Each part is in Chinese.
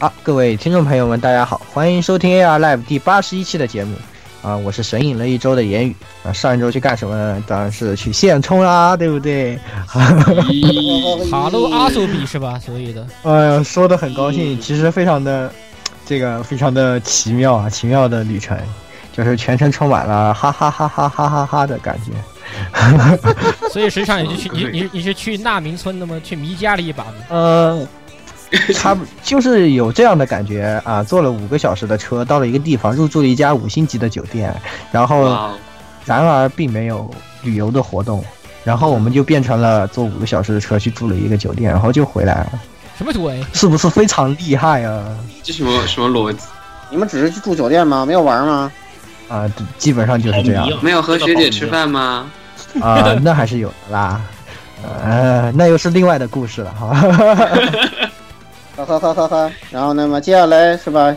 好，各位听众朋友们，大家好，欢迎收听 AR Live 第八十一期的节目啊！我是神隐了一周的言语啊，上一周去干什么呢？当然是去现充啦，对不对？哈喽阿苏比是吧？所以的，哎呀，说的很高兴，其实非常的这个非常的奇妙啊，奇妙的旅程，就是全程充满了哈哈哈哈哈哈哈的感觉。所以实际上你是去你你你是去纳明村的吗？去迷家了一把吗？呃，差不就是有这样的感觉啊！坐了五个小时的车，到了一个地方，入住了一家五星级的酒店，然后然而并没有旅游的活动，然后我们就变成了坐五个小时的车去住了一个酒店，然后就回来了。什么鬼？是不是非常厉害啊？这什么什么逻辑？你们只是去住酒店吗？没有玩吗？啊，基本上就是这样。没有和学姐吃饭吗？啊，那还是有的啦。呃，那又是另外的故事了 哈。呵呵呵呵呵。然后，那么接下来是吧？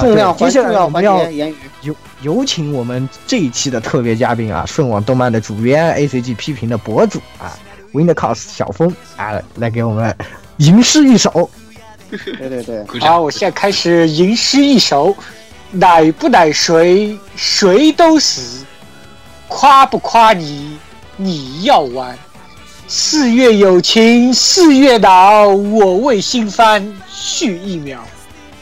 重量环重要环节，言语有有请我们这一期的特别嘉宾啊，顺网动漫的主编，A C G 批评的博主啊，Windcos 小峰啊，来给我们吟诗一首。对对对。好，我现在开始吟诗一首：奶不奶谁，谁都死；夸不夸你，你要完。四月有情，四月恼，我为新番续一秒。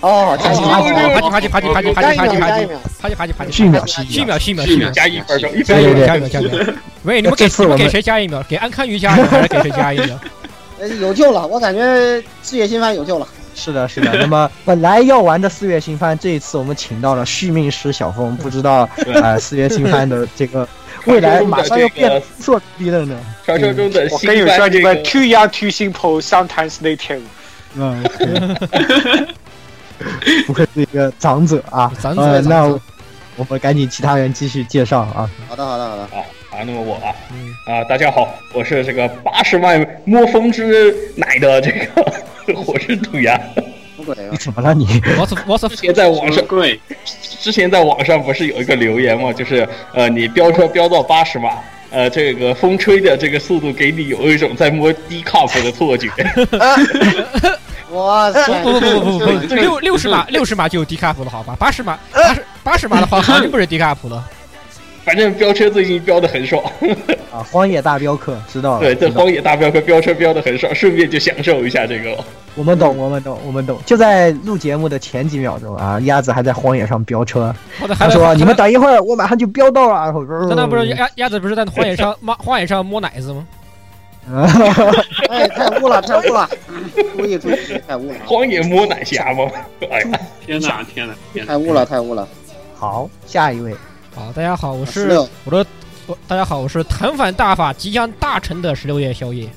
哦，啪叽啪叽啪叽啪叽啪叽啪叽啪叽啪叽啪叽啪叽啪叽啪叽续秒续秒续秒续秒加一分钟，一加分钟对对加一秒加一秒。喂，你们给你们给谁加一秒？给安康鱼加一秒还是给谁加一秒？呃，有救了，我感觉四月新番有救了。是的，是的。那么本来要玩的四月新番，这一次我们请到了续命师小峰，不知道呃四月新番的这个 未来马上要变得扑朔迷离了呢。传说中的我新跟你说，番这个你们 too young too simple sometimes they tell。嗯，不愧是一个长者啊。长者呃，长者那我们赶紧其他人继续介绍啊。好的，好的，好的。啊啊，那么我啊嗯啊，大家好，我是这个八十万摸风之奶的这个 火之土牙。你？怎么了你？我是我是之前在网上，贵，之前在网上不是有一个留言吗？就是呃，你飙车飙到八十码，呃，这个风吹的这个速度给你有一种在摸低 cup 的错觉。哇塞！不不不不不不，六六十码六十码就有低卡普了，好吧？八十码八十八十码的话，肯定不是低卡普了。反正飙车最近飙的很爽，啊，荒野大镖客知道了。对，在知道了荒野大镖客飙车飙的很爽，顺便就享受一下这个。我们懂，我们懂，我们懂。就在录节目的前几秒钟啊，鸭子还在荒野上飙车。我的还他说：“你们等一会儿，我马上就飙到了。”然后难道不是鸭鸭子不是在荒野上 摸荒野上摸奶子吗？哎，太污了，太污了！注意注意，太污了，荒野摸奶侠吗？哎呀，天哪，天哪，天哪！太污了，太污了。好，下一位。好，大家好，我是，我的我大家好，我是弹反大法即将大成的十六夜宵夜。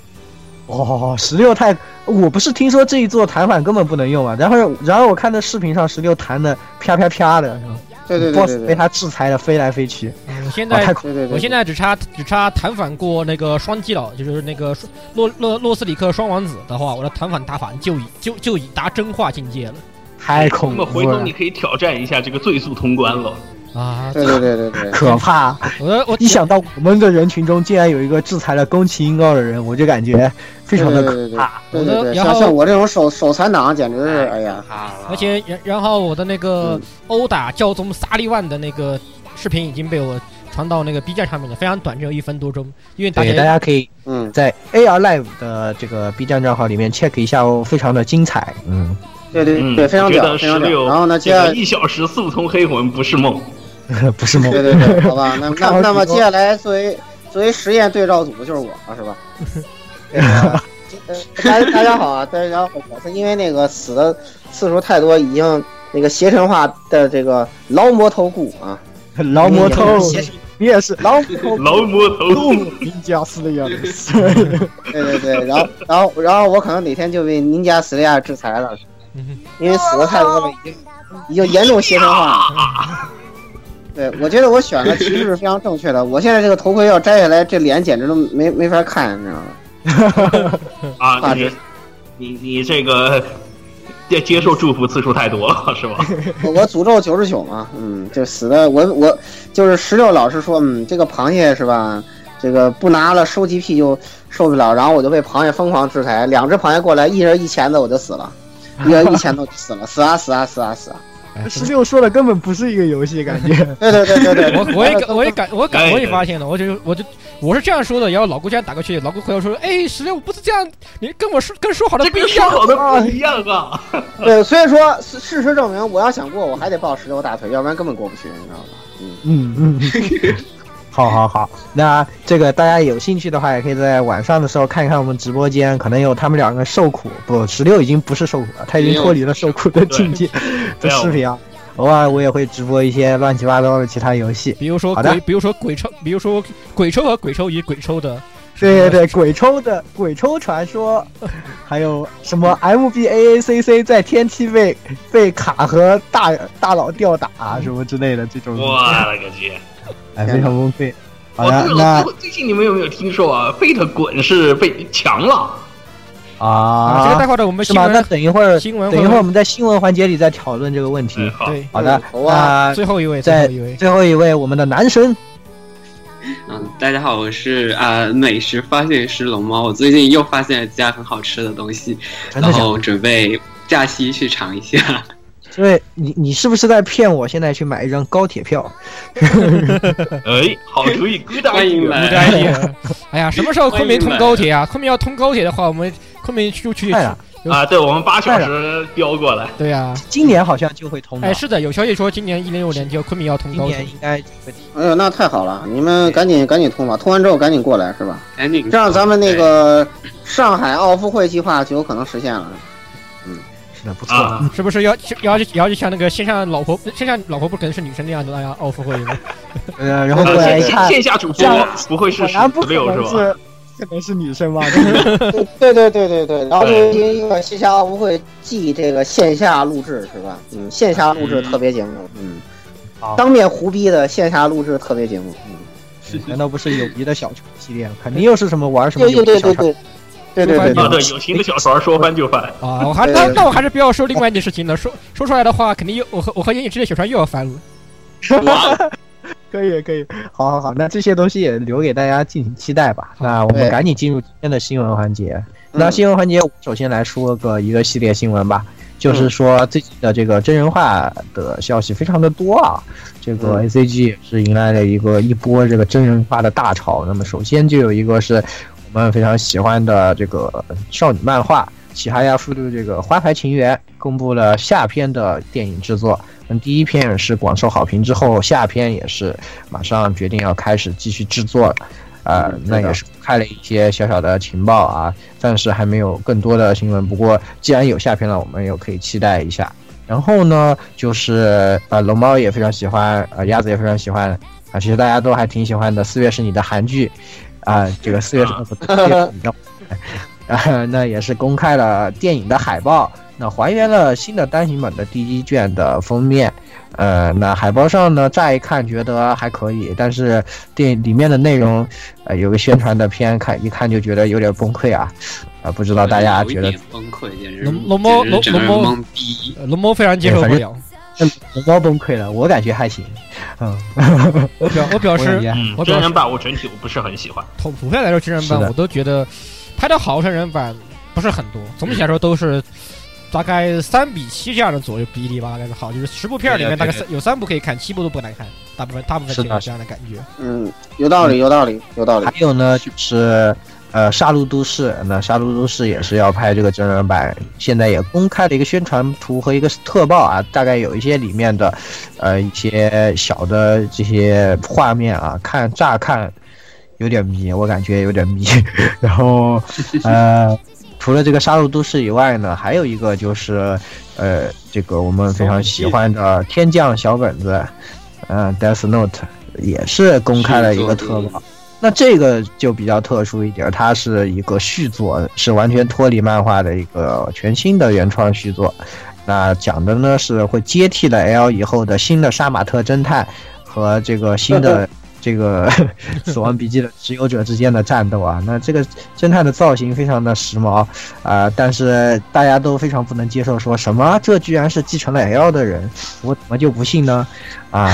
哦，十六太，我不是听说这一座弹反根本不能用啊，然后然后我看的视频上十六弹的啪啪啪的对对对，boss 被他制裁的飞来飞去，嗯我现啊，在太恐对对对，我现在只差只差弹反过那个双击了，就是那个洛洛洛斯里克双王子的话，我的弹反大法就已就就已达真化境界了太那么恐怖了回头你，可以挑战一下这个最速通关了。啊！对对对对对，可怕！我我一想到我们的人群中竟然有一个制裁了宫崎英高的人，我就感觉非常的对对对可怕。对对对，然后像像我这种手手残党，简直是哎呀，而且然然后我的那个殴打教宗萨利万的那个视频已经被我传到那个 B 站上面了，非常短，只有一分多钟。因为大家，大家家可以嗯，在 AR Live 的这个 B 站账号里面 check 一下哦，非常的精彩。嗯，对对嗯，对，非常屌，非常屌。然后呢，接下来，一小时速通黑魂不是梦。不是梦。对对对，好吧，那那那么接下来作为作为实验对照组就是我了，是吧？这个呃大家大家好啊，大家好，我是因为那个死的次数太多，已经那个邪神化的这个劳模头骨啊，劳模头，你也是劳模头骨，劳模头，ninja 加斯的样子。对对对，然后然后然后我可能哪天就被宁加斯利亚制裁了，嗯因为死的太多了，已经已经严重邪神化了。对，我觉得我选的其实是非常正确的。我现在这个头盔要摘下来，这脸简直都没没法看，你知道吗？啊，大你你你这个接接受祝福次数太多了，是吧？我我诅咒九十九嘛，嗯，就死的我我就是石榴老师说，嗯，这个螃蟹是吧？这个不拿了收集癖就受不了，然后我就被螃蟹疯狂制裁，两只螃蟹过来，一人一钳子，我就死了。一人一钳子死了，死啊死啊死啊死啊！哎十六说的根本不是一个游戏，感觉。对对对对对，我我也感我也感我感哎我也发现了，我就我就我是这样说的，然后老姑家打过去，老姑回头说，哎，十六不是这样，你跟我说跟说好的这跟不一样。说好的不一样啊！对，所以说事事实证明，我要想过，我还得抱十六大腿，要不然根本过不去，你知道吧？嗯，嗯嗯。好好好，那这个大家有兴趣的话，也可以在晚上的时候看一看我们直播间，可能有他们两个受苦。不，十六已经不是受苦了，他已经脱离了受苦的境界的视频啊。偶尔我也会直播一些乱七八糟的其他游戏，比如说鬼，比如说鬼抽，比如说鬼抽和鬼抽与鬼抽的，对对对，鬼抽的鬼抽传说，还有什么 MBAACC 在天梯被被卡和大大佬吊打、啊、什么之类的这种，我勒个去！哎，非常崩溃。好哦，最最近你们有没有听说啊？贝特滚是被强了？啊，这个待啊，会儿我们是吗？那等一会儿，新闻等一会儿我们在新闻环节里再讨论这个问题嗯。好，对，好的，好啊那最后一位，最在后一位，最后一位，我们的男神嗯，大家好，我是啊、美食发现师龙猫。我最近又发现了几家很好吃的东西，然后准备假期去尝一下。因为你你是不是在骗我？现在去买一张高铁票？哎，好主意，good 欢迎来不该的。哎呀，什么时候昆明通高铁啊？昆明要通高铁的话，我们昆明就去。快了，啊！对，我们八小时飙过来。对呀，今年好像就会通的。哎，是的，有消息说今年一零六年就昆明要通高铁今年。应该就会哎呦，那太好了，你们赶紧赶紧通吧，通完之后赶紧过来是吧？赶紧这样咱们那个上海奥运会计划就有可能实现了。是的，不错。啊是不是要要要要像那个线上老婆线上老婆不可能是女生那样的那样奥运会吗？呃，然后过来一看，线下主播不会是十果然不可六是吧？可能是女生吧？对对对对对，然后就一个线下奥运会继这个线下录制是吧？嗯，线下录制特别节目，嗯，当面胡逼的线下录制特别节目，嗯，难道不是友谊的小船系列？肯定又是什么玩什么友谊小船？对对对。对对对啊，对对，友情的小船说翻就翻。啊，我还那那我还是不要说另外一件事情了，说说出来的话，肯定又我和我和言影之间小船又要翻了。哇，可以可以，好好好，那这些东西也留给大家进行期待吧。那我们赶紧进入今天的新闻环节。嗯那新闻环节，我首先来说个一个系列新闻吧，就是说最近的这个真人化的消息非常的多啊。这个嗯 A C G 也是迎来了一个一波这个真人化的大潮。那么首先就有一个是我们非常喜欢的这个少女漫画《奇哈亚附录》这个《花牌情缘》公布了下篇的电影制作。那，第一篇也是广受好评，之后下篇也是马上决定要开始继续制作了。呃那也是开了一些小小的情报啊，暂时还没有更多的新闻。不过既然有下篇了，我们也可以期待一下。然后呢，就是呃，龙猫也非常喜欢，呃，鸭子也非常喜欢啊，其实大家都还挺喜欢的。四月是你的韩剧啊，这个四月是呃不对，四月是你的啊，那也是公开了电影的海报，那还原了新的单行本的第一卷的封面。呃，那海报上呢，乍一看觉得还可以，但是电影里面的内容，呃，有个宣传的片，看一看就觉得有点崩溃啊，啊、不知道大家觉得崩溃，简直龙龙猫简直整个人龙猫懵逼。呃龙猫非常接受不了。龙猫崩溃了，我感觉还行，嗯，我表 我表示我真人版我整体我不是很喜欢。普普遍来说真人版我都觉得拍的好真人版不是很多，总体来说都是大概三比七这样的左右比例吧，大概是好，就是十部片里面大概三有三部可以看，七部都不难看，大部分大部分是这样的感觉。嗯，有道理，有道理，有道理还。有呢，就是呃，《杀戮都市》，那《杀戮都市》也是要拍这个真人版，现在也公开了一个宣传图和一个特报啊，大概有一些里面的呃一些小的这些画面啊，看乍看有点迷，我感觉有点迷。然后呃，除了这个《杀戮都市》以外呢，还有一个就是呃，这个我们非常喜欢的《天降小本子》，嗯，《Death Note》也是公开了一个特报。那这个就比较特殊一点，它是一个续作，是完全脱离漫画的一个全新的原创续作。那讲的呢是会接替了 L 以后的新的杀马特侦探和这个新的 这个 死亡笔记的持有者之间的战斗啊。那这个侦探的造型非常的时髦啊、但是大家都非常不能接受，说什么这居然是继承了 L 的人，我怎么就不信呢？啊，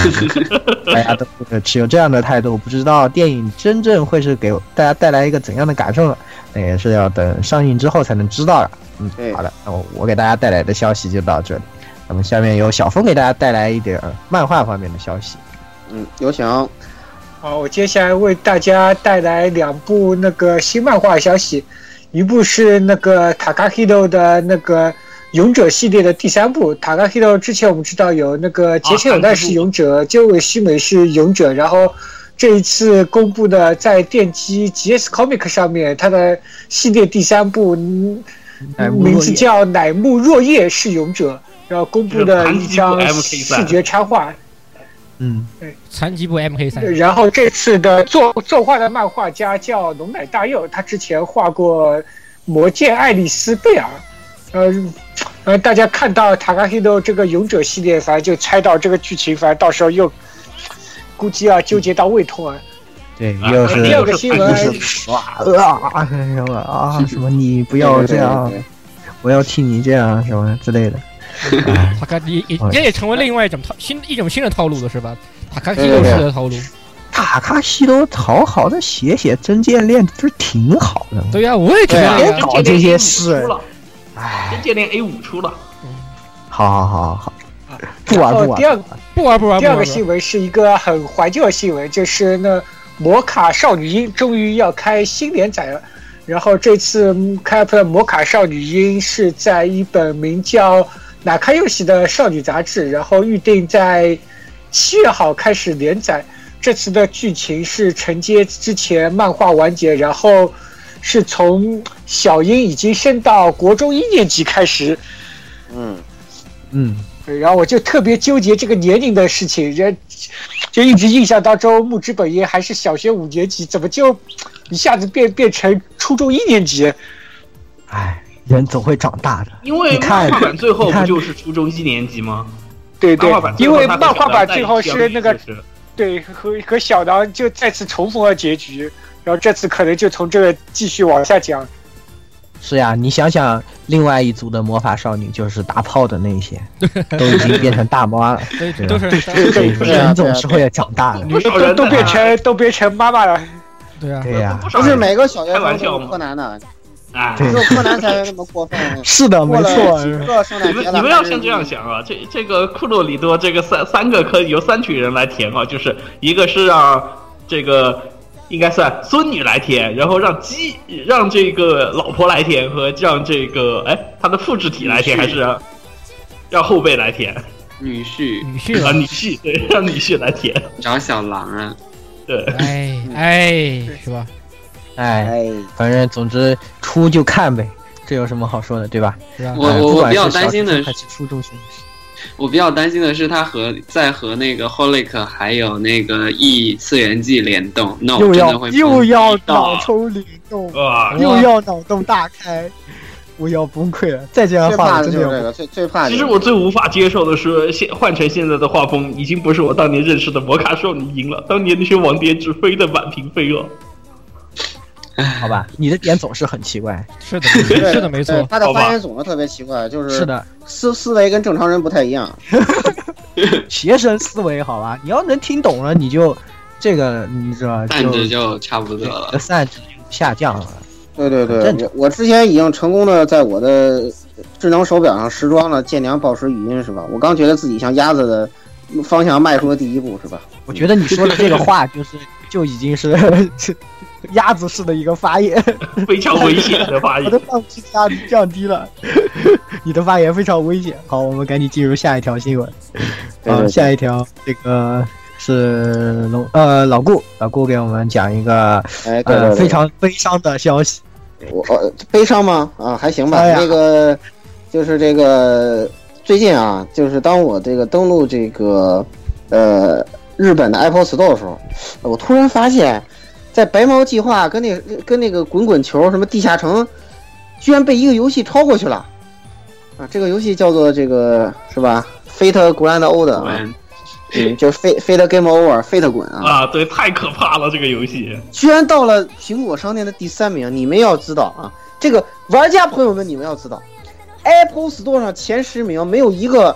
大家都是持有这样的态度，不知道电影真正会是给大家带来一个怎样的感受呢？那也是要等上映之后才能知道了。嗯对，好的，那我我给大家带来的消息就到这里。那么下面由小峰给大家带来一点漫画方面的消息。嗯，有请。好，我接下来为大家带来两部那个新漫画消息，一部是那个 Takahito 的那个勇者系列的第三部。Takahito 之前我们知道有那个杰切尔代是勇者，鸠尾须美是勇者，然后这一次公布的在电击 GS Comic 上面，它的系列第三部嗯名字叫乃木若叶是勇者，然后公布的一张视觉插画。嗯，对，残疾部 MK 三。然后这次的作作画的漫画家叫龙乃大佑，他之前画过《魔剑爱丽丝贝尔》，呃，呃，大家看到塔卡西多这个勇者系列，反正就猜到这个剧情，反正到时候又估计要纠结到胃痛啊。对，又是第二个新闻，哇 啊什么啊什么，你不要这样，我要替你这样什么之类的。塔卡也也这也成为另外一种套新一种新的套路了，是吧？塔卡西多式的套路。塔卡西多好好的写写真剑链不是挺好的吗？对呀，我也觉得别搞这些事。哎，真剑练 A 五出了。好好好好，不玩不玩。第二个不玩不玩。第二个新闻是一个很怀旧的新闻，就是那摩卡少女樱终于要开新连载了。然后这次开的摩卡少女樱是在一本名叫。哪开游戏的少女杂志，然后预定在七月号开始连载。这次的剧情是承接之前漫画完结，然后是从小樱已经升到国中一年级开始。嗯嗯，然后我就特别纠结这个年龄的事情，人就一直印象当中木之本樱还是小学五年级，怎么就一下子变变成初中一年级？唉。人总会长大的，因为漫画版最后不就是初中一年级吗？对对，因为漫画版最后是那个，对和和小狼就再次重逢了结局，然后这次可能就从这个继续往下讲。是呀，你想想，另外一组的魔法少女就是打炮的那些，都已经变成大妈了，都是人总是会长大的，都都变成都变成妈妈了。对呀，对呀，不是每个小学生都有柯南的。啊，只有柯南才会那么过分。是的，没错。你们你们要先这样想啊，这这个库洛里多这个三三个可由三群人来填啊，就是一个是让这个应该算孙女来填，然后让鸡让这个老婆来填，和让这个哎他的复制体来填，还是让后辈来填？女婿，女婿啊，女婿，对，让女婿来填。找小狼啊，对，哎哎，是吧？哎，反正总之出就看呗，这有什么好说的，对吧？我我我比较担心的是初中生，我比较担心的是他和在和那个 Holic 还有那个异次元季联动，no 又要会又要脑抽联动，又要脑洞大开，我要崩溃了！再这样画，最怕就是这个，最最怕。其实我最无法接受的是，现换成现在的画风，已经不是我当年认识的摩卡少女樱了，当年那些网点只飞的满屏飞了。好吧，你的点总是很奇怪。是的，是的，没错。他的发言总是特别奇怪，就是是的，思思维跟正常人不太一样。学生思维，好吧，你要能听懂了，你就这个，你知道，散值就差不多了，散值下降了。对对对，我我之前已经成功的在我的智能手表上时装了剑娘报时语音，是吧？我刚觉得自己像鸭子的方向迈出了第一步，是吧？我觉得你说的这个话，就是就已经是。鸭子式的一个发言，非常危险的发言。我的放气压力降低了，你的发言非常危险。好，我们赶紧进入下一条新闻。好，下一条这个是龙呃老顾老顾给我们讲一个呃非常悲伤的消息。我悲伤吗？啊，还行吧。那个就是这个最近啊，就是当我这个登录这个呃日本的 Apple Store 的时候，我突然发现。在白猫计划跟那跟那个滚滚球什么地下城，居然被一个游戏超过去了，啊，这个游戏叫做这个是吧？Fate Grand Order，嗯，就是 Fate Fate Game Over，Fate 滚啊！啊，对，太可怕了，这个游戏居然到了苹果商店的第三名。你们要知道啊，这个玩家朋友们，你们要知道，Apple Store 上前十名没有一个，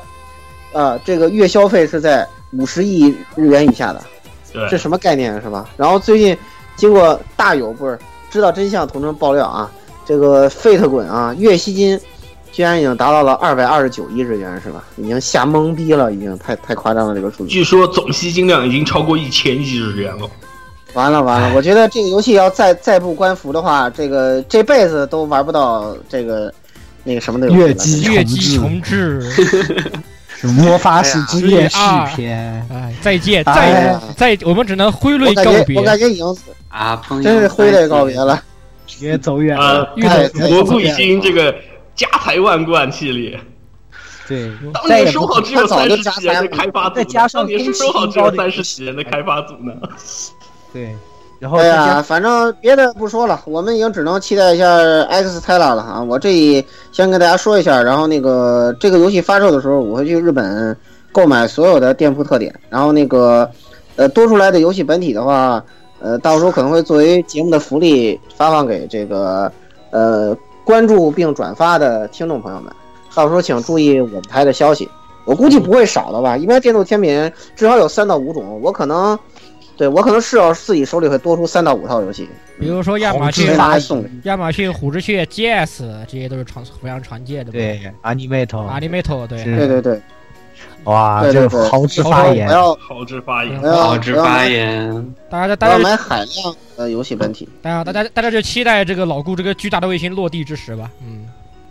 啊，这个月消费是在五十亿日元以下的，对，这什么概念是吧？然后最近。经过大有不是知道真相，同城爆料啊，这个 Fate 滚啊，月吸金居然已经达到了二百二十九亿日元，是吧？已经吓懵逼了，已经太太夸张了这个数据。据说总吸金量已经超过一千亿日元了。完了完了，我觉得这个游戏要再再不关服的话，这个这辈子都玩不到这个那个什么的游戏了月姬重置，是 魔法使之夜续篇，哎，再见，哎再呀再，我们只能挥泪告别我。感觉已经啊，朋友，真是挥泪告别了。别走远呃了。，越太走蘑菇已经这个家财万贯系列，对，当年说好只有三十几人的开发组，再加上当年是说好只有三十几人的开发组呢。对，然后哎呀，反正别的不说了，我们已经只能期待一下 X Tela 了啊！我这里先跟大家说一下，然后那个这个游戏发售的时候，我会去日本购买所有的店铺特点，然后那个呃多出来的游戏本体的话，呃到时候可能会作为节目的福利发放给这个呃关注并转发的听众朋友们，到时候请注意我们台的消息，我估计不会少的吧，一般电动天品至少有三到五种，我可能。对我可能是要自己手里会多出三到五套游戏，比如说亚马逊送。亚马逊虎之穴 GS 这些都是常非常常见的。对 Animate，，Animator 对，对对对，哇，对对对这个豪掷发言豪掷发言豪掷发言，大家我要大家买海量的游戏本体。大家大家大家就期待这个老顾这个巨大的卫星落地之时吧。嗯，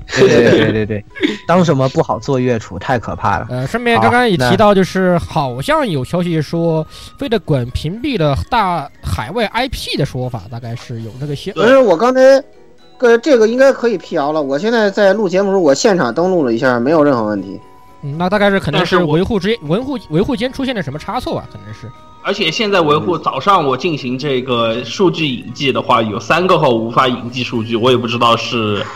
对对对对对，当什么不好做月厨，太可怕了。呃，顺便刚刚也提到，就是好像有消息说，飞得滚屏蔽了大海外 IP 的说法，大概是有这个些。不是我刚才，呃，这个应该可以辟谣了。我现在在录节目时候，我现场登录了一下，没有任何问题。嗯，那大概是可能是维护之维护维护间出现了什么差错吧？可能是。而且现在维护早上我进行这个数据引记的话，有三个号无法引记数据，我也不知道是哎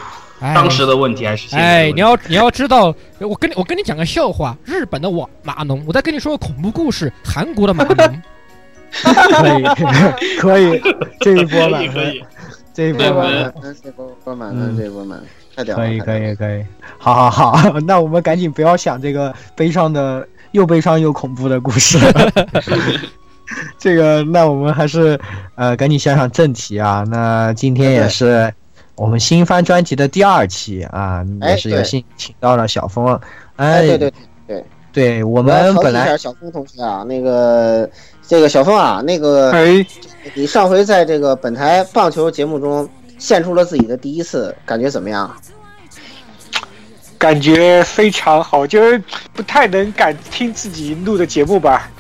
当时的问题还是现在的哎，你要你要知道，我跟你我跟你讲个笑话，日本的我马农，我再跟你说个恐怖故事，韩国的马农，可以可以，这一波满分，可以，这一波这波满分。这波满分，这波满分，太屌了！可以可以可以，好好好，那我们赶紧不要想这个悲伤的又悲伤又恐怖的故事了。这个，那我们还是呃赶紧想想正题啊。那今天也是我们新番专辑的第二期啊，哎也是有幸请到了小峰。哎，哎，对对对，对，我我们本来小峰同学啊，那个这个小峰啊，那个哎，你上回在这个本台棒球节目中献出了自己的第一次，感觉怎么样？感觉非常好，就是不太能敢听自己录的节目吧。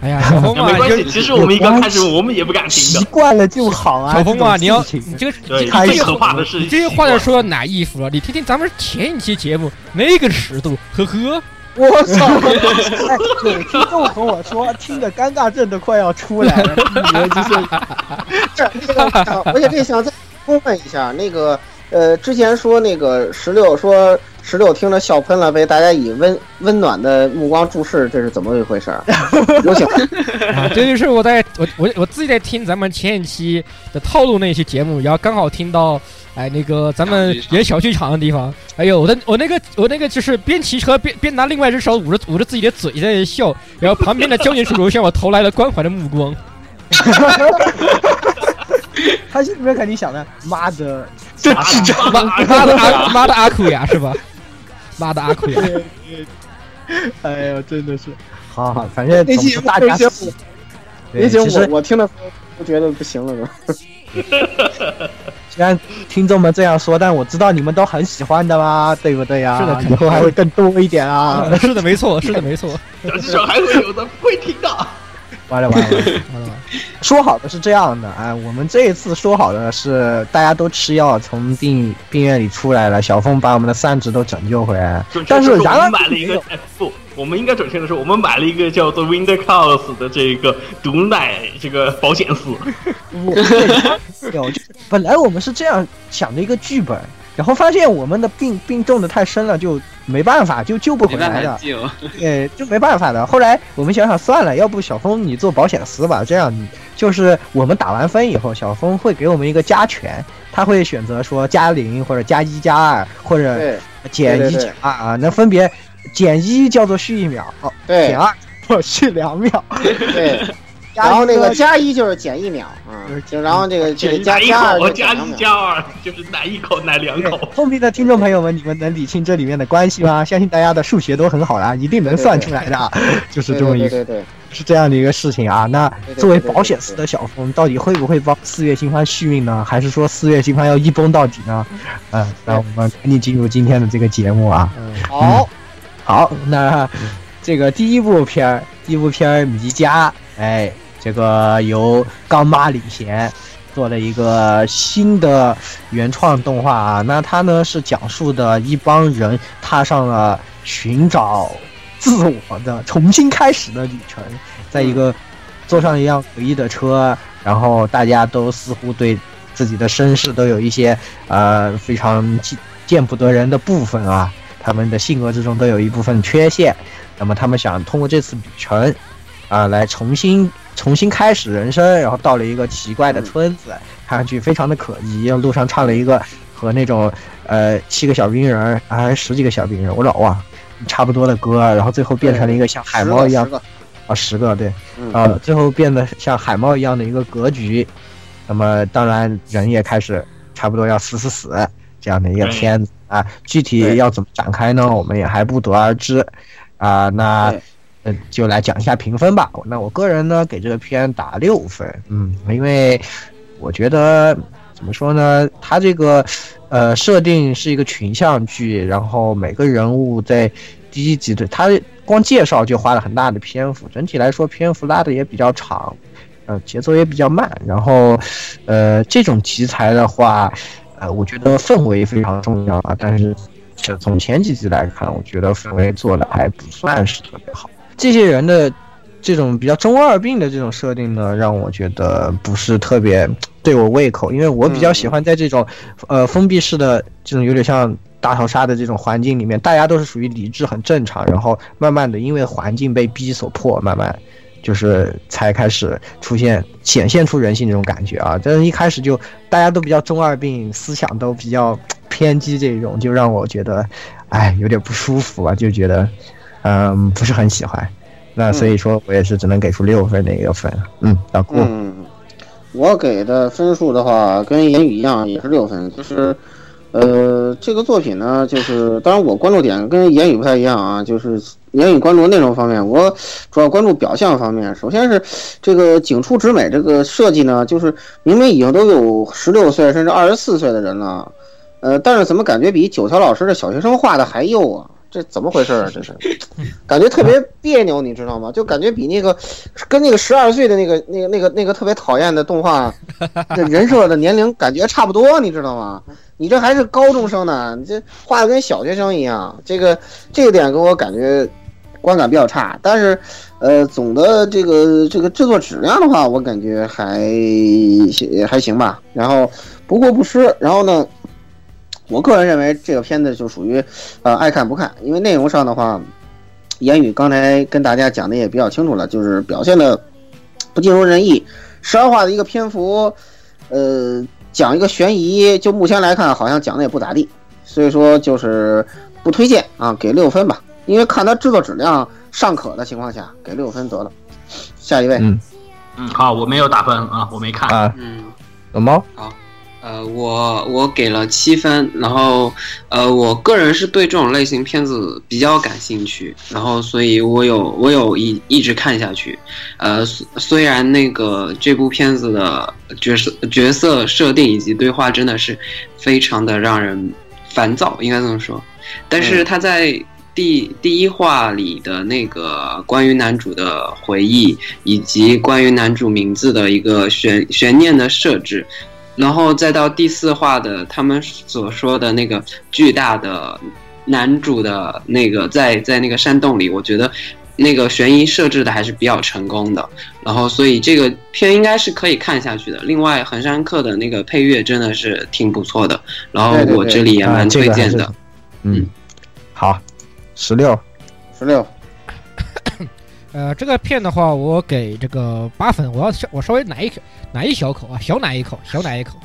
哎呀，小峰啊，没关系。其实我们一刚开始我们也不敢听习。惯了就好啊。就小峰啊，你要你这个对，你这个最可怕的事你这些话要说哪一服了？你听听咱们前一期节目那个尺度，呵呵。我操！哎，有听众和我说，听的尴尬症都快要出来了，就是这这个，而且这想再公问一下，那个呃，之前说那个石榴说石榴听着笑喷了，被大家以温温暖的目光注视，这是怎么一回事儿？有请啊，这就是我在我我我自己在听咱们前一期的套路那期节目，然后刚好听到，哎，那个咱们演小剧场的地方，哎呦，我的我那个我那个就是边骑车边边拿另外一只手捂着捂着自己的嘴在笑，然后旁边的交警叔叔向我投来了关怀的目光。他心里面肯定想的，妈的，这智障妈妈的阿妈的阿库呀是吧？妈的阿库亚，哎呀，真的是，好好，反正那期大家那期喜对，那行其实我我听了都觉得不行了都。虽然听众们这样说，但我知道你们都很喜欢的嘛，对不对呀？是的以后还会更多一点啊。是的，没错，是的，没错。小剧场还会有的，会听的。完了完了，完了完了 说好的是这样的啊，我们这一次说好的是大家都吃药从病病院里出来了，小凤把我们的三只都拯救回来但是然而们买了一个，我们应该准确的说，我们买了一个叫做 Winter Chaos 的这个毒奶这个保险丝。我对有，就本来我们是这样想的一个剧本，然后发现我们的病病重的太深了，就没办法，就救不回来的，办法救。对，就没办法的。后来我们想想算了，要不小峰你做保险丝吧，这样你就是我们打完分以后，小峰会给我们一个加权，他会选择说加零或者加一加二或者减一减二啊，那分别减一叫做续一秒，哦，对。减二或续两秒，对，加然后那个加一就是减一秒啊，就然后这个这个哪一加加二口加一加二，就是奶一口奶两口。聪明的听众朋友们，你们能理清这里面的关系吗？相信大家的数学都很好啦，一定能算出来的，就是这么一个对对对是这样的一个事情啊。那作为保险丝的小峰，到底会不会帮四月新番续命呢？还是说四月新番要一崩到底呢？嗯，那我们赶紧进入今天的这个节目啊。嗯，好，好，那这个第一部片儿，第一部片儿《迷家》，哎，这个由刚妈领衔做了一个新的原创动画啊。那它呢是讲述的一帮人踏上了寻找自我的重新开始的旅程，在一个坐上一辆诡异的车，然后大家都似乎对自己的身世都有一些呃非常见见不得人的部分啊。他们的性格之中都有一部分缺陷，那么他们想通过这次旅程，啊、来重新重新开始人生，然后到了一个奇怪的村子，看上去非常的可疑。路上唱了一个和那种呃七个小兵人儿啊还是十几个小兵人儿，我老忘，差不多的歌，然后最后变成了一个像海猫一样啊十个对，嗯呃，最后变得像海猫一样的一个格局。那么当然人也开始差不多要死死死这样的一个片子啊，具体要怎么展开呢？我们也还不得而知啊。那对呃就来讲一下评分吧。那我个人呢给这个片打六分，嗯，因为我觉得怎么说呢，它这个呃设定是一个群像剧，然后每个人物在第一集的它光介绍就花了很大的篇幅，整体来说篇幅拉的也比较长，呃节奏也比较慢，然后呃这种题材的话，呃我觉得氛围非常重要啊，但是是从前几集来看，我觉得氛围做的还不算是特别好。这些人的这种比较中二病的这种设定呢，让我觉得不是特别对我胃口，因为我比较喜欢在这种呃封闭式的这种有点像大逃杀的这种环境里面，大家都是属于理智很正常，然后慢慢的因为环境被逼所迫，慢慢就是才开始出现显现出人性这种感觉啊。但是一开始就大家都比较中二病，思想都比较偏激，这种就让我觉得，哎，有点不舒服啊，就觉得，嗯，不是很喜欢。那所以说我也是只能给出六分的一个分，嗯，老顾，嗯，我给的分数的话，跟言语一样，也是六分。就是，呃，这个作品呢，就是当然我关注点跟言语不太一样啊，就是言语关注内容方面，我主要关注表象方面。首先是这个景出直美这个设计呢，就是明明已经都有十六岁甚至二十四岁的人了，呃，但是怎么感觉比九条老师的小学生画的还幼啊？这怎么回事啊？这是，感觉特别别扭，你知道吗？就感觉比那个跟那个十二岁的那个那个那个那个特别讨厌的动画，这 人设的年龄感觉差不多，你知道吗？你这还是高中生呢，你这画的跟小学生一样，这个这个点给我感觉观感比较差。但是，呃，总的这个这个制作质量的话，我感觉还还行吧。然后不过不失。然后呢，我个人认为这个片子就属于呃爱看不看，因为内容上的话。言语刚才跟大家讲的也比较清楚了，就是表现的不尽如人意。十二话的一个篇幅，呃，讲一个悬疑，就目前来看好像讲的也不咋地，所以说就是不推荐啊，给六分吧。因为看它制作质量尚可的情况下，给六分得了。下一位，嗯嗯，好，我没有打分啊，我没看。啊，嗯，老猫，呃，我我给了七分，然后呃，我个人是对这种类型片子比较感兴趣，然后所以我有我有一一直看下去，呃，虽虽然那个这部片子的角色角色设定以及对话真的是非常的让人烦躁，应该这么说，但是他在第第一话里的那个关于男主的回忆，以及关于男主名字的一个悬悬念的设置。然后再到第四话的他们所说的那个巨大的男主的那个在在那个山洞里，我觉得那个悬疑设置的还是比较成功的。然后所以这个片应该是可以看下去的。另外，横山客的那个配乐真的是挺不错的。然后我这里也啊蛮推荐的。嗯，好，十六，十六，呃，这个片的话，我给这个八分，我要稍我稍微奶一奶一小口啊，小奶一口，小奶一口。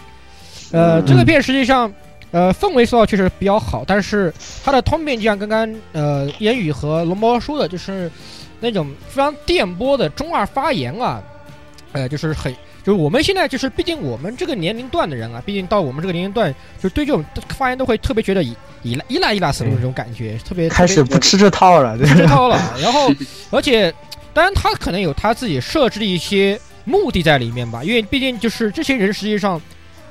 呃，嗯这个片实际上，呃，氛围塑造确实比较好，但是它的通病就像刚刚呃烟雨和龙猫说的，就是那种非常电波的中二发言啊，呃，就是很就是我们现在就是，毕竟我们这个年龄段的人啊，毕竟到我们这个年龄段，就对这种发言都会特别觉得依依赖依赖依赖死的那种感觉，特别开始不吃这套了，不吃这套了。然后，而且，当然他可能有他自己设置的一些目的在里面吧，因为毕竟就是这些人实际上，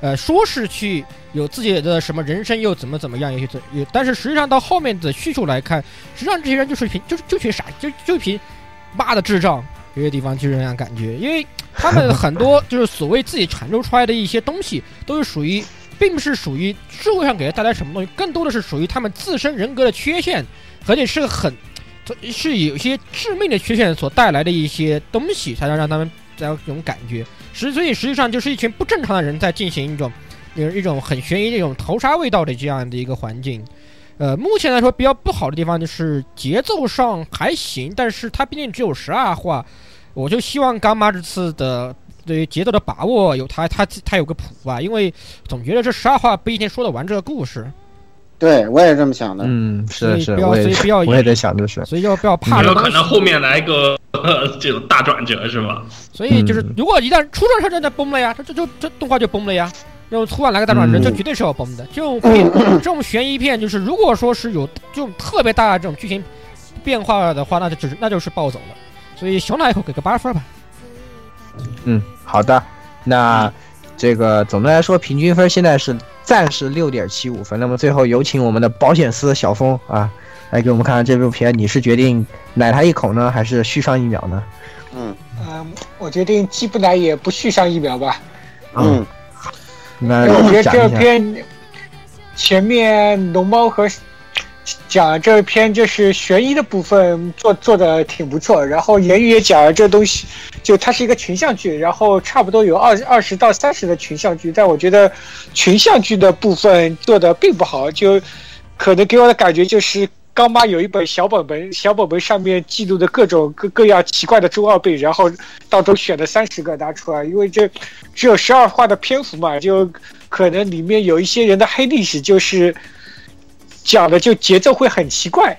呃，说是去有自己的什么人生又怎么怎么样，也许有，但是实际上到后面的叙述来看，实际上这些人就是凭就是就凭傻就就凭妈的智障。这些地方就是这样感觉，因为他们很多 就是所谓自己产出出来的一些东西，都是属于，并不是属于社会上给他带来什么东西，更多的是属于他们自身人格的缺陷，而且是很，是有些致命的缺陷所带来的一些东西，才能让他们这种感觉。实所以实际上就是一群不正常的人在进行一种，有一种很悬疑这种头杀味道的这样的一个环境。呃，目前来说比较不好的地方就是节奏上还行，但是它毕竟只有十二话。我就希望干妈这次的对于节奏的把握有他他他有个谱吧，因为总觉得这十二话不一定说得完这个故事。对，我也是这么想的。嗯，是是，所以不要，我也在想的是，所以要不要怕？有可能后面来个这种大转折是吧？所以就是，如果一旦出转折，真的崩了呀，这这就这动画就崩了呀。然后突然来个大转折，这绝对是要崩的。这种片，这种悬疑片，就是如果说是有这种特别大的这种剧情变化的话，那就只是那就是暴走了。所以小奶后给个八分吧。嗯，好的。那这个总的来说，平均分现在是暂时六点七五分。那么最后有请我们的保险丝小峰啊，来给我们看看这部片，你是决定奶他一口呢，还是续上一秒呢？嗯嗯，我决定既不奶也不续上一秒吧。嗯，那我觉得这篇前面龙猫和。讲这篇就是悬疑的部分做做的挺不错，然后言语也讲了这东西，就它是一个群像剧，然后差不多有二二十到三十的群像剧，但我觉得群像剧的部分做的并不好，就可能给我的感觉就是刚妈有一本小本本，小本本上面记录的各种各各样奇怪的中二病，然后当中选了三十个拿出来，因为这只有十二话的篇幅嘛，就可能里面有一些人的黑历史就是。讲的就节奏会很奇怪，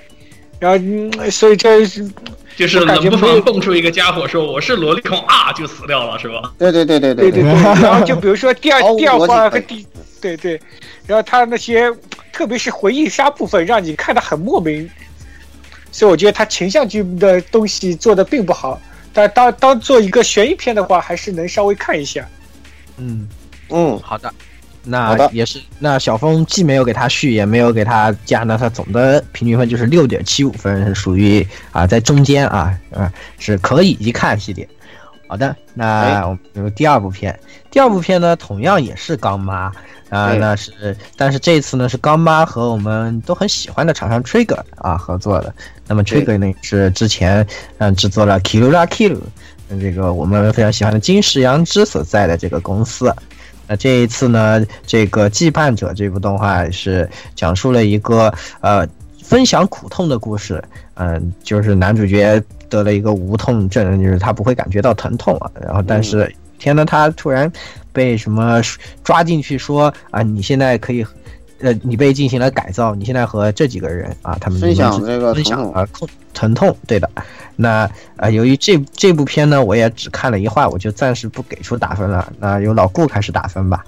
然后所以这是就是冷不防蹦出一个家伙说我是萝莉控啊就死掉了是吧？对对对对对对对。然后就比如说第二第二话和第对对，然后他那些特别是回忆杀部分让你看得很莫名，所以我觉得他群像剧的东西做的并不好，但当当做一个悬疑片的话，还是能稍微看一下。嗯嗯，好的。那也是，那小峰既没有给他续，也没有给他加，那他总的平均分就是六点七五分，是属于啊在中间啊啊是可以一看系列。好的，那我们第二部片，第二部片呢同样也是刚妈啊，那是但是这次呢是刚妈和我们都很喜欢的厂商 Trigger 啊合作的。那么 Trigger 呢是之前嗯制作了 Killua Kill，这个我们非常喜欢的金石阳之所在的这个公司。那这一次呢，这个《羁绊者》这部动画是讲述了一个呃分享苦痛的故事。嗯，就是男主角得了一个无痛症，就是他不会感觉到疼痛啊。然后，但是天呢，他突然被什么抓进去说啊，你现在可以。呃，你被进行了改造，你现在和这几个人啊，他们分享这个分享啊痛疼痛，对的。那呃，由于这这部片呢，我也只看了一话，我就暂时不给出打分了。那由老顾开始打分吧。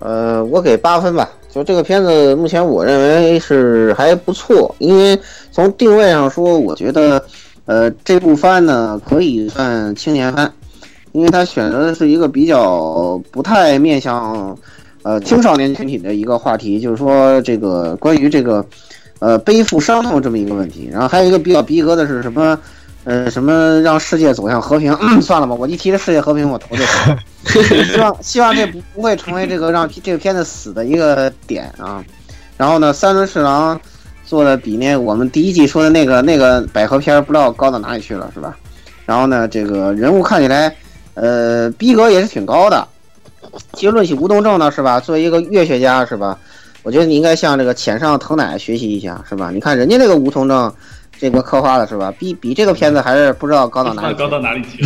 呃，我给八分吧。就这个片子，目前我认为是还不错，因为从定位上说，我觉得呃这部番呢可以算青年番，因为它选择的是一个比较不太面向。呃，青少年群体的一个话题，就是说这个关于这个，呃，背负伤痛这么一个问题。然后还有一个比较逼格的是什么？呃，什么让世界走向和平？算了吧，我一提这世界和平，我头就疼。希望希望这不不会成为这个让这个片子死的一个点啊。然后呢，三轮侍郎做的比那我们第一季说的那个那个百合片不知道高到哪里去了，是吧？然后呢，这个人物看起来，呃，逼格也是挺高的。其实论起无动症呢，是吧？作为一个乐学家，是吧？我觉得你应该向这个浅上藤乃学习一下，是吧？你看人家那个无动症，这个刻画的是吧？比比这个片子还是不知道高到哪里，高到哪里去。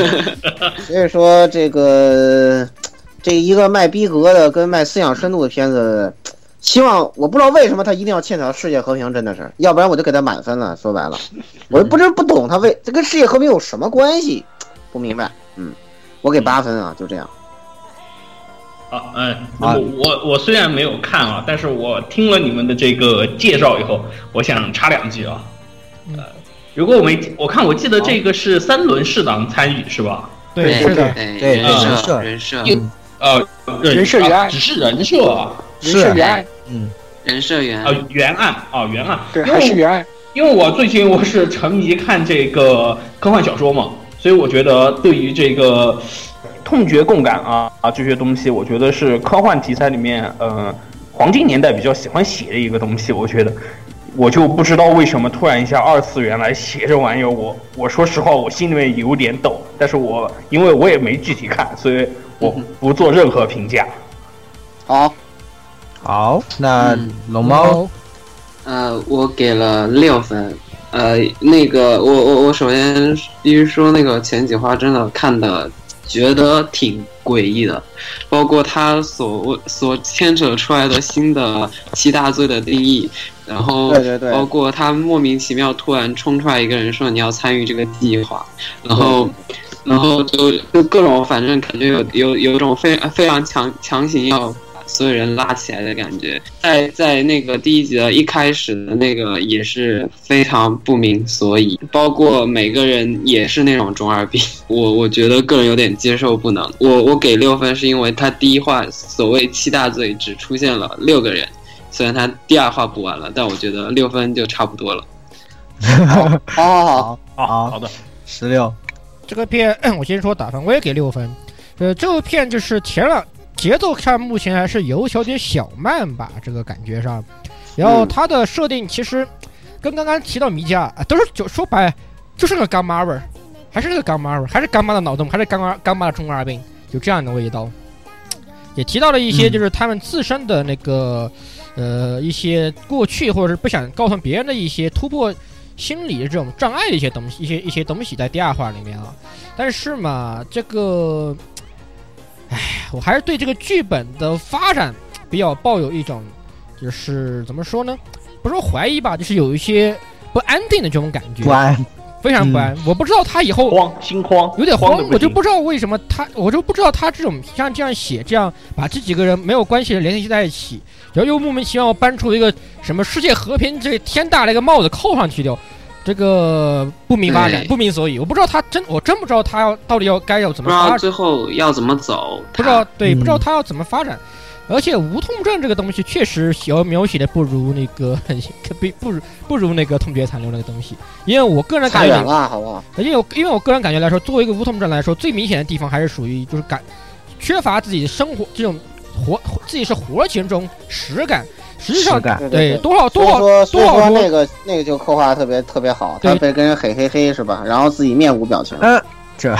所以说这个这一个卖逼格的跟卖思想深度的片子，希望我不知道为什么他一定要欠条世界和平，真的是，要不然我就给他满分了。说白了，我不是不懂他为这跟世界和平有什么关系，不明白。嗯。我给八分啊，就这样。啊，嗯，我我我虽然没有看啊，但是我听了你们的这个介绍以后，我想插两句啊。呃，如果我没我看我记得这个是三轮适当参与是吧？对，是的对对人设人设呃，人设只是人设啊，人设原案，嗯，人设原啊原案啊原案，对，因为还是原案。因为我最近我是沉迷看这个科幻小说嘛，所以我觉得对于这个痛觉共感啊啊这些东西，我觉得是科幻题材里面呃黄金年代比较喜欢写的一个东西。我觉得我就不知道为什么突然一下二次元来写这玩意儿，我我说实话我心里面有点抖，但是我因为我也没具体看，所以我不做任何评价。好，好，那嗯龙猫，呃，我给了六分。呃，那个，我我我首先必须说，那个前几话真的看的觉得挺诡异的，包括他所所牵扯出来的新的七大罪的定义，然后对对对包括他莫名其妙突然冲出来一个人说你要参与这个计划，然后。然后就就各种，反正感觉有有有一种非非常强强行要把所有人拉起来的感觉，在在那个第一集的一开始的那个也是非常不明所以，包括每个人也是那种中二病，我我觉得个人有点接受不能。我我给六分是因为他第一话所谓七大罪只出现了六个人，虽然他第二话补完了，但我觉得六分就差不多了。好，好，好，啊，好。好的，十六，这个片 我先说打分，我也给六分。呃，这部片就是前两节奏看目前还是有小点小慢吧，这个感觉上。然后嗯它的设定其实跟刚刚提到米迦啊，都是就说白就是个干妈味儿，还是个干妈味儿，还是干妈的脑洞，还是干妈干妈的中二病，有这样的味道。也提到了一些嗯就是他们自身的那个、呃一些过去或者是不想告诉别人的一些突破心理的这种障碍的一些东西，一些一些东西在第二话里面啊。但是嘛，这个，唉，我还是对这个剧本的发展比较抱有一种，就是怎么说呢？不是说怀疑吧，就是有一些不安定的这种感觉，不安，非常不安。我不知道他以后慌，心慌，有点慌我就不知道为什么他，我就不知道他这种像这样写，这样把这几个人没有关系的联系在一起，然后又莫名其妙搬出一个什么世界和平这天大的一个帽子扣上去掉，这个不明发展，不明所以，我不知道他真，我真不知道他要到底要该要怎不知道么发展，最后要怎么走，不知道对，嗯不知道他要怎么发展。而且无痛症这个东西确实小描写的不如那个 不不如不如那个痛觉残留那个东西，因为我个人感觉远了，好不好？因为我因为我个人感觉来说，作为一个无痛症来说，最明显的地方还是属于就是感缺乏自己生活这种活自己是活人中实感。实际上对对多少多少说，说多少那个那个就刻画得特别特别好，他被跟人嘿嘿嘿是吧？然后自己面无表情。嗯，这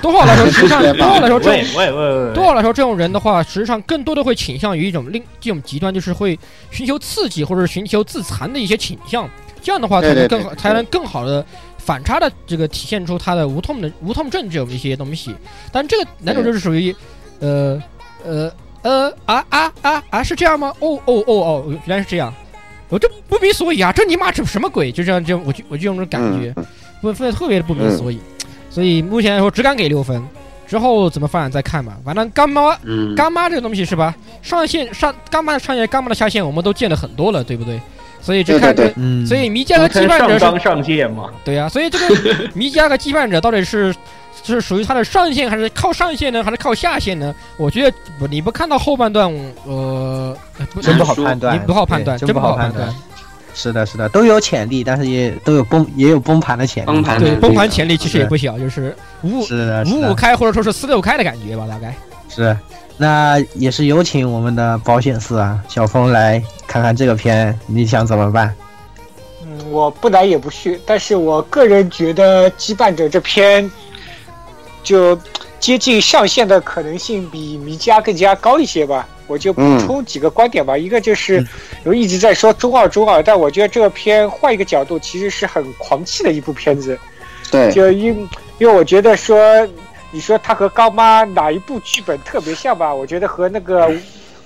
多少来说，实际上多少来说这种多少来说，这种人的话，实际上更多的会倾向于一种另这种极端，就是会寻求刺激或者寻求自残的一些倾向。这样的话，才能更好，才能更好的反差的这个体现出他的无痛的无痛症这种一些东西。但这个男主就是属于，呃呃呃啊啊啊啊是这样吗？哦哦哦哦，原来是这样，我这不明所以啊，这你妈这什么鬼？就这样，就我就我就用这种感觉。嗯，不分特别的不明所以，所以目前来说只敢给六分，之后怎么发展再看吧。反正干妈嗯，干妈这个东西是吧？上线上干妈的上线，干妈的下线，我们都见了很多了，对不对？所以这看着对对对，嗯，所以迷家和羁绊者是上上线嘛，对呀、所以这个迷家和羁绊者到底是是属于它的上限还是靠上限呢，还是靠下限呢？我觉得不，你不看到后半段，呃，真不好判断，你不好判断，真不好判断。。是的，是的，都有潜力，但是也都有崩，也有崩盘的潜力。对，崩盘对崩盘潜力其实也不小，就是五五开或者说是四六开的感觉吧，大概。是。那也是有请我们的保险丝啊，小峰来看看这个片，你想怎么办？嗯，我不来也不去，但是我个人觉得《羁绊者》这篇就接近上线的可能性比《米家》更加高一些吧。我就补充几个观点吧，一个就是我一直在说中二中二，但我觉得这个片换一个角度，其实是很狂气的一部片子。对，就因因为我觉得说，你说他和高妈哪一部剧本特别像吧？我觉得和那个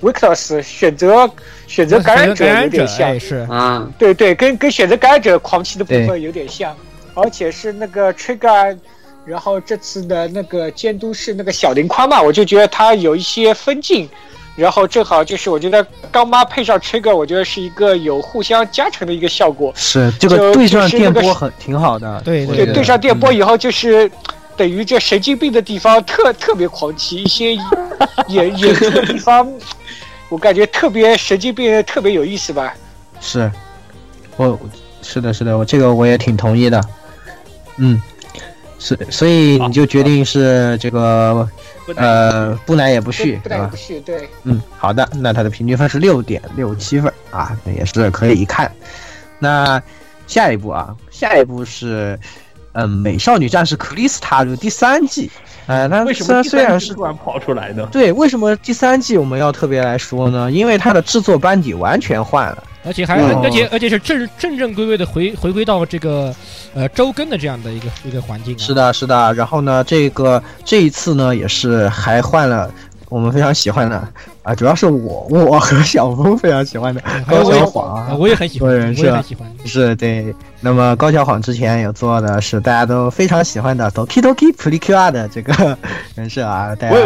Victus 选择选择感染者有点像。哎，，是。啊，对对，跟跟选择感染者狂气的部分有点像，而且是那个 Trigger 然后这次的那个监督是那个小林宽嘛，我就觉得他有一些分镜，然后正好就是我觉得刚妈配上 Trigger，我觉得是一个有互相加成的一个效果。是这个对上电波很挺好的，对对对上电波以后就是等于这神经病的地方特特别狂气，一些演演出的地方，我感觉特别神经病，特别有意思吧。是，我是的是的，我这个我也挺同意的，嗯。是，所以你就决定是这个，呃，不奶也不续，不奶也不续，对，嗯，好的，那它的平均分是六点六七分啊，那也是可以一看。那下一步啊，下一步是，嗯，美少女战士克里斯塔的第三季，哎，那虽然虽然是突然跑出来的，对，为什么第三季我们要特别来说呢？因为它的制作班底完全换了。而且还而且而且是正正正规规的回回归到这个呃周更的这样的一个一个环境。是的，是的。然后呢，这个这一次呢，也是还换了我们非常喜欢的啊，主要是我我和小峰非常喜欢的高小晃，我也很喜欢，我也很喜欢。是对。那么高小晃之前有做的是大家都非常喜欢的 Doki Doki Precure 的这个人设啊，大家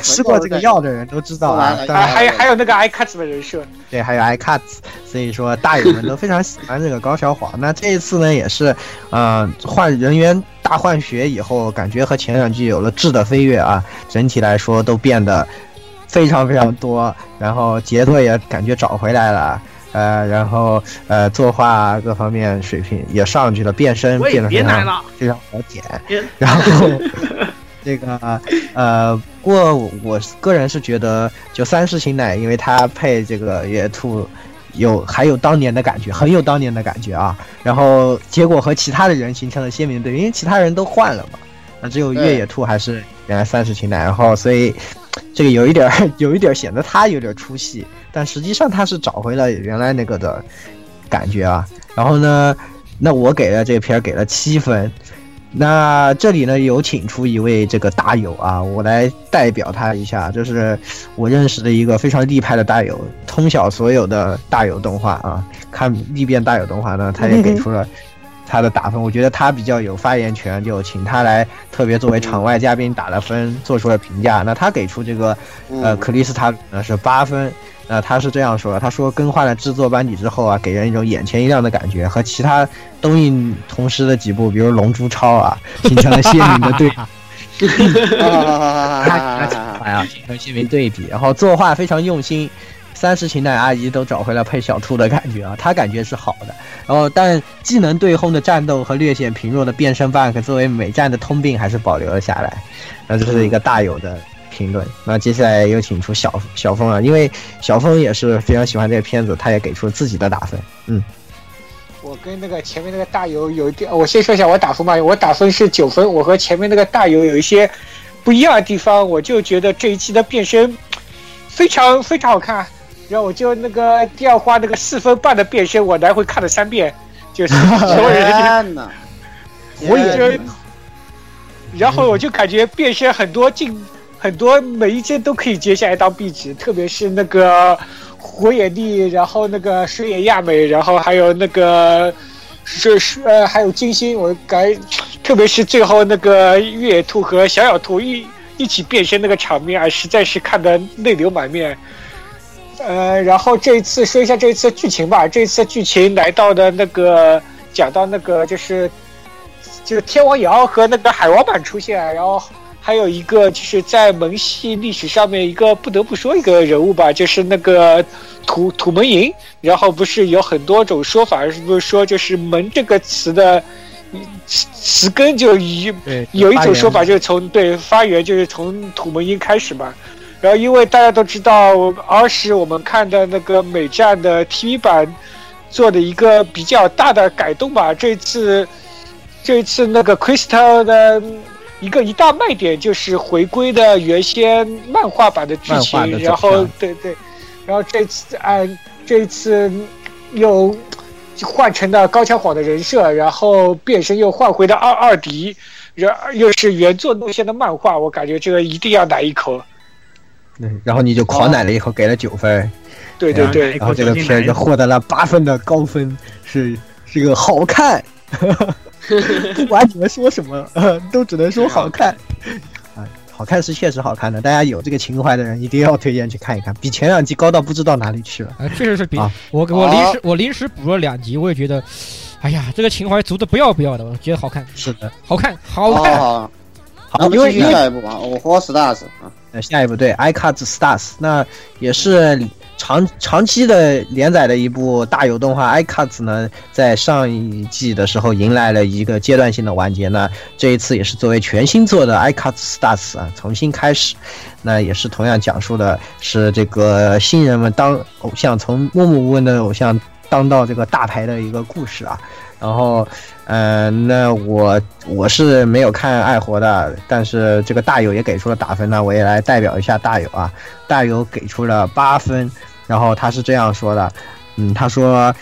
吃过这个药的人都知道啊。还还有还有那个 I Cuts 的人设。对，还有 I Cuts，所以说大友们都非常喜欢这个高小晃。那这一次呢，也是，呃，换人员大换血以后，感觉和前两季有了质的飞跃啊。整体来说都变得非常非常多，然后节奏也感觉找回来了。呃，然后呃，作画各方面水平也上去了，变身变得非常非常好点。然后这个呃，不过我个人是觉得，就三世情乃，因为他配这个野兔，有还有当年的感觉，很有当年的感觉啊。然后结果和其他的人形成了鲜明对比，因为其他人都换了嘛，那只有越野兔还是原来三世情奶，然后所以。这个有一点儿，有一点儿显得他有点出戏，但实际上他是找回了原来那个的感觉啊。然后呢，那我给了这片儿给了七分。那这里呢有请出一位这个大友啊，我来代表他一下，就是我认识的一个非常厉害的大友，通晓所有的大友动画啊，看历遍大友动画呢，他也给出了。他的打分，我觉得他比较有发言权，就请他来特别作为场外嘉宾打了分，做出了评价。那他给出这个，呃，克里斯塔呢是八分。那他是这样说的：他说更换了制作班底之后啊，给人一种眼前一亮的感觉，和其他东映同时的几部，比如《龙珠超》啊，形成了鲜明的对比。哎呀，形成鲜明对比。然后作画非常用心。三十情乃阿姨都找回了配小兔的感觉啊，她感觉是好的。然后，但技能对轰的战斗和略显贫弱的变身 bug 作为美战的通病还是保留了下来。那这是一个大有的评论。那接下来有请出小小峰啊，因为小峰也是非常喜欢这个片子，他也给出了自己的打分。嗯，我跟那个前面那个大友有一点，我先说一下我打分吧，我打分是九分。我和前面那个大友有一些不一样的地方，我就觉得这一期的变身非常非常好看。然后我就那个第二话那个四分半的变身，我来回看了三遍，就是 所有人呢，我也，然后我就感觉变身很多镜很多每一帧都可以接下来当壁纸，特别是那个火野丽，然后那个水野亚美，然后还有那个是是呃还有金星，我感特别是最后那个越野兔和小小兔一一起变身那个场面啊，实在是看得泪流满面。呃，然后这一次说一下这一次剧情吧。这一次剧情来到的那个讲到那个就是就是天王瑶和那个海王版出现，然后还有一个就是在萌系历史上面一个不得不说一个人物吧，就是那个土土门营。然后不是有很多种说法，是不是说就是“门”这个词的词词根就一有一种说法就是从对发源就是从土门营开始嘛。然后，因为大家都知道，儿时我们看的那个美战的 TV 版做的一个比较大的改动吧。这次，这次那个 Crystal 的一个一大卖点就是回归的原先漫画版的剧情。然后，对对，然后这次按这次又换成了高桥晃的人设，然后变身又换回了二二迪，然又是原作路线的漫画，我感觉这个一定要来一口。对，然后你就狂奶了以后给了九分，对对对，然后这个片子获得了八分的高分，是这个好看。不管你们说什么，呃，都只能说好看。啊，好看是确实好看的，大家有这个情怀的人一定要推荐去看一看，比前两集高到不知道哪里去了。啊，确实是比啊。我我临时我临时补了两集，我也觉得，哎呀，这个情怀足的不要不要的，我觉得好看，是的，好看，好好看。好，好，因为下一步啊，我活 stars 啊，呃，下一部对《iCards Stars》，那也是长长期的连载的一部大有动画。iCards 呢，在上一季的时候迎来了一个阶段性的完结那，这一次也是作为全新作的 iCards Stars 啊重新开始，那也是同样讲述的是这个新人们当偶像，从默默无闻的偶像当到这个大牌的一个故事啊。然后，呃，那我我是没有看爱活的，但是这个大友也给出了打分呢，我也来代表一下大友啊。大友给出了八分，然后他是这样说的，嗯，他说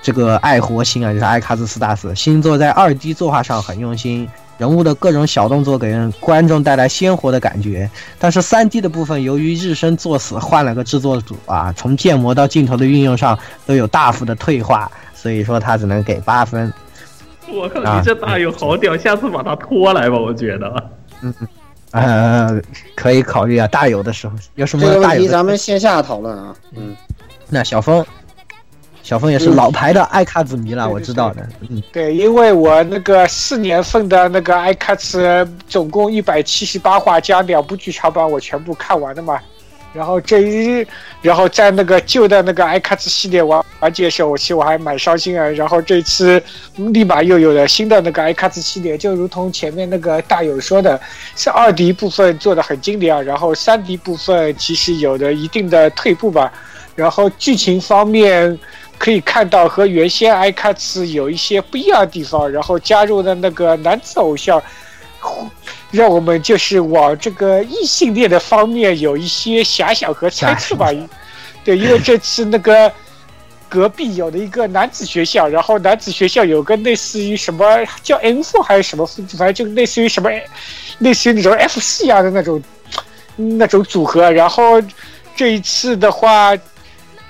这个爱活星啊，就是艾卡兹斯大斯星座在二 D 作画上很用心。人物的各种小动作给人观众带来鲜活的感觉，但是三 D 的部分由于日升作死换了个制作组啊，从建模到镜头的运用上都有大幅的退化，所以说他只能给八分。我靠，你这大友好屌，下次把他拖来吧，我觉得。嗯呃，可以考虑啊，大有的时候有什么问题咱们线下讨论啊。嗯，那小峰，小峰也是老牌的爱卡子迷了，我知道的。嗯，对，因为我那个四年份的那个爱卡子总共一百七十八话加两部剧场版，我全部看完了嘛。然后这一，然后在那个旧的那个 iCats 系列完完结的时候，我其实我还蛮伤心啊。然后这次立马又有了新的那个 iCats 系列，就如同前面那个大友说的，是二 D 部分做的很经典啊，然后三 D 部分其实有了一定的退步吧。然后剧情方面可以看到和原先 iCats 有一些不一样的地方，然后加入了那个男子偶像，让我们就是往这个异性恋的方面有一些遐想和猜测吧。对，因为这次那个隔壁有的一个男子学校，然后男子学校有个类似于什么叫 M 4还是什么，反正就类似于什么，类似于那种 F 四一样的那种那种组合。然后这一次的话。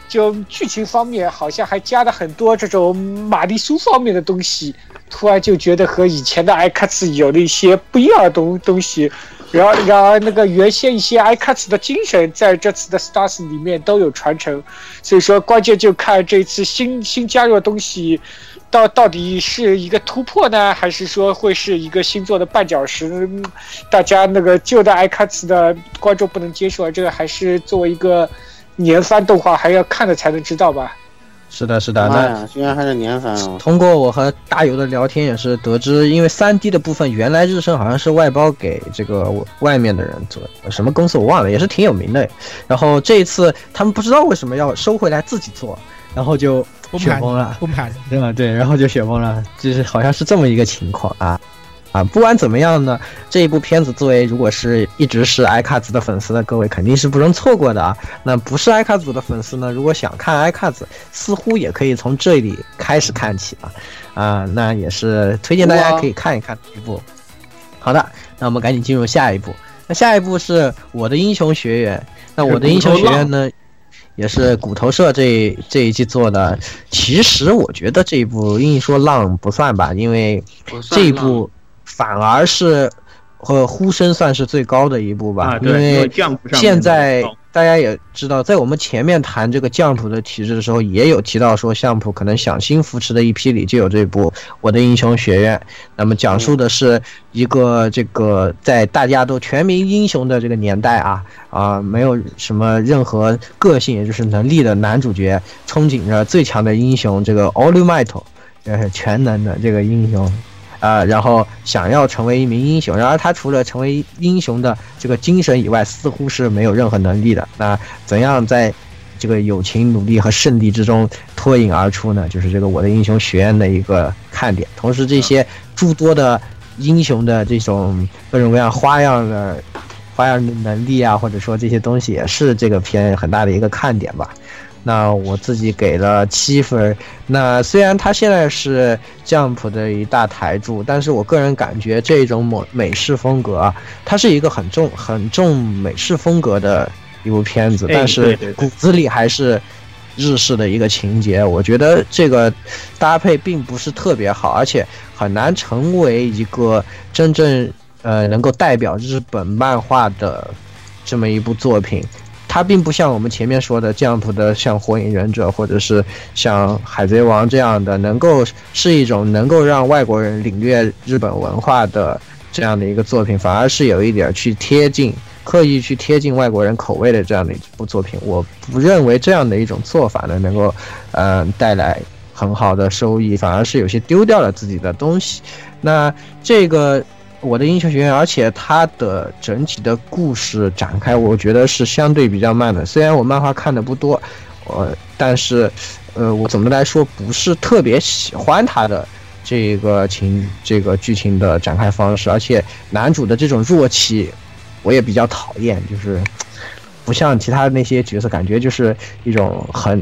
就剧情方面，好像还加了很多这种玛丽苏方面的东西，突然就觉得和以前的 iCats 有了一些不一样的东东西。然后，然而那个原先一些 iCats 的精神在这次的 Stars 里面都有传承，所以说关键就看这次新新加入的东西，到到底是一个突破呢，还是说会是一个新做的绊脚石？大家那个旧的 iCats 的观众不能接受，这个还是作为一个。年番动画还要看了才能知道吧？是的，是的。那，居然还是年番啊！通过我和大友的聊天，也是得知，因为三 D 的部分原来日升好像是外包给这个外面的人做，什么公司我忘了，也是挺有名的。然后这一次他们不知道为什么要收回来自己做，然后就雪崩了，崩盘，对吧？对，然后就雪崩了，就是好像是这么一个情况啊。啊，不管怎么样呢，这一部片子作为如果是一直是艾卡子的粉丝的各位，肯定是不容错过的啊。那不是艾卡子的粉丝呢，如果想看艾卡子，似乎也可以从这里开始看起啊。啊，那也是推荐大家可以看一看一部。好的，那我们赶紧进入下一部。那下一部是我的英雄学院。那我的英雄学院呢，也是骨头社这这一季做的。其实我觉得这一部硬说浪不算吧，因为这一部。反而是，和呼声算是最高的一部吧，啊、因为现在大家也知道，在我们前面谈这个降普的体制的时候，也有提到说相普可能想新扶持的一批里就有这部《我的英雄学院》，那么讲述的是一个这个在大家都全民英雄的这个年代啊啊，没有什么任何个性也就是能力的男主角，憧憬着最强的英雄这个 All Might，呃，全能的这个英雄。啊、然后想要成为一名英雄，然而他除了成为英雄的这个精神以外，似乎是没有任何能力的。那怎样在这个友情、努力和胜利之中脱颖而出呢？就是这个我的英雄学院的一个看点。同时，这些诸多的英雄的这种各种各样花样的花样的能力啊，或者说这些东西，也是这个片很大的一个看点吧。那我自己给了七分。那虽然它现在是 Jump 的一大台柱，但是我个人感觉这种美美式风格啊，它是一个很重很重美式风格的一部片子，但是骨子里还是日式的一个情节，我觉得这个搭配并不是特别好，而且很难成为一个真正呃能够代表日本漫画的这么一部作品。它并不像我们前面说的 Jump 的像火影忍者或者是像海贼王这样的，能够是一种能够让外国人领略日本文化的这样的一个作品，反而是有一点去贴近。刻意去贴近外国人口味的这样的一部作品，我不认为这样的一种做法呢能够，呃，带来很好的收益，反而是有些丢掉了自己的东西。那这个我的英雄学院，而且它的整体的故事展开，我觉得是相对比较慢的。虽然我漫画看的不多，我但是，呃，我总的来说不是特别喜欢它的这个情这个剧情的展开方式，而且男主的这种弱气。我也比较讨厌，就是不像其他那些角色，感觉就是一种很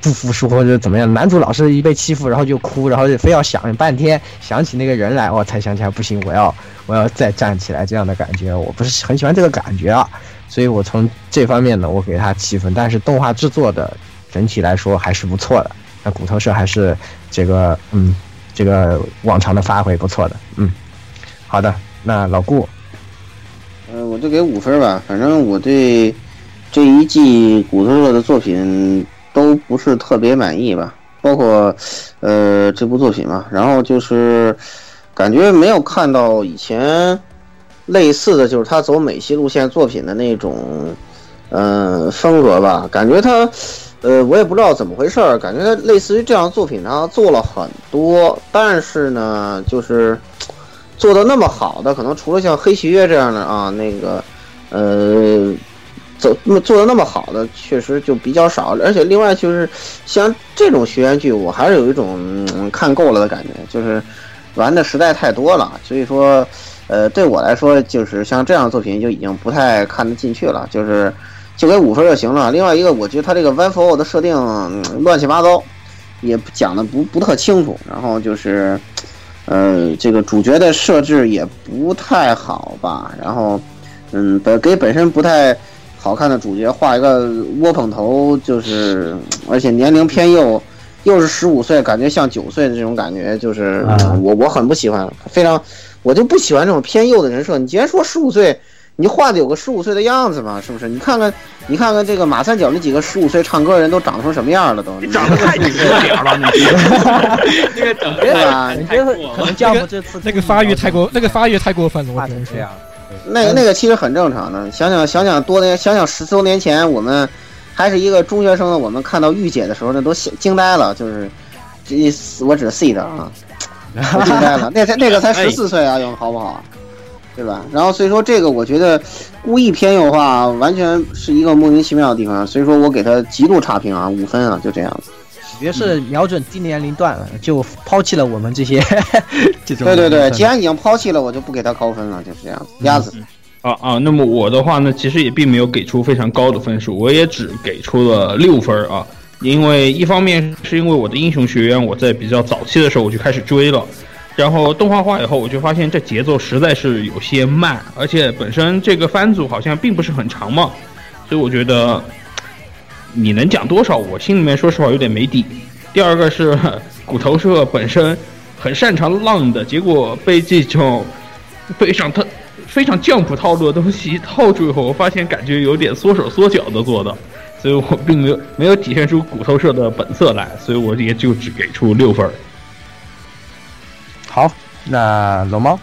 不服输或者怎么样。男主老是一被欺负，然后就哭，然后就非要想半天，想起那个人来，我才想起来不行，我要我要再站起来，这样的感觉我不是很喜欢这个感觉啊。所以我从这方面呢，我给他七分。但是动画制作的整体来说还是不错的。那骨头社还是这个嗯，这个往常的发挥不错的。嗯，好的，那老顾。呃，我就给五分吧。反正我对这一季骨头社的作品都不是特别满意吧，包括呃这部作品嘛。然后就是感觉没有看到以前类似的就是他走美系路线作品的那种嗯风格吧。感觉他呃我也不知道怎么回事儿，感觉他类似于这样的作品他做了很多，但是呢就是。做的那么好的，可能除了像黑契约这样的啊，那个，呃，走做的那么好的，确实就比较少。而且另外就是像这种学员剧，我还是有一种看够了的感觉，就是玩的实在太多了。所以说，呃，对我来说，就是像这样作品就已经不太看得进去了，就是就给五分就行了。另外一个，我觉得他这个 One for All 的设定乱七八糟，也讲的不不特清楚，然后就是。呃，这个主角的设置也不太好吧？然后，嗯，本给本身不太好看的主角画一个窝棚头，就是而且年龄偏幼，又是十五岁，感觉像九岁的这种感觉，就是我我很不喜欢，非常我就不喜欢这种偏幼的人设。你既然说十五岁。你画的有个十五岁的样子嘛？是不是？你看看，你看看这个马三角那几个十五岁唱歌的人都长成什么样了？都你长得太不合脸了，你这个 长对吧？你这可能教父这次那个发育太过，那个发育太过分了，画成这样。那个那个其实很正常的。想想想想多年，想想十多年前我们还是一个中学生的我们看到御姐的时候，那都惊惊呆了。就是这我指 C 的啊，惊呆了。那才那个才十四岁啊，用好不好？对吧？然后所以说这个我觉得故意偏右化，完全是一个莫名其妙的地方。所以说我给他极度差评啊，五分啊，就这样子。我觉得是瞄准低年龄段了，就抛弃了我们这些 这种。对对对，既然已经抛弃了，我就不给他高分了，就是这样子。鸭子。啊啊，那么我的话呢，其实也并没有给出非常高的分数，我也只给出了六分啊。因为一方面是因为我的英雄学院，我在比较早期的时候我就开始追了。然后动画化以后，我就发现这节奏实在是有些慢，而且本身这个番组好像并不是很长嘛，所以我觉得你能讲多少，我心里面说实话有点没底。第二个是 骨头社本身很擅长浪的，结果被这种非常特 非常降谱套路的东西套住以后，我发现感觉有点缩手缩脚的做的，所以我并没有没有体现出骨头社的本色来，所以我也就只给出六分。好，那龙猫，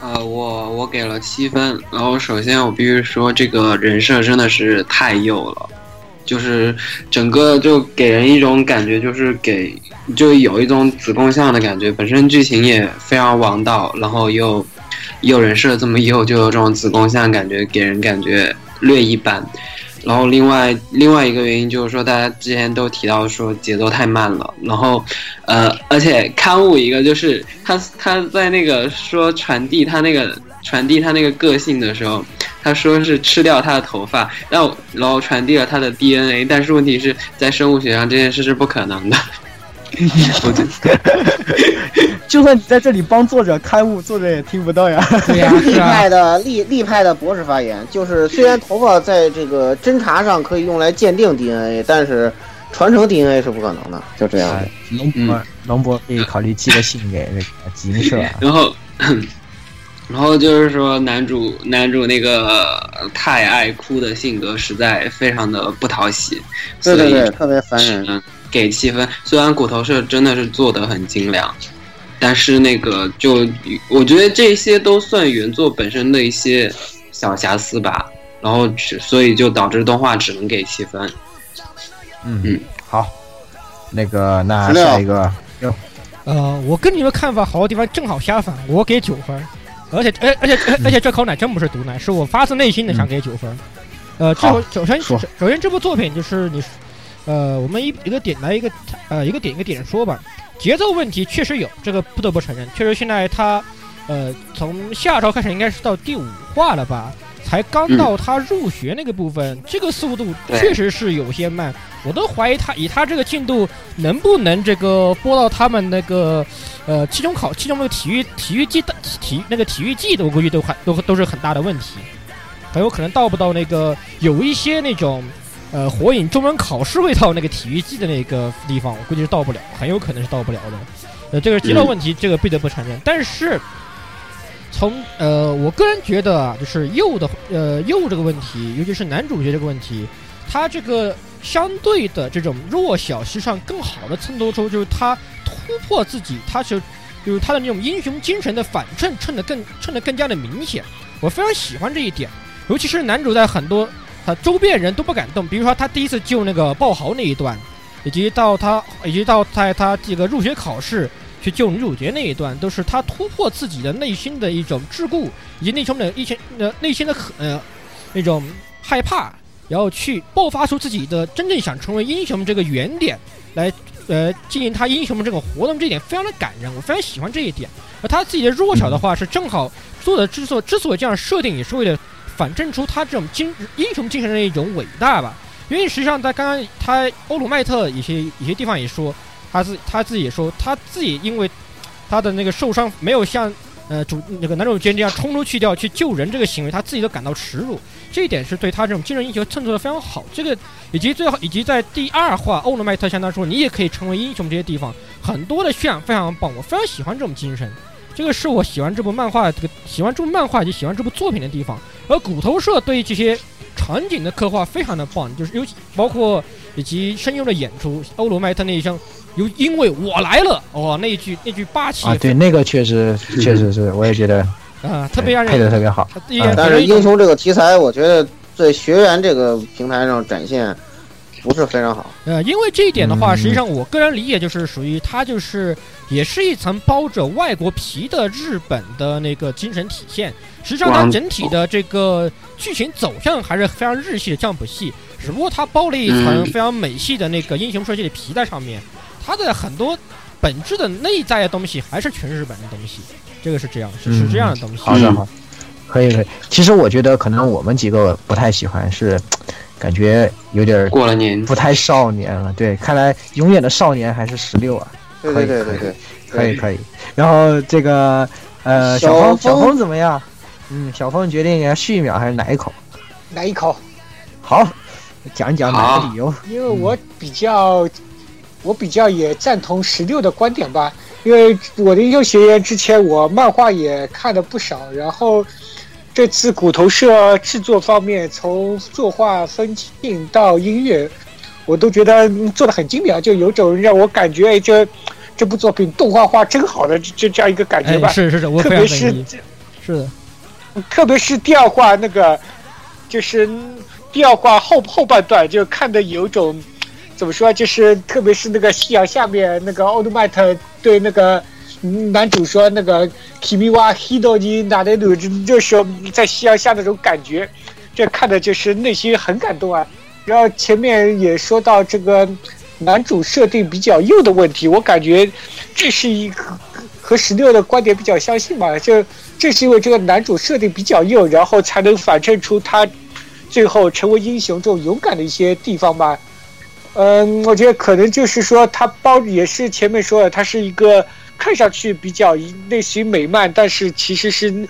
呃，我我给了七分。然后首先我必须说，这个人设真的是太幼了，就是整个就给人一种感觉，就是给就有一种子宫像的感觉。本身剧情也非常王道，然后又又人设这么幼，就有这种子宫像感觉，给人感觉略一般。然后另外另外一个原因就是说，大家之前都提到说节奏太慢了。然后，呃，而且刊物一个就是他他在那个说传递他那个传递他那个个性的时候，他说是吃掉他的头发，然后然后传递了他的 DNA。但是问题是在生物学上这件事是不可能的。就算你在这里帮作者开悟，作者也听不到呀。对呀，立派的立立派的博士发言，就是虽然头发在这个侦查上可以用来鉴定 DNA，但是传承 DNA 是不可能的，就这样。哎龙博龙博可以考虑寄个信给那个集英社啊。然后，然后就是说，男主男主那个太爱哭的性格实在非常的不讨喜，所以对对对，特别烦人。嗯，给七分。虽然骨头社真的是做的很精良，但是那个就我觉得这些都算原作本身的一些小瑕疵吧。然后只所以就导致动画只能给七分。嗯嗯，好，那个那下一个呃，我跟你们看法好的地方正好相反，我给九分，而且而而且而而且这口奶真不是毒奶，是我发自内心的想给九分。呃，这好首先首先这部作品就是你，呃，我们一一个点来一个呃一个点一个点说吧，节奏问题确实有，这个不得不承认，确实现在它呃从下周开始应该是到第五话了吧。才刚到他入学那个部分，这个速度确实是有些慢，我都怀疑他以他这个进度能不能这个播到他们那个呃期中考期中那个体育体育季的体那个体育季的，我估计都还都都是很大的问题，很有可能到不到那个有一些那种呃火影中文考试味道那个体育季的那个地方，我估计是到不了，很有可能是到不了的。呃，这个节奏问题，这个不得不承认，但是。从呃，我个人觉得啊，就是右的呃右这个问题，尤其是男主角这个问题，他这个相对的这种弱小，实际上更好的衬托出就是他突破自己，他是就是他的那种英雄精神的反衬，衬得更衬得更加的明显。我非常喜欢这一点，尤其是男主在很多他周边人都不敢动，比如说他第一次救那个爆豪那一段，以及到他以及到在他这个入学考试。去救女主角那一段，都是他突破自己的内心的一种桎梏，以及内心的一些呃内心的可呃那种害怕，然后去爆发出自己的真正想成为英雄这个原点，来呃进行他英雄们这个活动，这一点非常的感人，我非常喜欢这一点。而他自己的弱小的话，是正好做的之所之所以这样设定，也是为了反证出他这种精英雄精神的一种伟大吧。因为实际上在刚刚他欧鲁麦特一些一些地方也说。他自他自己说，他自己因为他的那个受伤，没有像呃主那个男主角这样冲出去掉去救人这个行为，他自己都感到耻辱。这一点是对他这种精神英雄衬托的非常好。这个以及最后以及在第二话，欧罗麦特向他说，你也可以成为英雄这些地方，很多的渲染非常棒，我非常喜欢这种精神。这个是我喜欢这部漫画，这个喜欢这部漫画以及喜欢这部作品的地方。而骨头社对于这些场景的刻画非常的棒，就是尤其包括以及声优的演出，欧罗麦特那一声。有因为我来了，哦，那一句那句霸气啊，对，那个确实确实是，我也觉得啊，特别让人配的特别好。但是英雄这个题材，我觉得在学员这个平台上展现不是非常好。呃，因为这一点的话，实际上我个人理解就是属于它就是也是一层包着外国皮的日本的那个精神体现。实际上它整体的这个剧情走向还是非常日系的降谱系，只不过它包了一层非常美系的那个英雄设计的皮在上面。它的很多本质的内在的东西还是全日本的东西，这个是这样，是是这样的东西。好的，好，可以可以。其实我觉得可能我们几个不太喜欢，是感觉有点过了年，不太少年了。对，看来永远的少年还是十六啊。对对对对对，可以可以。然后这个呃，小峰小峰怎么样？嗯，小峰决定要续一秒还是奶一口？奶一口？好，讲一讲哪个理由？因为我比较。我比较也赞同十六的观点吧，因为我的英雄学院之前我漫画也看了不少，然后这次骨头社制作方面，从作画、分镜到音乐，我都觉得做的很精妙，就有种让我感觉这这部作品动画化真好的这这样一个感觉吧。是是是，我特别是是的，特别是第二话那个，就是第二话后后半段就看的有种。怎么说？就是特别是那个夕阳下面，那个奥特曼特对那个男主说：“那个 Kimiwa Hido ni n a r u 就说在夕阳下那种感觉，这看的就是内心很感动啊。然后前面也说到这个男主设定比较幼的问题，我感觉这是一个和十六的观点比较相信嘛。就正是因为这个男主设定比较幼，然后才能反衬出他最后成为英雄这种勇敢的一些地方吧。嗯，我觉得可能就是说，它包也是前面说的，它是一个看上去比较类似于美漫，但是其实是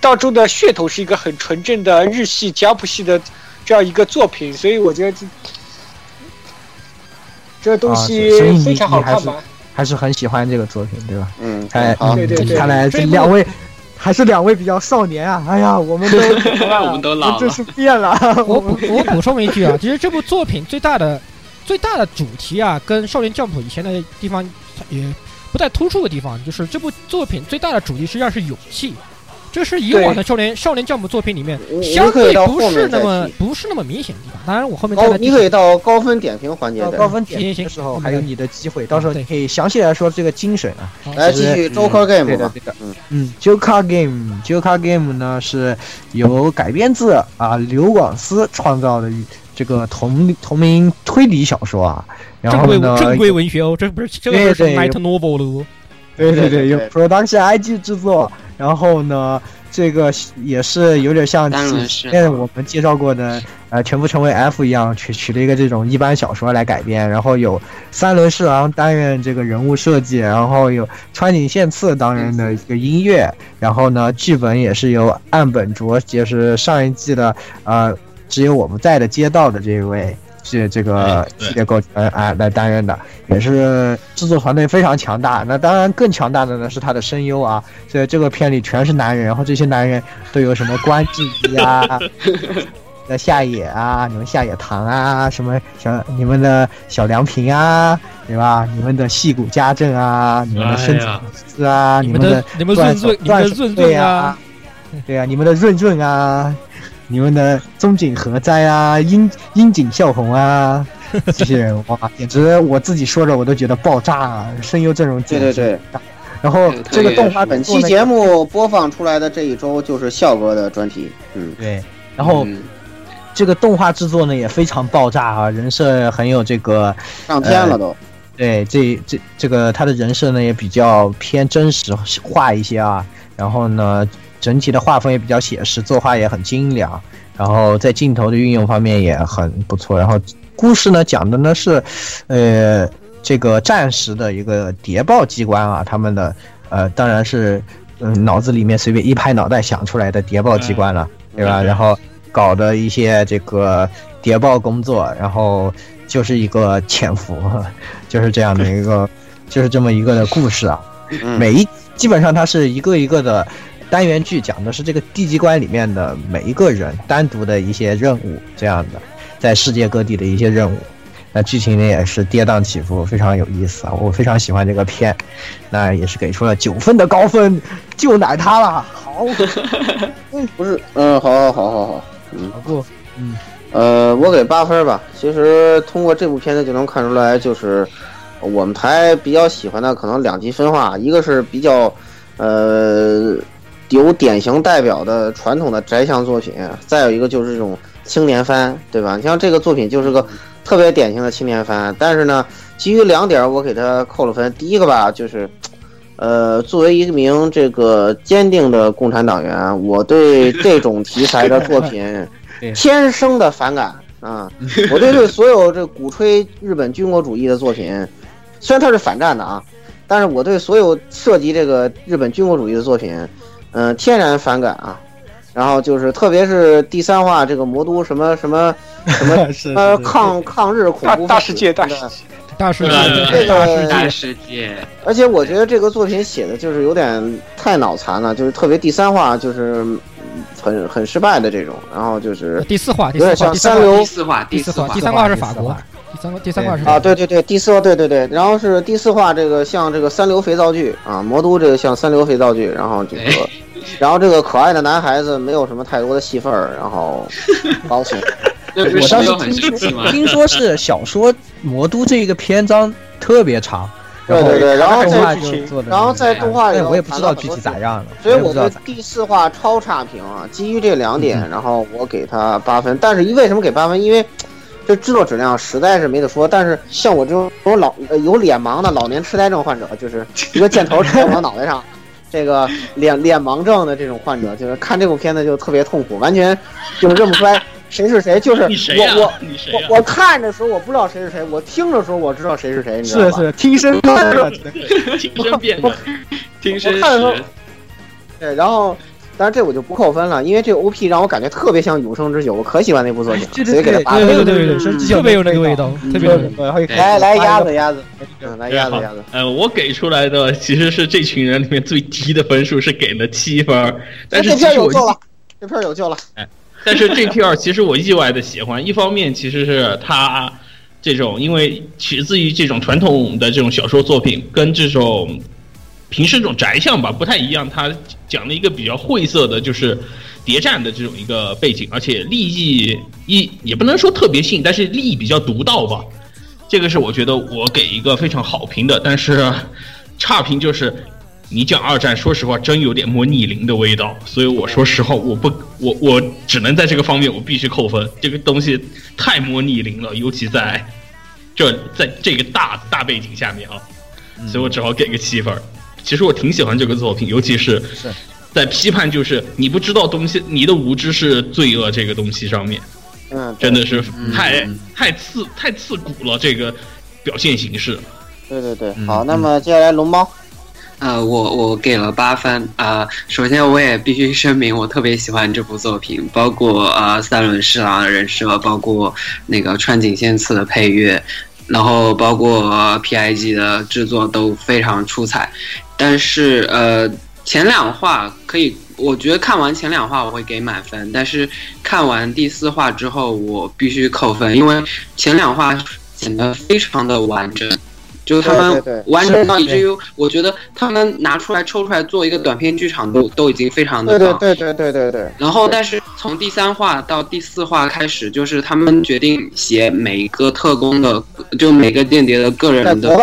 当中的噱头是一个很纯正的日系、江浦系的这样一个作品，所以我觉得，这这东西非常好看嘛。还是很喜欢这个作品，对吧？嗯，哎，好，对对对看来这两位还是两位比较少年啊！哎呀，我们都 我们都老了 真是变了。我补我补充一句啊，其实这部作品最大的最大的主题啊，跟《少年 Jump》以前的地方也不太突出的地方，就是这部作品最大的主题实际上是勇气。这是以往的少年少年 Jump 作品里面相对不是那么不是那么明显的地方。当然，我后面再高，来你可以到高分点评环节。高分点评的时候，还有你的机会，到时候你可以详细来说这个精神啊。来继续 Joker Game 的，吧。对的。嗯嗯，Joker Game，Joker Game 呢是由改编自啊刘广思创造的这个同同名推理小说啊。然后呢，正规文学哦，这不是这个不是对对 Night Novel 了哦。对对对，有对 Production IG 制作。然后呢，这个也是有点像单轮式前面我们介绍过的呃，全部成为 F 一样，取取了一个这种一般小说来改编。然后有三轮侍郎担任这个人物设计，然后有川井宪次担任的一个音乐。然后呢，剧本也是由岸本卓，就是上一季的呃，只有我们在的街道的这一位。是这个对系列构成啊来担任的，也是制作团队非常强大。那当然更强大的呢是他的声优啊，所以这个片里全是男人，然后这些男人都有什么关智一啊、的夏野啊、你们夏野堂啊、什么小你们的小凉平啊，对吧？你们的戏骨家政啊、你们的生子啊、你们的你们断润润你们的润对润啊，，对啊，你们的润润啊，你们的中井和哉啊，樱樱井孝宏啊，这些人哇，简直我自己说着我都觉得爆炸啊！声优阵容简直对对对，然后这个动画本期节目播放出来的这一周就是笑哥的专题。嗯，对，然后嗯这个动画制作呢也非常爆炸啊，人设很有这个上天了都。对，这这这个他的人设呢也比较偏真实化一些啊，然后呢，整体的画风也比较写实，作画也很精良，然后在镜头的运用方面也很不错。然后故事呢讲的呢是，呃，这个战时的一个谍报机关啊，他们的呃当然是嗯脑子里面随便一拍脑袋想出来的谍报机关了，对吧？嗯然后搞的一些这个谍报工作，然后就是一个潜伏，就是这样的一个，就是这么一个的故事啊。嗯，每一基本上它是一个一个的单元剧，讲的是这个地级关里面的每一个人单独的一些任务，这样的在世界各地的一些任务。那剧情呢也是跌宕起伏，非常有意思啊！我非常喜欢这个片，那也是给出了九分的高分，就奶他了。好，不是，嗯，好好好好好。嗯不？呃，我给八分吧。其实通过这部片子就能看出来，就是我们台比较喜欢的可能两极分化，一个是比较呃有典型代表的传统的宅向作品，再有一个就是这种青年番，对吧？你像这个作品就是个特别典型的青年番，但是呢，基于两点我给他扣了分。第一个吧，就是。呃，作为一名这个坚定的共产党员，我对这种题材的作品天生的反感啊！我对这所有这鼓吹日本军国主义的作品，虽然它是反战的啊，但是我对所有涉及这个日本军国主义的作品，嗯、天然反感啊。然后就是，特别是第三话这个魔都什么什么 什么是呃抗抗日恐怖大世界，大分子世界，大世界对对大世界，世界，而且我觉得这个作品写的就是有点太脑残了，就是特别第三话就是嗯很很失败的这种，然后就是第四话，第有点四话，第三话，像三流第四话，第四话，第，三话是第四话法国，第三个第三话是啊，对对对，第四话对对对，然后是第四话这个像这个三流肥皂剧啊，魔都这个像三流肥皂剧，然后这个哎，然后这个可爱的男孩子没有什么太多的戏份儿，然后 高兴，我当时听说？听说是小说《魔都》这个篇章特别长，对对对，然后在然后在动画里头我也不知道具体咋样了，所以我对第四话超差评啊，基于这两点，嗯然后我给他八分。但是为什么给八分？因为这制作质量实在是没得说。但是像我这种有老呃有脸盲的老年痴呆症患者，就是一个箭头插我脑袋上，这个脸脸盲症的这种患者，就是看这部片子就特别痛苦，完全就是认不出来谁是谁。就是你谁呀、我我你谁呀、我我看的时候我不知道谁是谁，我听的时候我知道谁是谁，你知道吧？是是听声看热，听声辨人，听声我看的时候，对，然后但是这我就不扣分了，因为这个 OP 让我感觉特别像《永生之酒》，我可喜欢那部作品了，对所以给他八对分。对对对对，特别有那个味道，特别有来来鸭子鸭子，嗯，来鸭子鸭子。呃，我给出来的其实是这群人里面最低的分数，是给了七分。但是这片有救了，这片有救了。但是这片儿其实我意外的喜欢，一方面其实是它这种，因为取自于这种传统的这种小说作品，跟这种平时这种宅向吧不太一样，它讲了一个比较晦涩的，就是谍战的这种一个背景，而且立意一也不能说特别信，但是立意比较独到吧。这个是我觉得我给一个非常好评的，但是差评就是你讲二战，说实话真有点摸逆鳞的味道，所以我说实话，我不，我我只能在这个方面我必须扣分，这个东西太摸逆鳞了，尤其在这在这个大大背景下面啊，所以我只好给个七分儿。其实我挺喜欢这个作品，尤其是是。在批判就是你不知道东西，你的无知是罪恶这个东西上面，嗯，真的是太嗯。太刺太刺骨了，这个表现形式。对对对。嗯好，那么接下来龙猫，呃，我我给了八分啊、首先，我也必须声明，我特别喜欢这部作品，包括啊、三轮侍郎的人设，包括那个川井宪次的配乐，然后包括、呃 PIG 的制作都非常出彩。但是呃，前两话可以，我觉得看完前两话我会给满分，但是看完第四话之后，我必须扣分，因为前两话显得非常的完整。就是他们完成到以至于，我觉得他们拿出来抽出来做一个短片剧场都都已经非常的棒。对对对对对对对。然后，但是从第三话到第四话开始，就是他们决定写每一个特工的，就每个间谍的个人的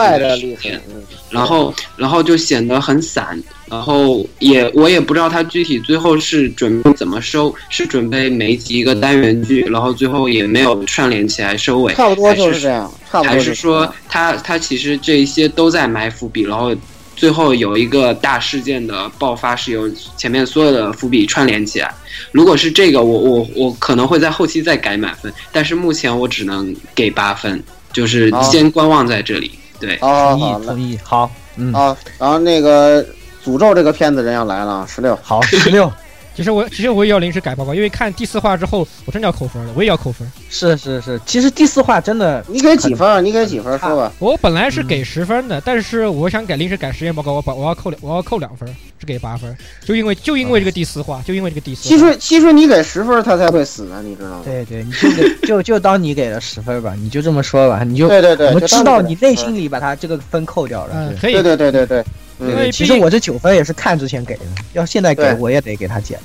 然后然后就显得很散，然后也我也不知道他具体最后是准备怎么收，是准备每一集一个单元剧，然后最后也没有串联起来收尾，差不多就是这样，差不多还是说样他他其实这一些都在埋伏笔，然后最后有一个大事件的爆发是由前面所有的伏笔串联起来。如果是这个，我我我可能会在后期再改满分，但是目前我只能给八分，就是先观望在这里。对，好好好同意同意，好，嗯，啊，然后那个诅咒这个片子人要来了，十六。好，十六，其实我其实我也要临时改报告，因为看第四话之后，我真的要扣分了，我也要扣分。是是是，其实第四话真的你给几分啊？你给几分？说吧。我本来是给十分的，但是我想改临时改实验报告，我把我要扣两，我要扣两分，只给八分，就因为就因为这个第四话，就因为这个第四话。其实其实你给十分，他才会死呢，你知道吗？对对，你就给就就当你给了十分吧，你就这么说吧，你就对对对，我们知道你给了10分内心里把他这个分扣掉了。嗯，可以对，对对对对，嗯。因为其实我这九分也是看之前给的，要现在给我也得给他减。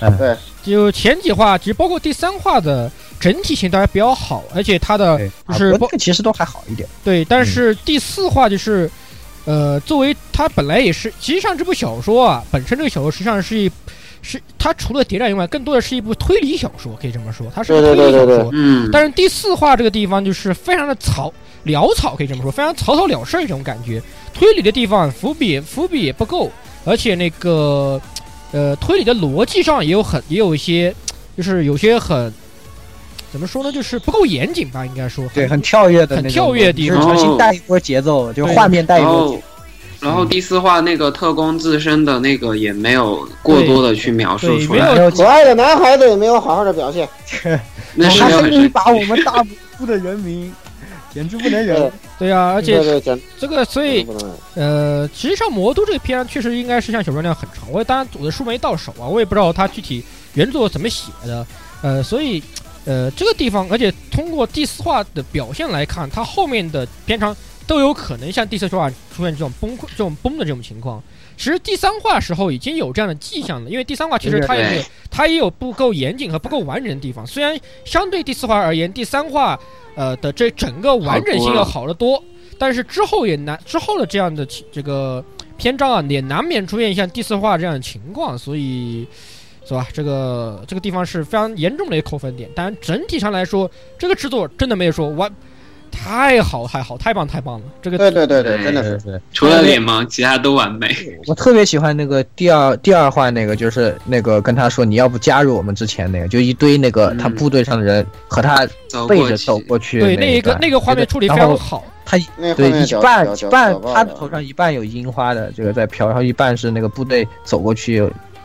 嗯，对。就前几话，其实包括第三话的整体性都还比较好，而且它的，就是其实都还好一点。对，但是第四话就是，呃，作为它本来也是，其实际上这部小说啊，本身这个小说实际上是一，是它除了谍战以外，更多的是一部推理小说，可以这么说，它是个对对对对推理小说。嗯，但是第四话这个地方就是非常的草潦草，可以这么说，非常草草了事儿这种感觉。推理的地方伏笔伏笔也不够，而且那个呃推理的逻辑上也有很也有一些，就是有些很怎么说呢，就是不够严谨吧，应该说。对，很跳跃的很跳跃的地就是方重新带一波节奏，就画面带一然波节后，然后第四话那个特工自身的那个也没有过多的去描述出来，对没有奏。可爱的男孩子也没有好好的表现。那是他甚至没有很神把我们大部的人民，简直不能忍。对啊，而且这个所以呃，实际上《魔都》这个片确实应该是像小说那样很长，我也当然我的书没到手啊，我也不知道它具体原作怎么写的，呃，所以呃这个地方，而且通过第四话的表现来看，它后面的篇章都有可能像第四话出现这种崩溃、这种崩的这种情况。其实第三话时候已经有这样的迹象了，因为第三话其实它也有它也有不够严谨和不够完整的地方。虽然相对第四话而言，第三话呃的这整个完整性要好得多，但是之后也难之后的这样的这个篇章啊，也难免出现像第四话这样的情况，所以是吧？这个这个地方是非常严重的一个扣分点。当然整体上来说，这个制作真的没有说完太好太好太棒太棒了。这个对对对对，真的是。是。除了脸盲，其他都完美。我特别喜欢那个第二第二话那个，就是那个跟他说你要不加入我们之前那个，就一堆那个嗯他部队上的人和他走过去背着走过去。对那一个那个画面处理非常好。他对一半半他的头上一半有樱花的这个在飘，然后一半是那个部队走过去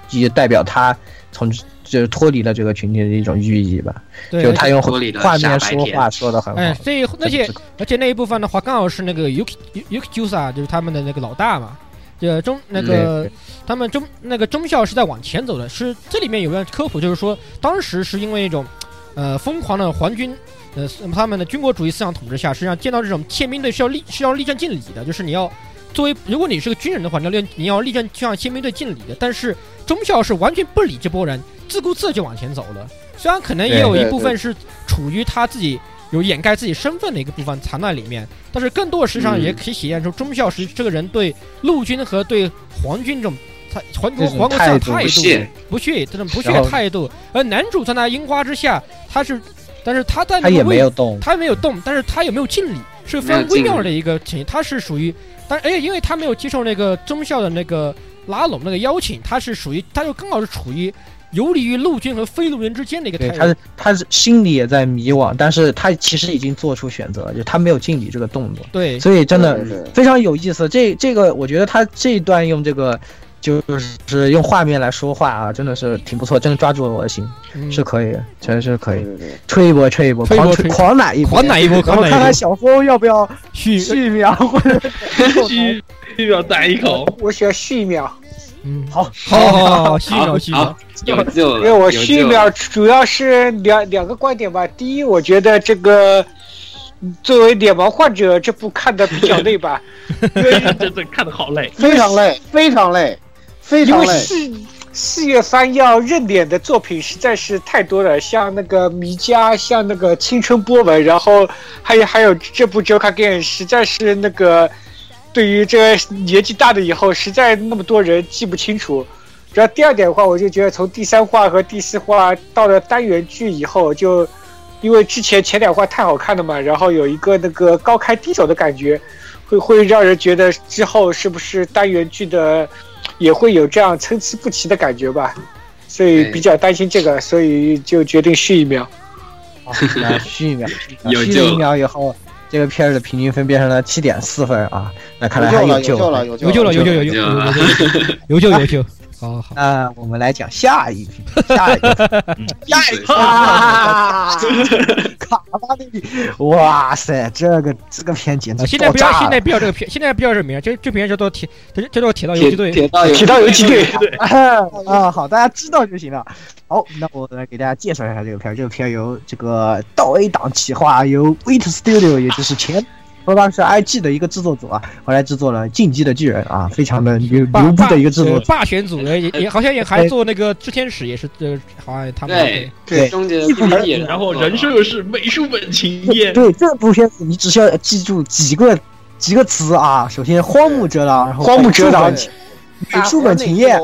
也代表他从就是脱离了这个群体的一种寓意吧。对，就他用画面说话说的很哎好，。所以那些这个而且那一部分的话，刚好是那个 Yuki Yuki Jusa 就是他们的那个老大嘛，这中那个他们中那个中校是在往前走的，是这里面有个科普，就是说当时是因为一种呃疯狂的皇军。呃，他们的军国主义思想统治下，实际上见到这种宪兵队是要立是要立正敬礼的，就是你要作为如果你是个军人的话，你要立你要立正向宪兵队敬礼的。但是中校是完全不理这波人，自顾自就往前走了。虽然可能也有一部分是处于他自己有掩盖自己身份的一个部分藏在里面，但是更多的实际上嗯也可以体现出中校是这个人对陆军和对皇军这种他皇国这种皇国思想态度不屑这种不屑态度，而男主在那樱花之下，他是，但是他在那他也个位没有动，他没有动，但是他有没有敬礼是非常微妙的一个情形。他是属于，但而且因为他没有接受那个中校的那个拉拢那个邀请，他是属于，他就刚好是处于游离于陆军和非陆军之间的一个态对，度。他是他是心里也在迷惘，但是他其实已经做出选择了，就他没有敬礼这个动作，对，所以真的非常有意思。这这个我觉得他这一段用这个就是用画面来说话啊，真的是挺不错，真的抓住了我的心，嗯。是可以的，真的是可以。对对对，吹一波吹一波，狂狂奶一波，狂奶一波，然狂奶一波？后看看，小峰要不要续，续秒或者 续续秒带一口，我需要续一秒，嗯，好好好好好，续一秒，续一秒好，有救了，因为我续一秒主要是两两个观点吧。第一，我觉得这个作为脸盲患者，这部看的比较累吧，因 为真的看的好累。非常累，非常累，非因常累。为四四月番要认脸的作品实在是太多了，像那个迷家，像那个青春波纹，然后还有还有这部《Joker Game》，实在是那个对于这个年纪大的以后，实在那么多人记不清楚。然后第二点的话，我就觉得从第三话和第四话到了单元剧以后，就因为之前前两话太好看了嘛，然后有一个那个高开低走的感觉，会会让人觉得之后是不是单元剧的也会有这样参差不齐的感觉吧，所以比较担心这个，所以就决定续一秒。续一秒，续了一秒以后，这个片儿的平均分变成了七点四分啊，那看来有救了，还救有救了，有有救了，有救，有救，有救有救，有救，好好。那我们来讲下一批，下一个，下一个，啊！卡巴利，哇塞，这个这个片简直啊，现在不要，现在不要这个片，现在不要这名，这这片叫做铁，这这叫做铁道游击队。铁铁道铁道游击队，啊，好，大家知道就行了。好，那我来给大家介绍一下这个片。这个片由这个道 A 档企划，由 Wait Studio，也就是前说当时 IG 的一个制作组啊，后来制作了《进击的巨人》啊，非常的牛牛逼的一个制作。霸权组也也好像也还做那个炽天使，也是呃，好像他们对对终结一部分 PPT 也是然后人设是美术本情业，对这部片子，你只需要记住几个几个词啊。首先，荒木哲郎，然后荒木哲郎美术本情彦，然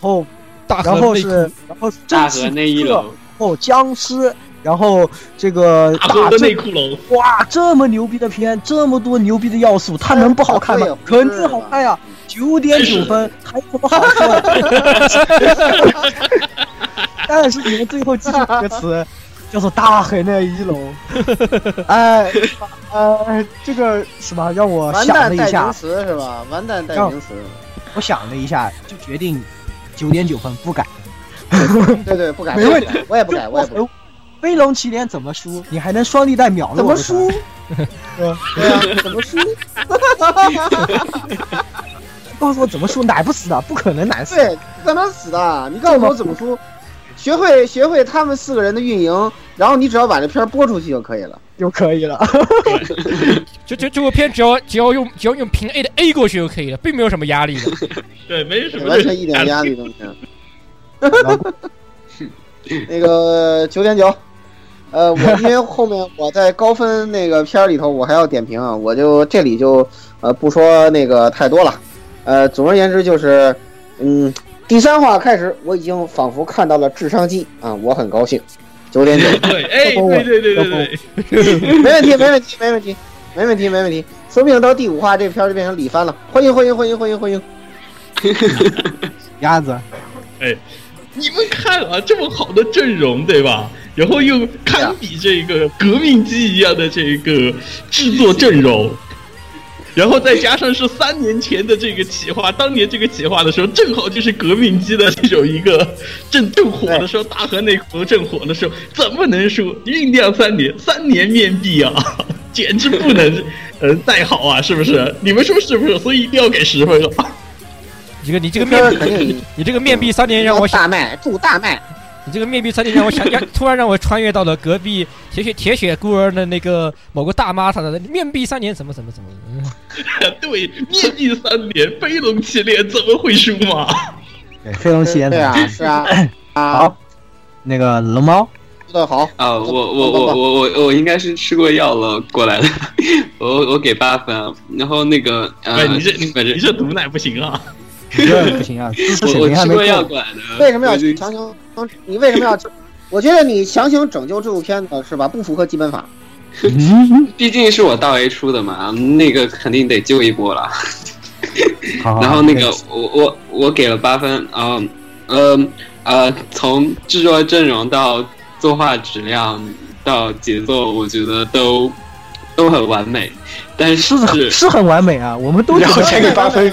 后大然后是然后大河那一楼，然后僵尸，然后这个大内骷髅，哇，这么牛逼的片，这么多牛逼的要素，它能不好看吗肯定好看呀！九点九分，还有什么好看的？但是你们最后记住一个词，叫做“大海那一楼”。哎，呃，这个什么让我想了蛋代名一下，词是吧？完蛋代名词，我想了一下，就决定九点九分不改。对对，不改，没问题我也不改，我也不改。飞龙骑连怎么输？你还能双立带秒了我怎么输？对啊，怎么输？告诉我怎么输？奶不死的，不可能奶死。对，不可能死的。你告诉我怎么输？学会学会他们四个人的运营，然后你只要把这片播出去就可以了。就可以了。就就这部片只要只要用只要用平 A 的 A 过去就可以了，并没有什么压力的。对，没什么完全一点压力都没有。那个九点九，呃，我 因为后面我在高分那个片儿里头，我还要点评啊，我就这里就呃不说那个太多了，呃，总而言之就是，嗯，第三话开始，我已经仿佛看到了智商机啊，我很高兴，九点九，对，哎，对对对对对，没问题，没问题，没问题，没问题，没问题，说不定到第五话这片儿就变成李帆了，欢迎欢迎欢迎欢迎欢迎，鸭子，你们看啊，这么好的阵容，对吧？然后又堪比这个革命机一样的这个制作阵容，然后再加上是三年前的这个企划，当年这个企划的时候，正好就是革命机的这种一个正正火的时候，大河内湖正火的时候，怎么能输？酝酿三年，三年面壁啊，简直不能呃再好啊，是不是？你们说是不是？所以一定要给十分啊！这个你这个面壁，你这个面壁三年让我想大麦祝大麦，你这个面壁三年让我想，让 突然让我穿越到了隔壁铁血铁血孤儿的那个某个大妈，她的面壁三年怎么怎么怎么，嗯 对，面壁三年，飞龙七连怎么会输嘛？对，飞龙七连对啊，是啊，啊，好，那个龙猫，那好，啊，我我我我我我应该是吃过药了过来的，我我给八分啊。然后那个呃哎，，你这你这毒奶不行啊！你这不行啊，知识我水平还没够。为什么要强行？你为什么要？我觉得你强行拯救这部片子是吧？不符合基本法。嗯，毕竟是我大 A 出的嘛，那个肯定得救一波了。然后那个我我我给了八分啊，呃呃，从制作阵容到作画质量到节奏，我觉得都都很完美，但是是是很完美啊，我们都觉然后才给八分。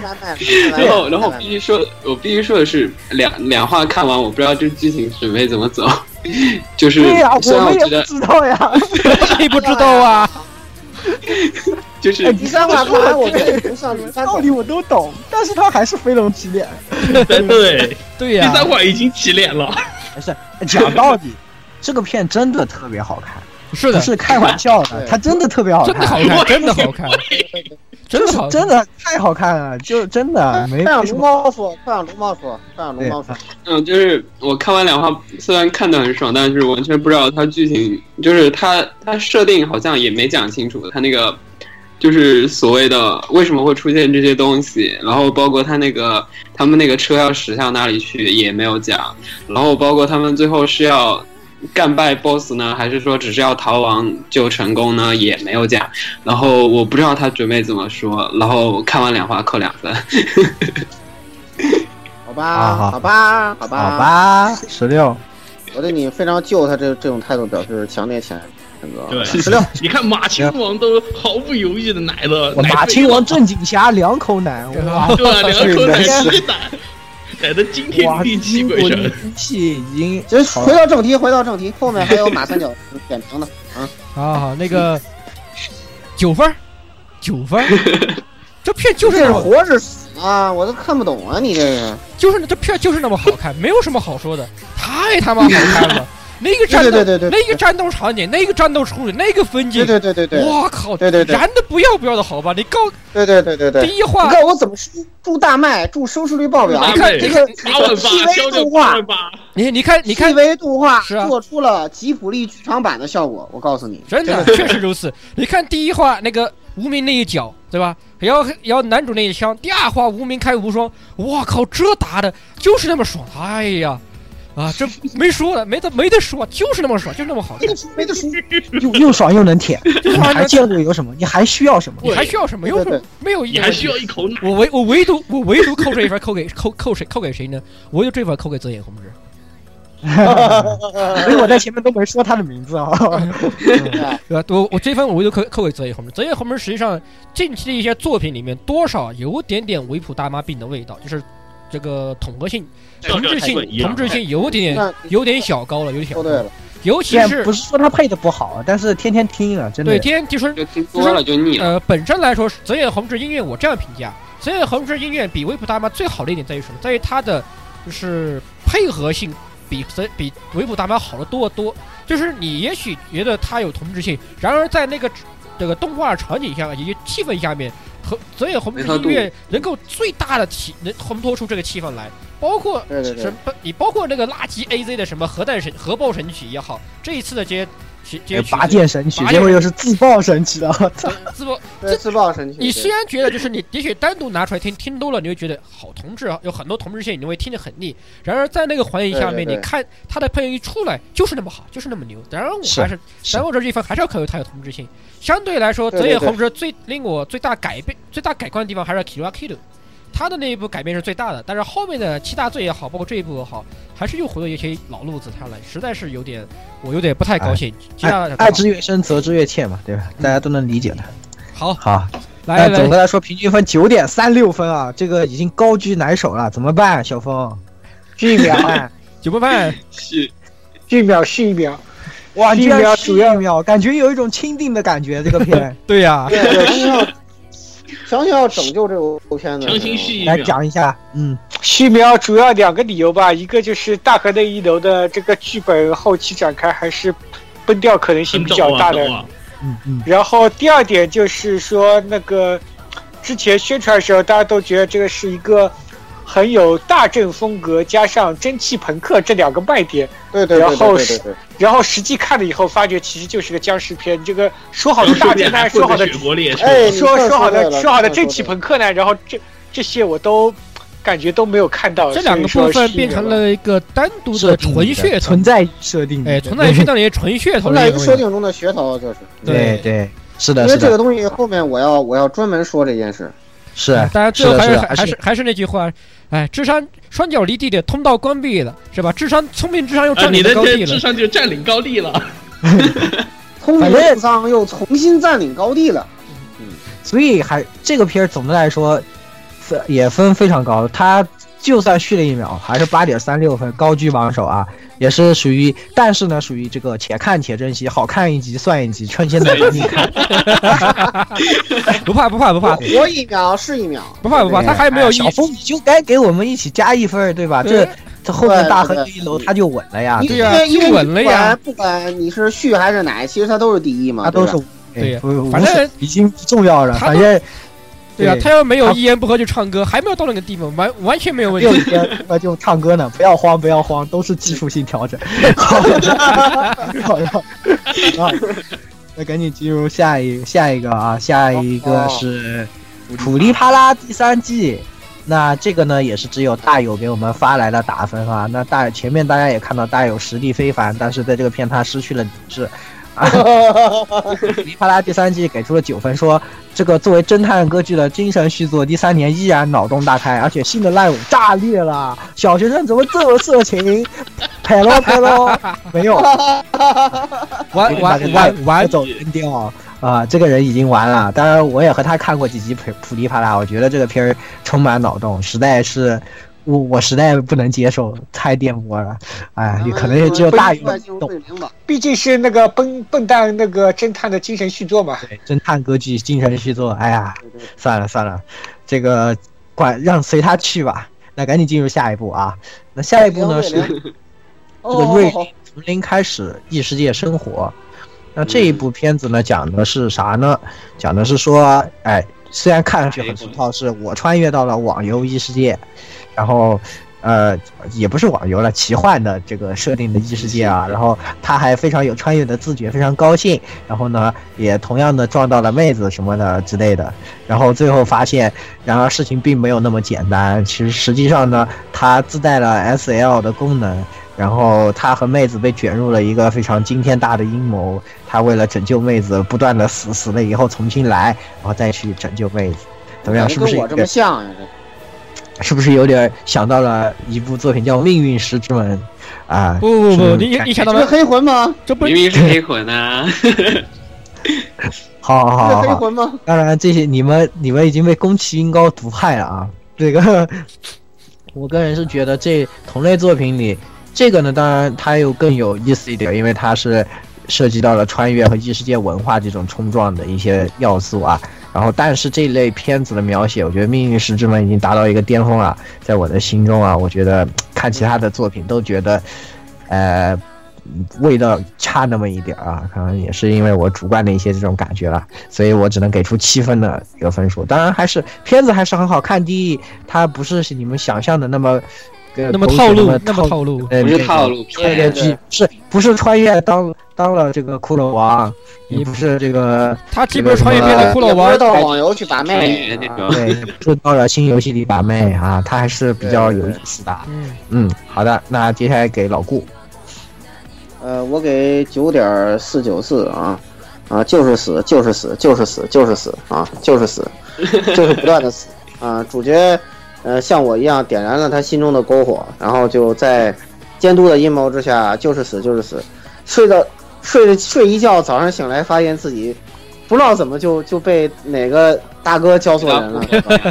太完美了 然后，然后必须说，我必须说的是，两两话看完，我不知道这剧情准备怎么走。就是对呀，我们也不知道呀。谁不知道啊？就是哎第三话看完，我觉得不像第三话道理我都懂，但是他还是飞龙起脸。对，对呀、第三话已经起脸了。不是讲道理，这个片真的特别好看，是的，不是开玩笑的，对它真的特别好真的好看，看，真的好看，真的好，真的太好看了，就真的没快让龙。猫说，快让龙猫说，快让龙猫说。嗯，就是我看完两话，虽然看得很爽，但是完全不知道它剧情，就是它它设定好像也没讲清楚，它那个就是所谓的为什么会出现这些东西，然后包括它那个他们那个车要驶向哪里去也没有讲，然后包括他们最后是要干败 BOSS 呢，还是说只是要逃亡就成功呢，也没有讲，然后我不知道他准备怎么说，然后看完两话扣两分。好吧，啊好好吧，好吧，好，吧，十六，我对你非常救他这这种态度表示强烈谴谴责。对十六，你看马亲王都毫不犹豫的奶了，奶马亲王正经侠两口奶，哇，对吧？两口奶一奶，奶的惊天的鬼神。机器已经 其实回到正题，回到正题，后面还有马三角点评的。好好那个 九分，九分，这片就是这是活是死啊？我都看不懂啊！你这是。就是这片就是那么好看，没有什么好说的，太他妈好看了。那个战斗，对对对对对那个战斗场景，那个战斗处理，那个分镜对，对对对对，我靠，对对对燃的不要不要的好吧？你告对对对对对。第一话你，看我怎么输？祝大麦，祝收视率爆表。你看你看八万八，销 TV 动画你你看你看 TV 动画做出了吉普力剧场版的效果，我告诉你，真的确实如此。你看第一话那个无名那一脚，对吧？然后然后男主那一枪，第二话无名开无双，我靠，这打的就是那么爽！哎呀，啊，这没说了，没得没得说，就是那么爽，就是那么好看。没得说。又又爽又能舔，就你还见过有什么？你还需要什么？你还需要什么？有什么对对？没有一你还需要一口奶。我唯我唯独我唯独扣这一分，扣给扣扣谁扣给谁呢？我唯独这分扣给泽野弘之。所以我在前面都没说他的名字啊。对吧？我我这分我唯独扣扣给泽野弘之。泽野弘之实际上近期的一些作品里面，多少有点点维普大妈病的味道，就是这个统合性、同质性、同质性有点那有点小高了，有点小高了。尤其是不是说他配的不好，但是天天听啊，真的对天天就是就听多了就腻了。呃，本身来说，泽野弘之音乐我这样评价，泽野弘之音乐比维普大妈最好的一点在于什么？在于它的就是配合性比泽比维普大妈好的多得多。就是你也许觉得它有同质性，然而在那个这个动画场景下以及气氛下面，和泽野弘之音乐能够最大的体能烘托出这个气氛来，包括什么？你包括那个垃圾 AZ 的什么核弹神核爆神曲也好，这一次的这些拔剑神曲，结果又是自爆神曲的，我操！自爆 这自爆神曲。你虽然觉得就是你的确单独拿出来听，听多了你会觉得好同志啊，有很多同志线你会听得很腻。然而在那个环境下面，你看他的配音一出来就是那么好，就是那么牛。当然我还是，是然后这一分还是要考虑他有同志性。相对来说，泽野弘之最令我最大改变、最大改观的地方还是 Kira Kido，他的那一部改变是最大的。但是后面的七大罪也好，包括这一部也好，还是又回到一些老路子上来，实在是有点我有点不太高兴。爱爱之越深，责之越切嘛，对吧？大家都能理解的。好，好，来来总的来说，平均分九点三六分啊，这个已经高居难守了，怎么办？小峰，续一秒，九波半，是续一秒，续一秒。哇，续一秒主要一秒，感觉有一种钦定的感觉。这个片 对呀，对，强行要强行要拯救这部片子，强行续一来秒，讲一下，嗯，续苗主要两个理由吧，一个就是大河内一楼的这个剧本后期展开还是崩掉可能性比较大的，啊嗯嗯，然后第二点就是说，那个之前宣传的时候，大家都觉得这个是一个很有大正风格加上蒸汽朋克这两个卖点，对对对对然后对对对，然后实际看了以后，发觉其实就是个僵尸片。这个说好的大顺便侦探，还混个说好的雪国列车，哎说说好的说好的蒸汽朋克呢，然后这这些我都感觉都没有看到。这两个部分变成了一个单独的纯血存，在设定，哎，存在噱头里纯血头存在一个。设定中的噱头，就是对对，是的，因为，这个东西后面我要我要专门说这件事。是大家最后还是还是还是那句话，哎，智商双脚离地的通道关闭了，是吧？智商聪明智商又啊，占领了高地了智。商就占领高地了。聪明智商又重新占领高地了。嗯所以还这个片儿总的来说分也分非常高，它就算续了一秒，还是八点三六分，高居榜首啊，也是属于，但是呢，属于这个且看且珍惜，好看一集算一集，趁现在赶紧看。不怕不怕不怕。活一秒是一秒，不怕不怕，他还没有一哎小峰，你就该给我们一起加一分，对吧？这这后面大河这一楼他就稳了呀，对。呀为因为就稳了呀。不管你是续还是奶，其实他都是第一嘛，他都是对反正已经不重要了，反正对啊，他要没有一言不合就唱歌，还没有到那个地方，完完全没有问六题。天那就唱歌呢，不要慌不要慌，都是技术性调整。好好啊，那赶紧进入下一下一个啊，下一个是《普利帕拉》第三季。那这个呢，也是只有大友给我们发来了打分啊。那大前面大家也看到大友实力非凡，但是在这个片他失去了理智。啊，普利帕拉第三季给出了九分，说这个作为侦探歌剧的精神续作，第三年依然脑洞大开，而且新的烂尾炸裂了。小学生怎么这么色情？拍咯 拍咯，没有，完完完完，走扔掉啊！这个人已经完了。当然，我也和他看过几集普普利帕拉，我觉得这个片儿充满脑洞，实在是我我实在不能接受，太颠簸了。哎，也可能也只有大友快进入懂。毕竟是那个笨笨蛋那个侦探的精神续作嘛。对，侦探歌剧精神续作，哎呀，算了算了，这个管让随他去吧。那赶紧进入下一步啊。那下一步呢是 这个瑞哦，从零开始异世界生活。那这一部片子呢，讲的是啥呢？讲的是说，哎，虽然看上去很俗套，是我穿越到了网游异世界，然后，呃，也不是网游了，奇幻的这个设定的异世界啊。然后他还非常有穿越的自觉，非常高兴。然后呢，也同样的撞到了妹子什么的之类的。然后最后发现，然而事情并没有那么简单。其实实际上呢，他自带了 SL 的功能。然后他和妹子被卷入了一个非常惊天大的阴谋，他为了拯救妹子，不断的死，死了以后重新来，然后再去拯救妹子，怎么样？是不是跟我这么？像呀？是不是有点想到了一部作品叫《命运石之门》啊？不不不，你你想到了黑魂吗？这不明明是黑魂啊！好好好黑魂吗？当然这些你们你们已经被宫崎英高毒害了啊！这个，我个人是觉得这同类作品里，这个呢，当然它又更有意思一点，因为它是涉及到了穿越和异世界文化这种冲撞的一些要素啊。然后，但是这类片子的描写，我觉得《命运石之门》已经达到一个巅峰了，在我的心中啊，我觉得看其他的作品都觉得，呃，味道差那么一点啊，可能也是因为我主观的一些这种感觉了，所以我只能给出七分的一个分数。当然，还是片子还是很好看。第一，它不是你们想象的那么。呃那么套路那，么套路，呃，不是套路穿越片，剧，是不是穿越当当了这个骷髅王，你不是这个他既不是穿越变的骷髅王到网游去把妹。对，也不是到了新游戏里把妹啊，他还是比较有意思的。嗯，嗯，好的，那接下来给老顾，呃，我给九点四九四啊啊，就是死，就是死，就是死，就是死啊，就是死，就是不断的死啊。主角呃像我一样点燃了他心中的篝火，然后就在监督的阴谋之下，就是死，就是死，睡到睡着睡一觉，早上醒来发现自己不知道怎么就就被哪个大哥教错人了。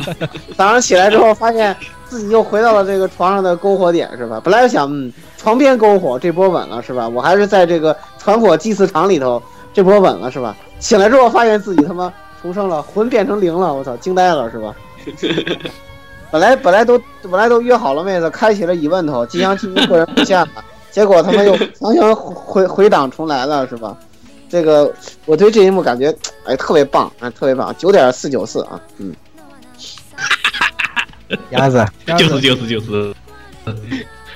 早上起来之后，发现自己又回到了这个床上的篝火点，是吧？本来想，嗯，床边篝火这波稳了，是吧？我还是在这个传火祭祀场里头，这波稳了，是吧？醒来之后，发现自己他妈重生了，魂变成零了，我操，惊呆了，是吧？本来本来都本来都约好了妹子，开启了疑问头，即将进入个人路线了，结果他们又强行回回档重来了，是吧？这个我对这一幕感觉哎特别棒，哎特别棒，九点四九四啊，嗯，鸭子，就是就是就是。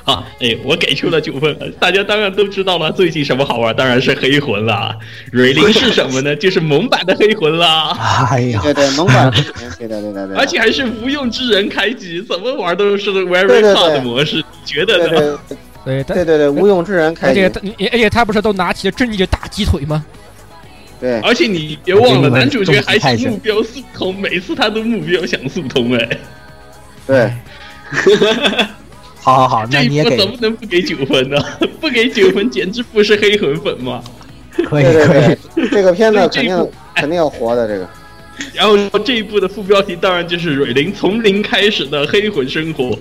好，哎，我给出了九分，大家当然都知道了。最近什么好玩？当然是黑魂了。蕊灵是什么呢？就是萌版的黑魂啦。哎呀，对对，萌版，对的对的对，而且还是无用之人开机，怎么玩都是 very 对对 hard 模式，你觉得呢？对对，对对对，无用之人开机而且，他而且他不是都拿起了正义的大鸡腿吗？对而且你别忘了，男主角还是目标速通，每次他都目标想速通，哎，对，好好好，那这一波你也给怎么能不给九分呢？不给九分，简直不是黑魂粉吗？可以可以对，对，这个片子肯定肯定要活的，这个，然后这一部的副标题当然就是蕊灵从零开始的黑魂生活，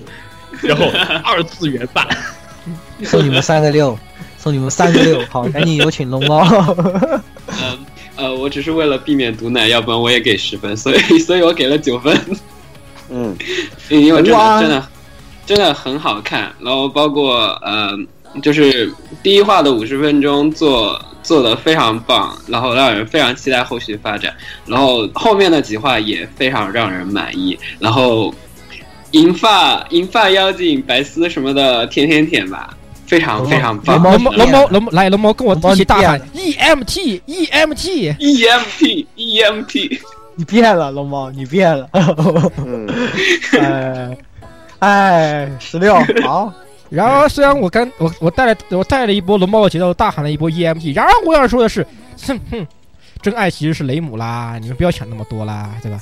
然后二次元版。送你们三个六，送你们三个六，好，赶紧有请龙猫。嗯呃，我只是为了避免毒奶，要不然我也给十分，所以所以我给了九分，嗯，因为真哇的真的真的很好看，然后包括呃，就是第一话的五十分钟做做的非常棒，然后让人非常期待后续发展，然后后面的几话也非常让人满意，然后银发银发妖精白丝什么的舔舔舔吧，非 常非常棒。龙龙猫龙猫龙来龙猫跟我一起大喊 EMT EMT，EMT EMT，你变了，龙猫，你变了。嗯，哎，哎，十六，好，然而，虽然我刚我我带了我带了一波龙猫的节奏，大喊了一波 EMT，然而我想说的是，哼哼，真爱其实是雷姆啦，你们不要想那么多啦，对吧？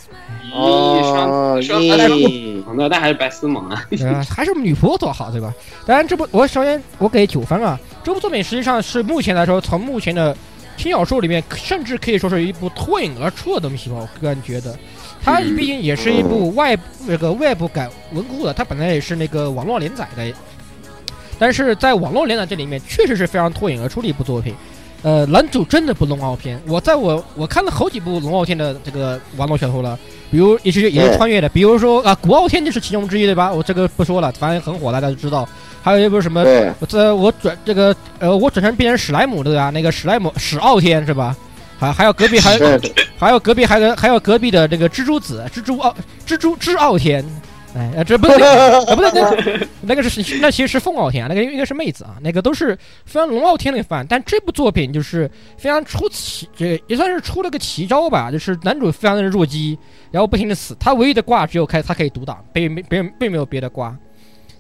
哦，双双他是咦，萌的，但还是白丝萌啊。呃，还是女仆做好，对吧？当然，这部我首先我给九分啊，这部作品实际上是目前来说，从目前的轻小说里面，甚至可以说是一部脱颖而出的东西吧。我个人觉得，它嗯毕竟也是一部外那个外部改文库的，它本来也是那个网络连载的，但是在网络连载这里面，确实是非常脱颖而出的一部作品。呃，男主真的不龙傲天，我在我我看了好几部龙傲天的这个网络小说了，比如也是也是穿越的，比如说啊古傲天就是其中之一，对吧？我这个不说了，反正很火，大家都知道。还有一部什么，对，这我转这个呃，我转成变成史莱姆对吧，那个史莱姆史傲天是吧？还还有隔壁还还有隔壁还有还有隔壁的这个蜘蛛子蜘蛛傲蜘蛛之傲天，哎，呃这不对啊不对，那那个是那其实是凤傲天啊，那个应该是妹子啊，那个都是非常龙傲天的范。但这部作品就是非常出奇，这也算是出了个奇招吧，就是男主非常的弱鸡，然后不停的死，他唯一的挂只有开他可以独挡，并没别人并没有别的挂。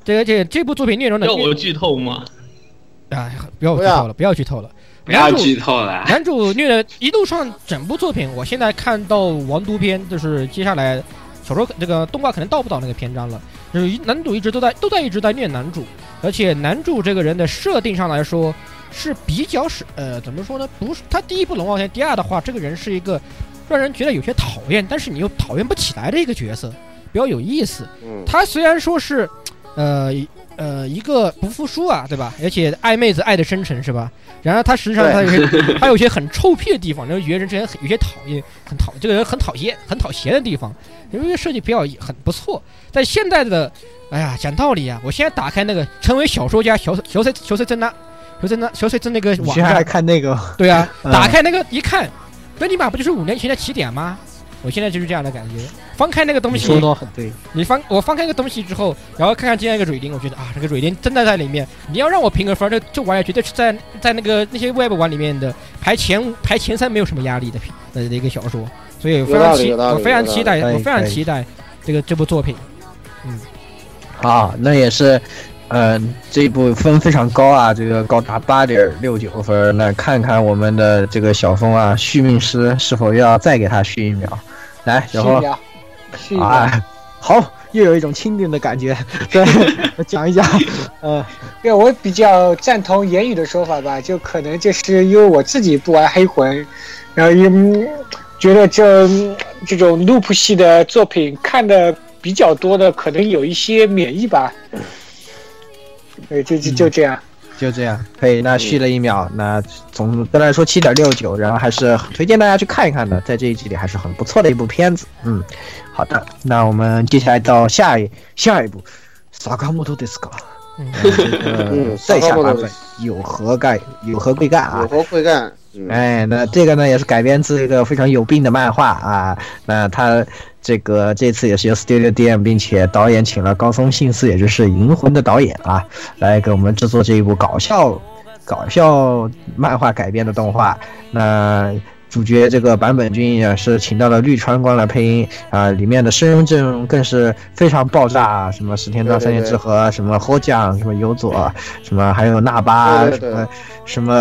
这个这这部作品内容的要我剧透吗？啊，不要剧透了，不要剧透了。不要男主剧透了，男主虐的一路上整部作品，我现在看到王都篇，就是接下来小说这个动画可能到不到那个篇章了。就是男主一直都在都在一直在虐男主，而且男主这个人的设定上来说是比较是呃怎么说呢？不是他第一部龙傲天，第二的话，这个人是一个让人觉得有些讨厌，但是你又讨厌不起来的一个角色，比较有意思。嗯，他虽然说是，呃呃一个不服输啊，对吧？而且爱妹子爱的深沉是吧？然而他实际上他有些 他有些很臭屁的地方，然后觉得人之前很有些讨厌，很讨这个人很讨厌很讨嫌的地方，因为设计比较很不错。在现在的，哎呀，讲道理啊，我现在打开那个成为小说家小小水小水真呐，小水真小水真那个网站，看那个？对啊，嗯打开那个一看，这尼玛不就是五年前的起点吗？我现在就是这样的感觉。翻开那个东西，说的很对，你翻我翻开一个东西之后，然后看看今天一个蕊灵，我觉得啊，这个蕊灵真的在里面。你要让我评个分，这这玩意儿绝对是在在那个那些 Web 玩里面的排前排前三没有什么压力的的一个小说，所以我非常期我非常期待，我非常期待这个这部作品。嗯好，那也是，嗯，这一部分非常高啊，这个高达八点六九分。那看看我们的这个小峰啊，续命师是否要再给他续一秒？来，小峰，续秒，续秒。哎，好，又有一种钦定的感觉。对，讲一讲，嗯，对，我比较赞同言语的说法吧，就可能就是因为我自己不玩黑魂，然后也嗯觉得这这种 loop 系的作品看的比较多的，可能有一些免疫吧。对，就就就这样。就这样，可以。那续了一秒，那总的来说七点六九，然后还是推荐大家去看一看的，在这一集里还是很不错的一部片子。嗯，好的，那我们接下来到下一下一部，萨卡莫托迪斯卡，嗯，在下版本有何干有何贵干啊？有何贵干？哎，那这个呢也是改编自一个非常有病的漫画啊。那他这个这次也是由 Studio DM，并且导演请了高松信司，也就是《银魂》的导演啊，来给我们制作这一部搞笑搞笑漫画改编的动画。那主角这个坂本君也是请到了绿川光来配音啊，里面的声优阵容更是非常爆炸啊，什么石田章、三叶之和，什么后将，什么游佐，什么还有那巴，什么什么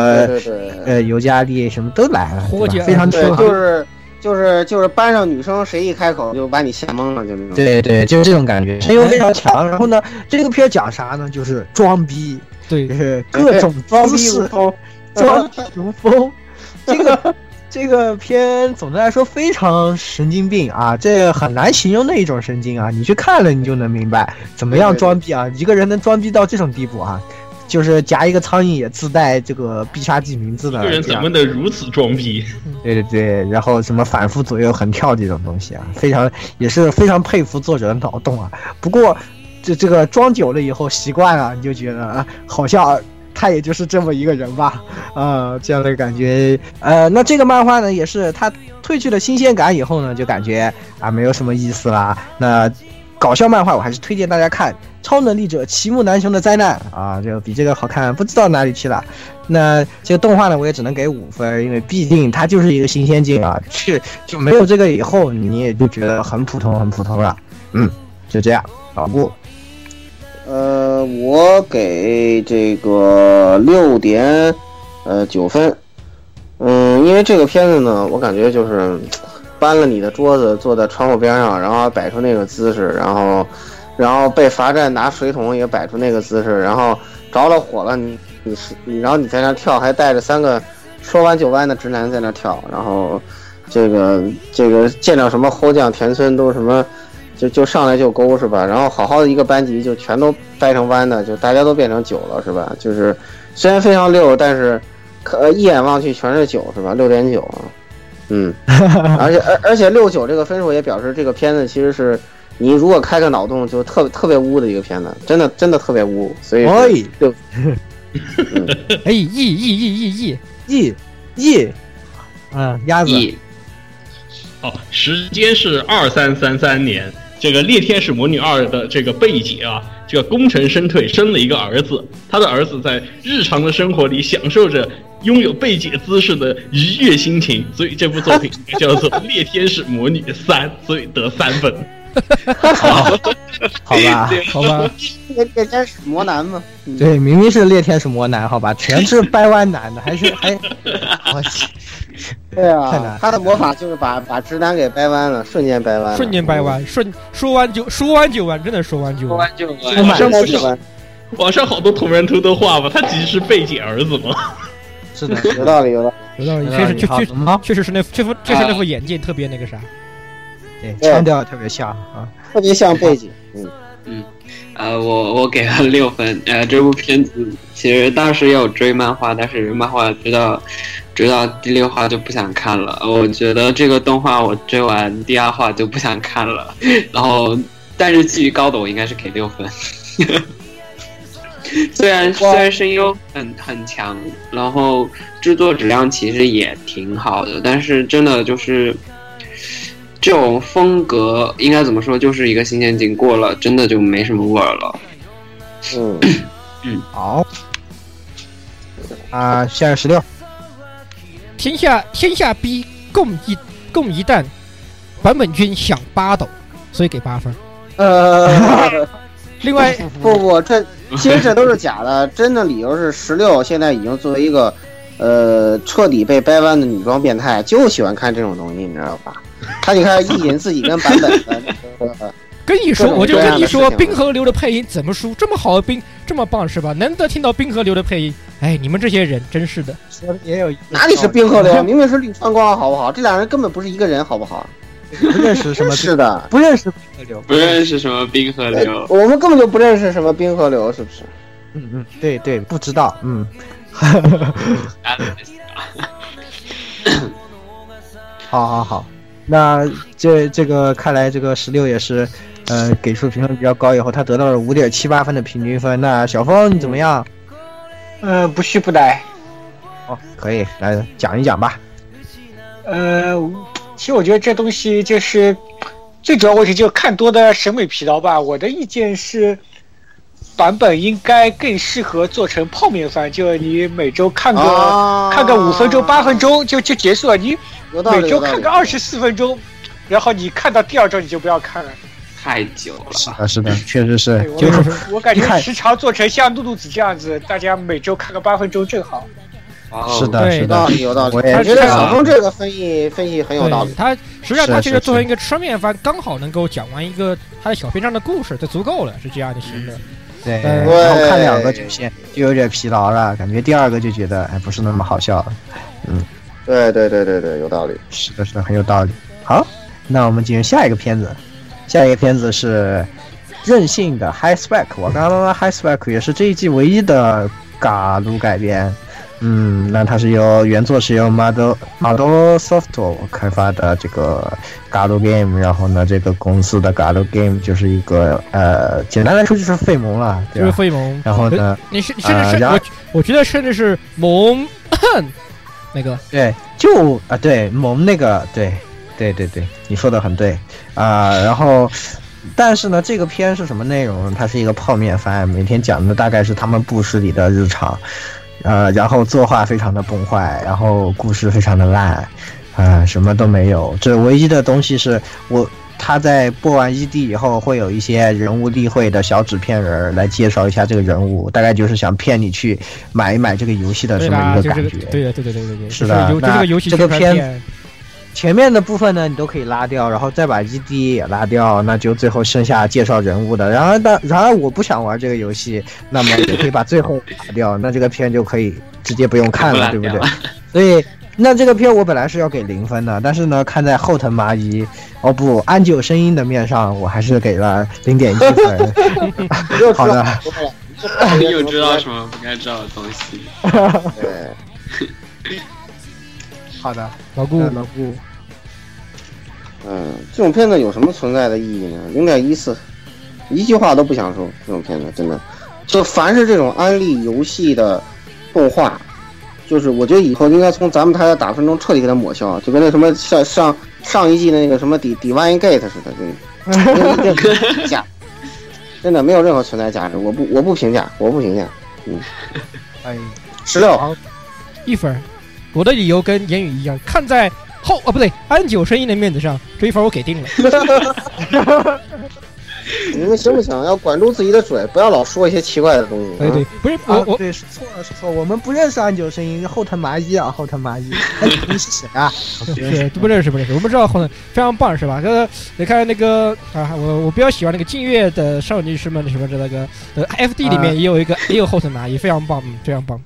呃尤加利，什么都来了，非常对，就是就是就是班上女生谁一开口就把你吓懵了，就那种。对对，就是这种感觉，声优非常强。然后呢，这个片讲啥呢？就是装逼，对，就是各种装逼如风，装逼如风，这个。这个片总的来说非常神经病啊，这很难形容的一种神经啊！你去看了，你就能明白怎么样装逼啊！一个人能装逼到这种地步啊，就是夹一个苍蝇也自带这个必杀技名字的。这个人怎么能如此装逼？对对对，然后什么反复左右横跳这种东西啊，非常也是非常佩服作者的脑洞啊。不过这这个装久了以后习惯了，你就觉得啊，好像。他也就是这么一个人吧，啊，这样的感觉，呃，那这个漫画呢，也是他褪去了新鲜感以后呢，就感觉啊没有什么意思啦。那搞笑漫画我还是推荐大家看《超能力者齐木楠雄的灾难》啊，就比这个好看不知道哪里去了。那这个动画呢，我也只能给五分，因为毕竟它就是一个新鲜劲啊，去就没有这个以后，你也就觉得很普通很普通了。嗯，就这样，好不？呃，我给这个六点呃九分，嗯，因为这个片子呢，我感觉就是搬了你的桌子坐在窗户边上，然后摆出那个姿势，然后然后被罚站拿水桶也摆出那个姿势，然后着了火了，你你是你，然后你在那跳，还带着三个说弯就弯的直男在那跳，然后这个这个见到什么后将田村都什么。就就上来就勾是吧？然后好好的一个班级就全都掰成弯的，就大家都变成九了是吧？就是虽然非常溜，但是可一眼望去全是九是吧？六点九啊，嗯，而且而而且六九这个分数也表示这个片子其实是你如果开个脑洞就特特别污的一个片子，真的真的特别污，所以六，哎，一一一一一一一，嗯，鸭子，哦，时间是二三三三年。这个猎天使魔女二的这个贝姐啊，这个功成身退，生了一个儿子。他的儿子在日常的生活里享受着拥有贝姐姿势的愉悦心情，所以这部作品叫做《猎天使魔女三》，所以得三分。好，好吧，好吧。猎猎天使魔男吗？对，明明是猎天使魔男，好吧，全是掰弯男的，还是 还，我去。对啊，他的魔法就是把把直男给掰弯了，瞬间掰弯，瞬间掰弯，瞬说完就说完就弯，真的说完就弯，说弯就弯。网上不是网上好多同人图都画吧，他其实是贝姐儿子嘛？是的，有道理，有道理，有道理，确实确确确实是那这副确实那副眼镜特别那个啥，对，腔调特别像啊，特别像背景，嗯嗯。呃，我我给了六分。呃，这部片子其实当时也有追漫画，但是漫画追到追到第六话就不想看了。我觉得这个动画我追完第二话就不想看了。然后，但是基于高的，我应该是给六分。虽然虽然声优很很强，然后制作质量其实也挺好的，但是真的就是。这种风格应该怎么说？就是一个新鲜劲过了，真的就没什么味儿了。嗯 嗯，好。啊，下个十六，天下天下逼共一共一弹，版本君想八斗，所以给八分。呃，另外不不，这其实这都是假的，真的理由是十六现在已经作为一个呃彻底被掰弯的女装变态，就喜欢看这种东西，你知道吧？他就开始意淫自己跟版本的 跟你说，我就跟你说，冰河流的配音怎么输？这么好的冰，这么棒是吧？难得听到冰河流的配音，哎，你们这些人真是的。说也有哪里是冰河流？明明是绿川光，好不好？这俩人根本不是一个人，好不好？不认识什么是的，不认识冰河流，不认识什么冰河流，我们根本就不认识什么冰河流，是不是？嗯嗯，对对，不知道，嗯，好好好，那这这个看来这个十六也是，呃，给出评分比较高以后，他得到了五点七八分的平均分。那小峰你怎么样？呃，不虚不来。哦，可以来讲一讲吧。呃，其实我觉得这东西就是最主要问题，就看多的审美疲劳吧。我的意见是，版本应该更适合做成泡面番，就你每周看个、啊看个五分钟、八分钟就就结束了。你每周看个二十四分钟，然后你看到第二周你就不要看了。太久了。是的，是的，确实是，我就是我感觉时长做成像露露子这样子，大家每周看个八分钟正好。哦是的，是的有道理，，有道理。我觉得小峰这个分析分析很有道理。他实际上他是是是这个做成一个吃面番，刚好能够讲完一个他的小篇章的故事，就足够了，是这样就行了。对，对然后看两个就先就有点疲劳了，感觉第二个就觉得哎不是那么好笑了。对对对对对，有道理。是的，是的，很有道理。好，那我们进入下一个片子，下一个片子是任性的 High Spec。我刚刚说 High Spec 也是这一季唯一的嘎鲁改编。嗯，那它是由原作是由 Model Model Soft 开发的这个嘎鲁 Game，然后呢，这个公司的嘎鲁 Game 就是一个呃，简单来说就是费蒙了，就是？费蒙，然后呢，你是甚至是我我觉得甚至是蒙那个对，就啊，对，萌那个，对，对对对，你说的很对啊、然后，但是呢，这个片是什么内容呢？它是一个泡面番，每天讲的大概是他们部室里的日常，呃，然后作画非常的崩坏，然后故事非常的烂，啊、什么都没有。这唯一的东西是我。他在播完 ED 以后，会有一些人物例会的小纸片人来介绍一下这个人物，大概就是想骗你去买一买这个游戏的这么一个感觉。对的对对对对对，是的就就这那个游戏这个片前面的部分呢，你都可以拉掉，然后再把 ED 也拉掉，那就最后剩下介绍人物的。然而但，然而我不想玩这个游戏，那么也可以把最后打掉，那这个片就可以直接不用看了，对不对？所以，那这个片我本来是要给零分的，但是呢，看在后藤麻衣哦不安久声音的面上，我还是给了零点一分。好的很多了，又知道什么不该知道的东西。对，好的，老顾老顾，嗯，这种片子有什么存在的意义呢？零点一四，一句话都不想说。这种片子真的，就凡是这种安利游戏的动画，就是我觉得以后应该从咱们台的打分中彻底给它抹消，就跟那什么像上上一季的那个什么 D Divine Gate 似的，真的没有任何价，真的没有任何存在价值。我不我不评价，我不评价。嗯哎，十六，一分儿，我的理由跟言语一样，看在后啊不对安久声音的面子上，这一分我给定了。你们行不行？要管住自己的嘴，不要老说一些奇怪的东西。哎对，不是我我啊对，说错了，说错了，我们不认识安久声音，后藤麻衣啊，后藤麻衣，哎，你是谁啊？是不认识不认识，我们知道后藤非常棒是吧？呃，你看那个啊，我我比较喜欢那个静月的少女师们什么的那个呃 FD 里面也有一个、也有后藤麻衣，非常棒，嗯，非常棒。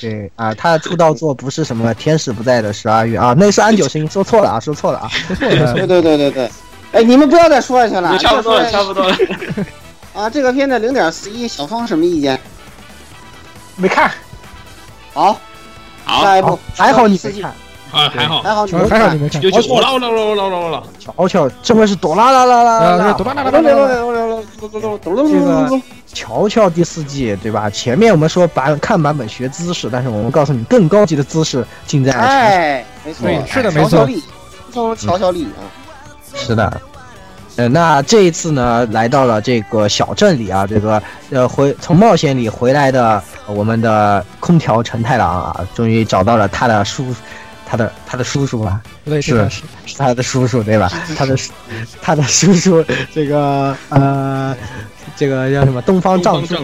对啊，他的出道作不是什么天使不在的十二月啊，那是安久声音，说错了啊，说错了啊。不错不错对对对对对。哎，你们不要再说下去了，差不多了，差不多了。啊，这个片子零点四一，小芳什么意见？没看，好，好，下一步，还好你四季，没看，啊，还好，还好你没看还好你。没看九九，我了我了我了我了我了，瞧瞧，这回是朵拉啦啦啦啊，啦是，哆啦啦啦啦啦啦，瞧瞧第四季对吧？前面我们说版看版本学姿势，但是我们告诉你，更高级的姿势尽在哎，没错对，是的没错乔乔力，从乔乔力啊，是的。呃，那这一次呢，来到了这个小镇里啊，这个呃回从冒险里回来的呃我们的空调陈太郎啊，终于找到了他的叔，他的他的叔叔吧，是是是。他的叔叔对吧？他的叔他的叔叔这个呃这个叫什么东方仗助，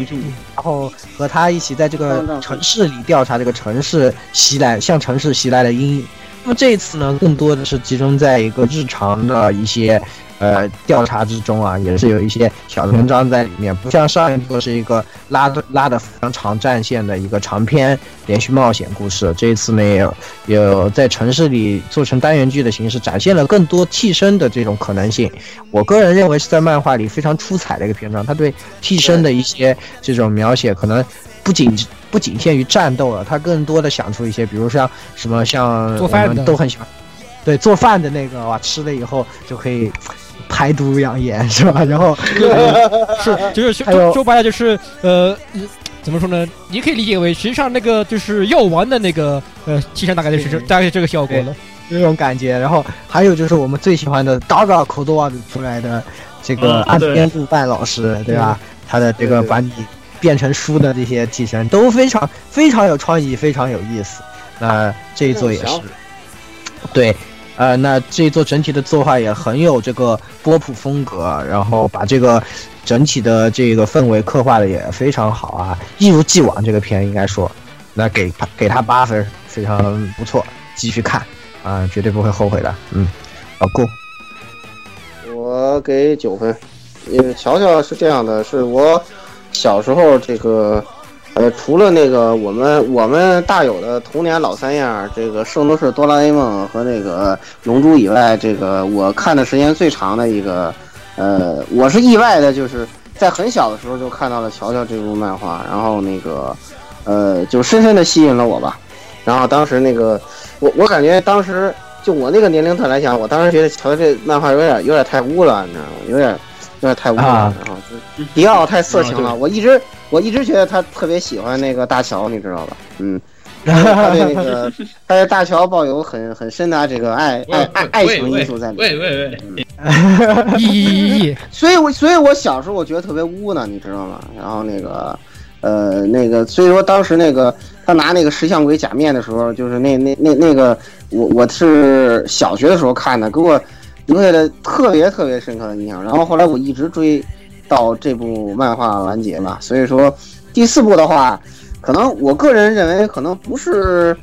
然后和他一起在这个城市里调查这个城市袭来向城市袭来的阴影。那么这一次呢，更多的是集中在一个日常的一些。呃，调查之中啊，也是有一些小文章在里面，不像上一部是一个拉的拉的非常长战线的一个长篇连续冒险故事。这一次呢，也有有在城市里做成单元剧的形式，展现了更多替身的这种可能性。我个人认为是在漫画里非常出彩的一个篇章，他对替身的一些这种描写，可能不仅不仅限于战斗了，他更多的想出一些，比如像什么像我们都很喜欢，对做饭的那个哇，吃了以后就可以。排毒养颜是吧？然后是 就是说说白了就是呃，怎么说呢？你可以理解为实际上那个就是药丸的那个呃，其实大概就是这大概是这个效果了，这种感觉。然后还有就是我们最喜欢的 Daga 口多瓦出来的这个岸边路伴老师，对吧？他的这个把你变成书的这些替身都非常非常有创意，非常有意思。那这一座也是对。呃，那这一座整体的作画也很有这个波普风格，然后把这个整体的这个氛围刻画的也非常好啊，一如既往这个片应该说，那给给他八分，非常不错，继续看啊，绝对不会后悔的。嗯，好过。我给九分，因为乔乔是这样的，是我小时候这个。呃，除了那个我们我们大有的童年老三样，这个《圣斗士哆啦 A 梦》和那个《龙珠》以外，这个我看的时间最长的一个，呃，我是意外的，就是在很小的时候就看到了乔乔这部漫画，然后那个，呃，就深深的吸引了我吧。然后当时那个，我我感觉当时就我那个年龄段来讲，我当时觉得乔乔这漫画有点有点太污了，你知道吗？有点有点太污了，然后迪奥太色情了，我一直。我一直觉得他特别喜欢那个大乔，你知道吧？嗯，然 后他对那个他对大乔抱有很很深的这个爱爱爱爱情因素在里面。喂喂喂，咦！所以，我所以我小时候我觉得特别污呢，你知道吗？然后那个呃那个，所以说当时那个他拿那个石像鬼假面的时候，就是那那那那个我我是小学的时候看的，给我留下了特别特别深刻的印象。然后后来我一直追。到这部漫画完结嘛，所以说第四部的话，可能我个人认为可能不是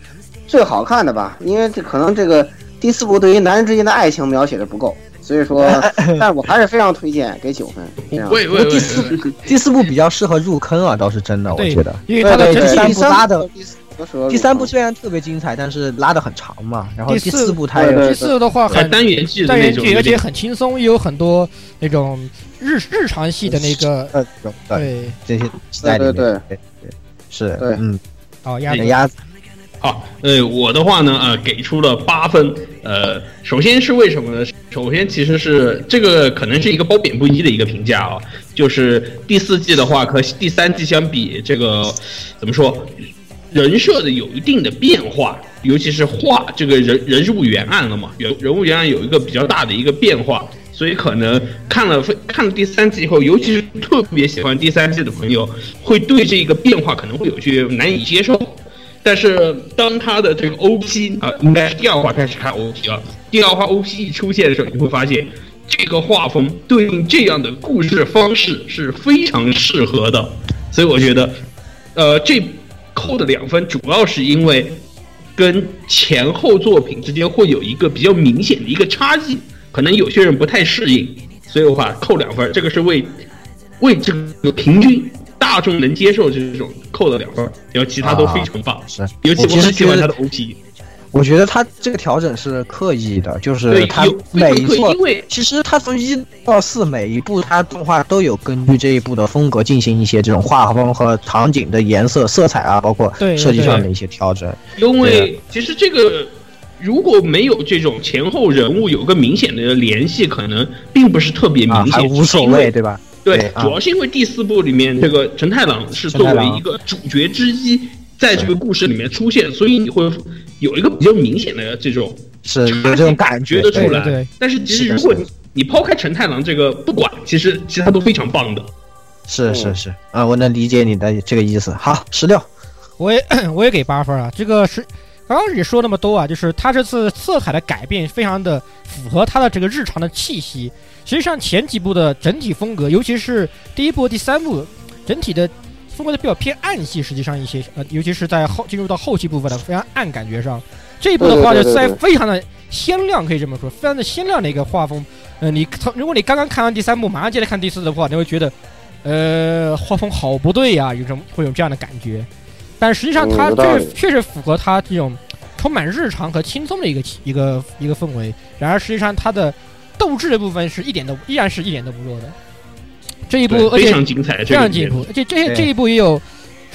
最好看的吧，因为这可能这个第四部对于男人之间的爱情描写的不够，所以说，但我还是非常推荐给九分。喂喂喂，第四第四部比较适合入坑啊，倒是真的，我觉得，因为它的第三部拉的。第三部虽然特别精彩，但是拉的很长嘛。然后第四部它第四部的话很单元剧，单元剧而且很轻松，也有很多那种日日常系的那个对这些对对对是对嗯好鸭子鸭子好呃我的话呢呃给出了八分呃首先是为什么呢？首先其实是这个可能是一个褒贬不一的一个评价啊，就是第四季的话和第三季相比，这个怎么说？人设的有一定的变化，尤其是画这个人人物原案了嘛，人人物原案有一个比较大的一个变化，所以可能看了看了第三季以后，尤其是特别喜欢第三季的朋友，会对这个变化可能会有些难以接受。但是当他的这个 OP 啊，应该是第二话开始看 OP 了，第二话 OP 一出现的时候，你会发现这个画风对应这样的故事方式是非常适合的，所以我觉得，呃，这。扣的两分，主要是因为跟前后作品之间会有一个比较明显的一个差异，可能有些人不太适应，所以的话扣两分，这个是为为这个平均大众能接受这种扣了两分，然后其他都非常棒，是，尤其我很喜欢他的 OP。我觉得他这个调整是刻意的，就是他每一座，其实他从一到四每一部他动画都有根据这一部的风格进行一些这种画风和场景的颜色、色彩啊，包括设计上的一些调整。因为其实这个如果没有这种前后人物有个明显的联系，可能并不是特别明显，无所谓，对吧？对，主要是因为第四部里面这个陈太郎是作为一个主角之一。在这个故事里面出现，所以你会有一个比较明显的这种是有这种感觉得出来。但是其实如果你你抛开陈太郎这个不管，其实其他都非常棒的。是是是啊，我能理解你的这个意思。好，十六，我也 我也给八分啊。这个是刚刚也说那么多啊，就是他这次色彩的改变非常的符合他的这个日常的气息。实际上前几部的整体风格，尤其是第一部、第三部整体的。风格的比较偏暗系，实际上一些呃，尤其是在后进入到后期部分的非常暗感觉上，这一部的话就在非常的鲜亮，可以这么说，非常的鲜亮的一个画风。呃，你从如果你刚刚看完第三部，马上接着看第四的话，你会觉得，呃，画风好不对呀，有种会有这样的感觉。但实际上，它确嗯有道理确实符合它这种充满日常和轻松的一个一个一个氛围。然而，实际上它的斗志的部分是一点都依然是一点都不弱的。这一部，非常精彩，非常进步，而且这对这一部也有，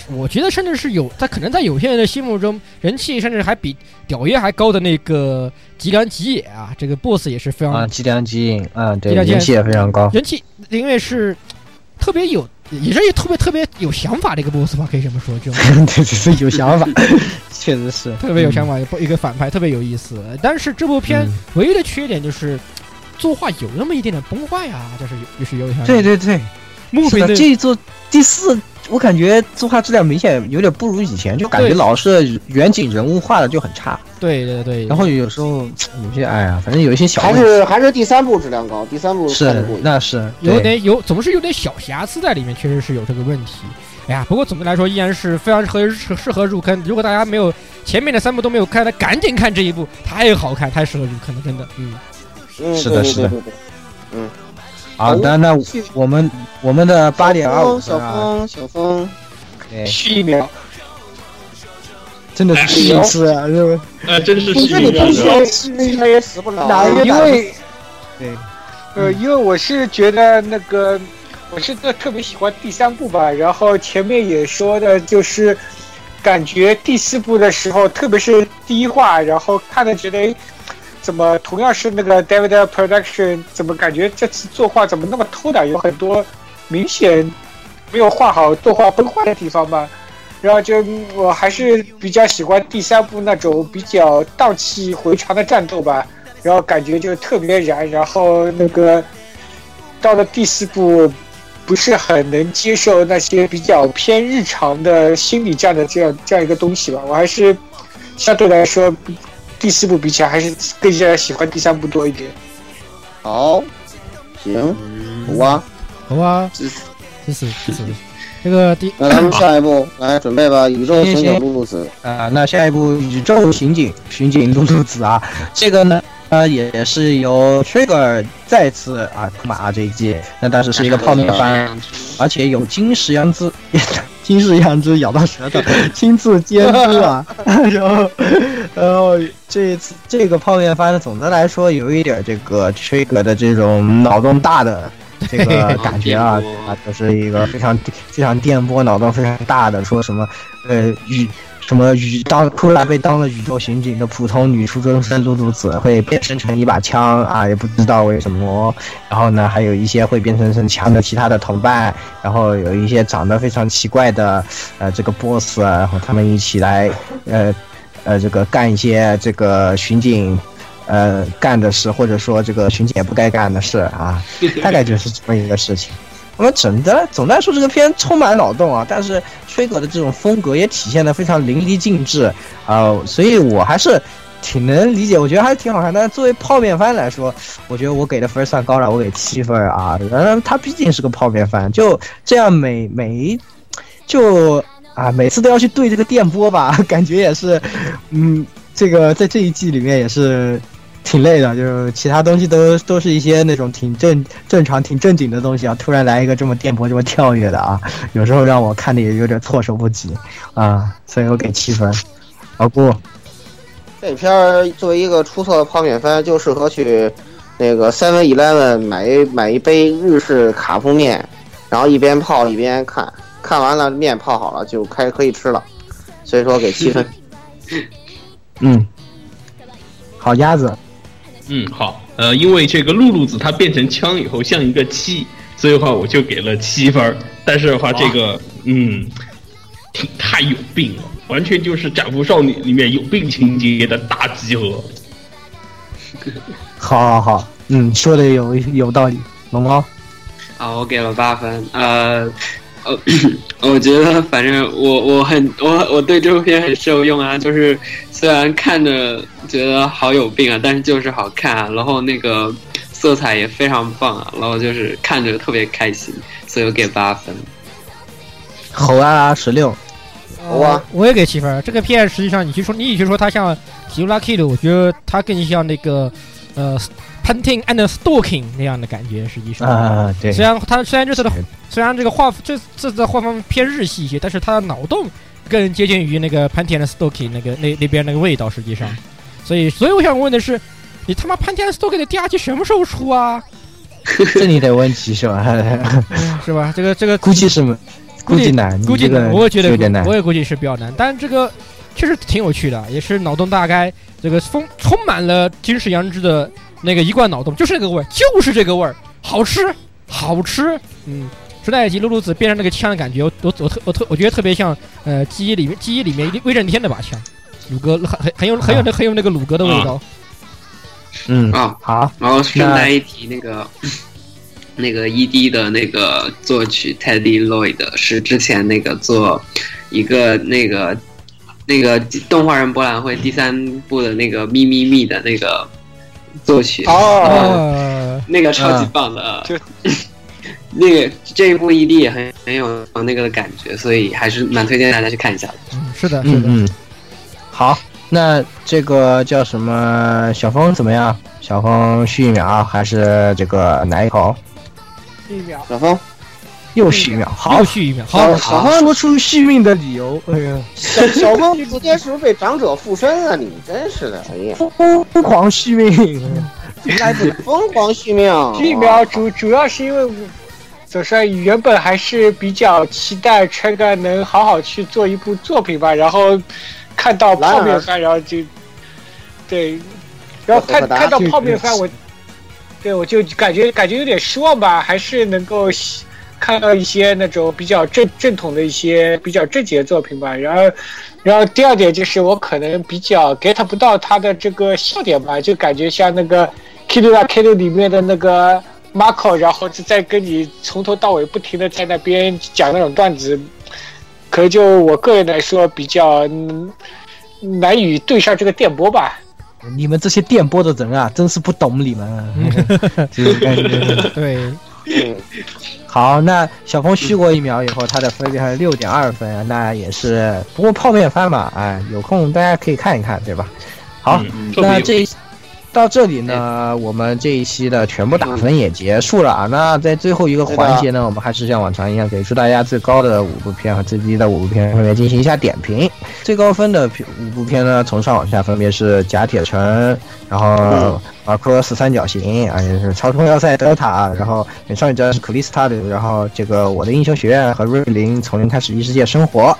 我觉得甚至是有，他可能在有些人的心目中，人气甚至还比屌爷还高的那个吉良吉野啊，这个 BOSS 也是非常、啊，吉良吉影，啊，对，吉良吉影人气也非常高。人气，因为是特别有，也是特别特别有想法的一个 BOSS 吧，可以这么说，这种 对，只是有想法，确实是特别有想法，一个反派特别有意思。但是这部片嗯唯一的缺点就是。作画有那么一点点崩坏啊，就是有就是有点对对对，是的，木平的这一座第四，我感觉作画质量明显有点不如以前，就感觉老是远景人物画的就很差，对对对，然后有时候有些哎呀，反正有一些小还是还是第三部质量高，第三部看是那是有点有总是有点小瑕疵在里面，确实是有这个问题。哎呀，不过总的来说依然是非常合适适合入坑。如果大家没有前面的三部都没有看的，赶紧看这一部，太好看，太适合入坑了，真的。嗯，嗯，是的是的。对对对对对好的，那我们我们的八点二五小峰，小峰，对，续一秒，真的是第一次啊，是吧？呃，真是不是你必须是的应该也死不了，因为对，呃，因为我是觉得那个，我是特特别喜欢第三部吧，然后前面也说的就是，感觉第四部的时候，特别是第一话，然后看的觉得，诶怎么同样是那个 David Production，怎么感觉这次作画怎么那么偷懒，有很多明显没有画好作画崩坏的地方吧。然后就我还是比较喜欢第三部那种比较荡气回肠的战斗吧，然后感觉就特别燃，然后那个到了第四部，不是很能接受那些比较偏日常的心理战的这样这样一个东西吧。我还是相对来说，第四部比起来还是更加喜欢第三部多一点。好，行，嗯。五啊，好啊，支支持支持。这个第那咱们下一步来准备吧，宇宙刑警露露子，啊，那下一步《宇宙刑警》巡警露露子啊，这个呢，呃，也是由 Trigger 再次啊出马啊这一季，那当时是一个泡面番，而且有金石阳之金石阳之咬到舌头，亲自监督啊，然 后然后这一次这个泡面番总的来说有一点这个 Trigger 的这种脑洞大的。这个感觉啊啊，就是一个非常非常电波脑洞非常大的，说什么呃宇什么宇当突然被当了宇宙刑警的普通女初中生露露子会变身成一把枪啊，也不知道为什么。然后呢，还有一些会变成成枪的其他的同伴，然后有一些长得非常奇怪的呃这个 boss，然后他们一起来呃呃这个干一些这个巡警。呃，干的事，或者说这个巡警也不该干的事啊，大概就是这么一个事情。我们整的总的来说，这个片充满脑洞啊，但是吹哥的这种风格也体现的非常淋漓尽致啊、所以我还是挺能理解，我觉得还是挺好看。但是作为泡面番来说，我觉得我给的分算高了，我给七分啊。嗯，它毕竟是个泡面番，就这样每每就啊每次都要去对这个电波吧，感觉也是，嗯，这个在这一季里面也是。挺累的，就是其他东西都都是一些那种挺正正常、挺正经的东西啊，突然来一个这么电波、这么跳跃的啊，有时候让我看的也有点措手不及啊，所以我给七分。老顾，这片儿作为一个出色的泡面番，就适合去那个 Seven Eleven 买一买一杯日式卡布面，然后一边泡一边看，看完了面泡好了就开可以吃了，所以说给七分。嗯，好鸭子，嗯，好，呃，因为这个露露子她变成枪以后像一个七，所以的话我就给了七分儿。但是的话，这个嗯，挺太有病了，完全就是《斩服少女》里面有病情节的大集合。好好好，嗯，说的有有道理。龙猫，啊，我给了八分。呃，呃，我觉得反正我我很我我对这部片很受用啊，就是虽然看着觉得好有病啊，但是就是好看啊，然后那个色彩也非常棒啊，然后就是看着特别开心，所以我给八分。猴啊十六，哇，我也给七分。这个片实际上，你去说，你与其说它像《提乌拉 Kid》，我觉得它更像那个呃《Painting and Stalking》那样的感觉。实际上，啊，对，虽然它虽然这次的虽然这个画这这次的画风偏日系一些，但是它的脑洞更接近于那个《Painting and Stalking》那个那那边那个味道。实际上，所以所以我想问的是，你他妈《Painting and Stalking》的第二季什么时候出啊？这你得问题是吧？是吧？这个这个估计是估计难，估计难，我也觉得有点难，我也估计是比较难。但这个确实挺有趣的，也是脑洞大开，这个丰充满了金石羊脂的那个一贯脑洞，就是那个味儿，就是这个味儿，好吃，好吃。嗯，时代以及露露子变成那个枪的感觉，我我我特我特我觉得特别像呃记忆里面记忆里面威震天那把枪，鲁哥很很很有很有那很有那个鲁哥的味道。嗯啊好，然后顺带一提那个。那个 ED 的那个作曲 Teddy Lloyd 是之前那个做一个那个那个动画人博览会第三部的那个咪咪咪的那个作曲哦，那个超级棒的，就 那个这一部 ED 也很很有那个的感觉，所以还是蛮推荐大家去看一下的。嗯，是的，是的。嗯，好，那这个叫什么？小峰怎么样？小峰续一秒还是这个哪一口？续一秒，小峰？又续一秒，好，又续一秒，好，小峰。说出续命的理由。哎呀，小小峰直接是不是被长者附身了？你真是的，哎呀，疯狂续命，疯狂续命。续秒主主要是因为我，总是原本还是比较期待川哥能好好去做一部作品吧，然后看到泡面番，然后就对，然后看看到泡面番我。对，我就感觉感觉有点失望吧，还是能够看到一些那种比较正正统的一些比较正经的作品吧。然后，然后第二点就是我可能比较 get 不到他的这个笑点吧，就感觉像那个《啦 Kido》里面的那个 Marco，然后就在跟你从头到尾不停的在那边讲那种段子，可能就我个人来说比较难以对上这个电波吧。你们这些电波的人啊，真是不懂你们。对，好，那小峰续过一秒以后，他的分别还是六点二分，那也是。不过泡面番嘛，哎，有空大家可以看一看，对吧？好，那这。到这里呢，我们这一期的全部打分也结束了啊。那在最后一个环节呢，我们还是像往常一样，给出大家最高的五部片和最低的五部片，分别进行一下点评。最高分的五部片呢，从上往下分别是《甲铁城》，然后。啊，克罗斯三角形啊，也是超重要塞德塔，然后美少女战士克里斯塔的，然后这个我的英雄学院和瑞林从零开始异世界生活，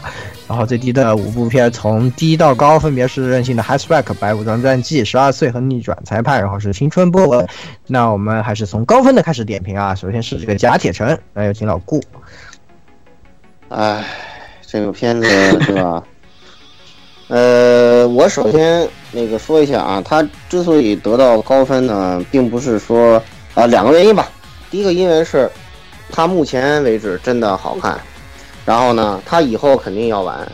然后最低的五部片从低到高分别是任性的 Hatchback 白武装战记十二岁和逆转裁判，然后是青春波纹。那我们还是从高分的开始点评啊，首先是这个假铁城，那有请老顾。哎，这个片子是吧？呃，我首先那个说一下啊，他之所以得到高分呢，并不是说啊两个原因吧。第一个因为是，他目前为止真的好看，然后呢，他以后肯定要玩，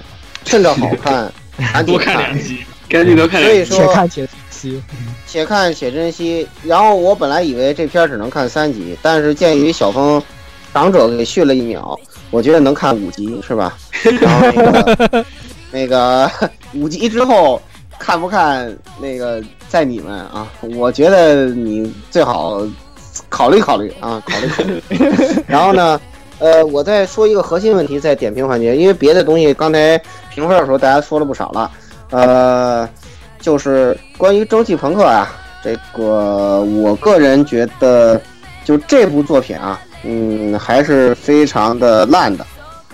趁着好看 赶紧看两集，赶紧多看两集。所以说，且看且珍惜，且看且珍惜。然后我本来以为这片只能看三集，但是鉴于小峰长者给续了一秒，我觉得能看五集是吧？然后那个。那个五集之后看不看那个在你们啊，我觉得你最好考虑考虑啊，考虑考虑。然后呢，呃，我再说一个核心问题，在点评环节，因为别的东西刚才评分的时候大家说了不少了，呃，就是关于蒸汽朋克啊，这个我个人觉得就这部作品啊，嗯，还是非常的烂的。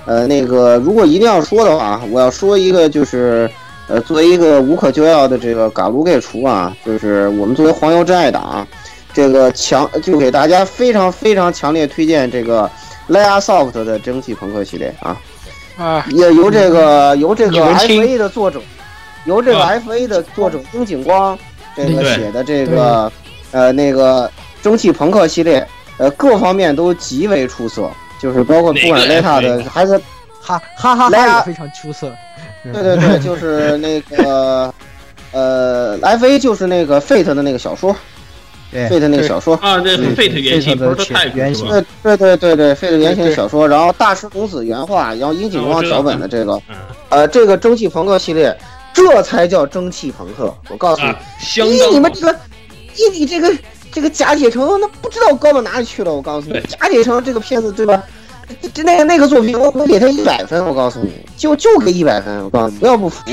呃，那个，如果一定要说的话，我要说一个，就是，呃，作为一个无可救药的这个嘎鲁给出啊，就是我们作为黄油真爱党，啊这个强就给大家非常非常强烈推荐这个 Lea Soft 的蒸汽朋克系列啊，啊，也由这个由这个 FA 的作者，由这个 FA 的作者樱井光这个写的这个，呃，那个蒸汽朋克系列，呃，各方面都极为出色。就是包括不管雷塔的还是哈哈哈哈也非常出色。对对对，就是那个呃，F A 就是那个 Fate 的那个小说，Fate 那个小说啊，这是 Fate 原型，不是太原型。对对对对对，Fate 原型小说，然后大师公子原画，然后樱井光脚本的这个，呃，这个蒸汽朋克系列，这才叫蒸汽朋克。我告诉你，以你们这个，以你这个这个假铁城，那不知道高到哪里去了。我告诉你，假铁城这个片子，对吧？这那个那个作品，我我给他一百分。我告诉你，就就给一百分。我告诉你，不要不服，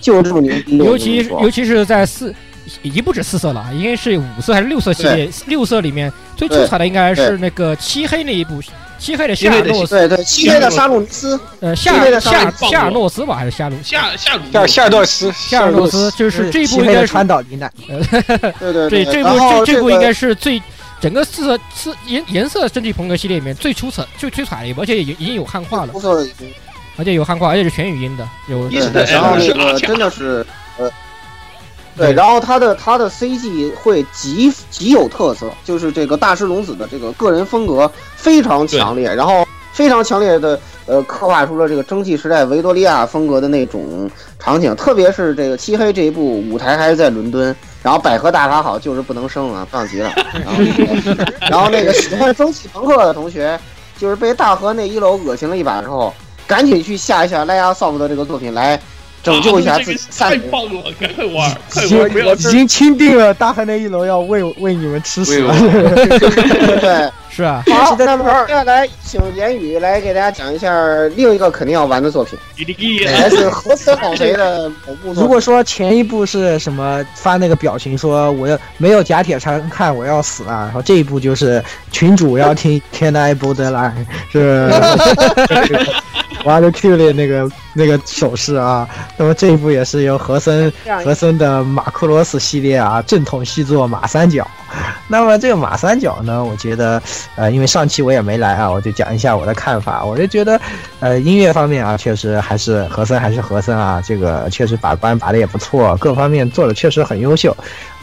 就这么牛逼。尤其尤其是在四。已经不止四色了，应该是五色还是六色系列？六色里面最出彩的应该是那个漆黑那一部，漆黑的夏尔诺斯，对对，漆黑的沙鲁尼斯，呃，夏夏夏尔诺斯吧，还是夏鲁夏夏鲁夏夏尔诺斯，夏尔诺斯就是这一部应该是川岛丽奈，对对对，这部这这部应该是最整个四色四颜颜色蒸汽朋克系列里面最出彩最出彩的一部，而且已已经有汉化了，而且有汉化，而且是全语音的，有然后那个真的是呃。对，然后他的他的 CG 会极极有特色，就是这个大师龙子的这个个人风格非常强烈，然后非常强烈的呃刻画出了这个蒸汽时代维多利亚风格的那种场景，特别是这个漆黑这一部舞台还是在伦敦，然后百合大法好就是不能生啊，棒极了。然后然后那个喜欢蒸汽朋克的同学，就是被大河那一楼恶心了一把之后，赶紧去下一下蓝牙 soft 的这个作品来。拯救一下自己，太棒了！赶快玩，已经已经钦定了，大汉那一楼要喂喂你们吃屎了。对，是啊。好，那么接下来请言语来给大家讲一下另一个肯定要玩的作品，还是何森老贼的某部。如果说前一部是什么发那个表情说我要没有假铁才能看我要死了，然后这一部就是群主要听 Can I Borderline 是。挖的 Q 的那个那个手势啊，那么这一部也是由和森和森的马库罗斯系列啊，正统续作马三角。那么这个马三角呢，我觉得，呃，因为上期我也没来啊，我就讲一下我的看法。我就觉得，呃，音乐方面啊，确实还是和森还是和森啊，这个确实把关把的也不错，各方面做的确实很优秀。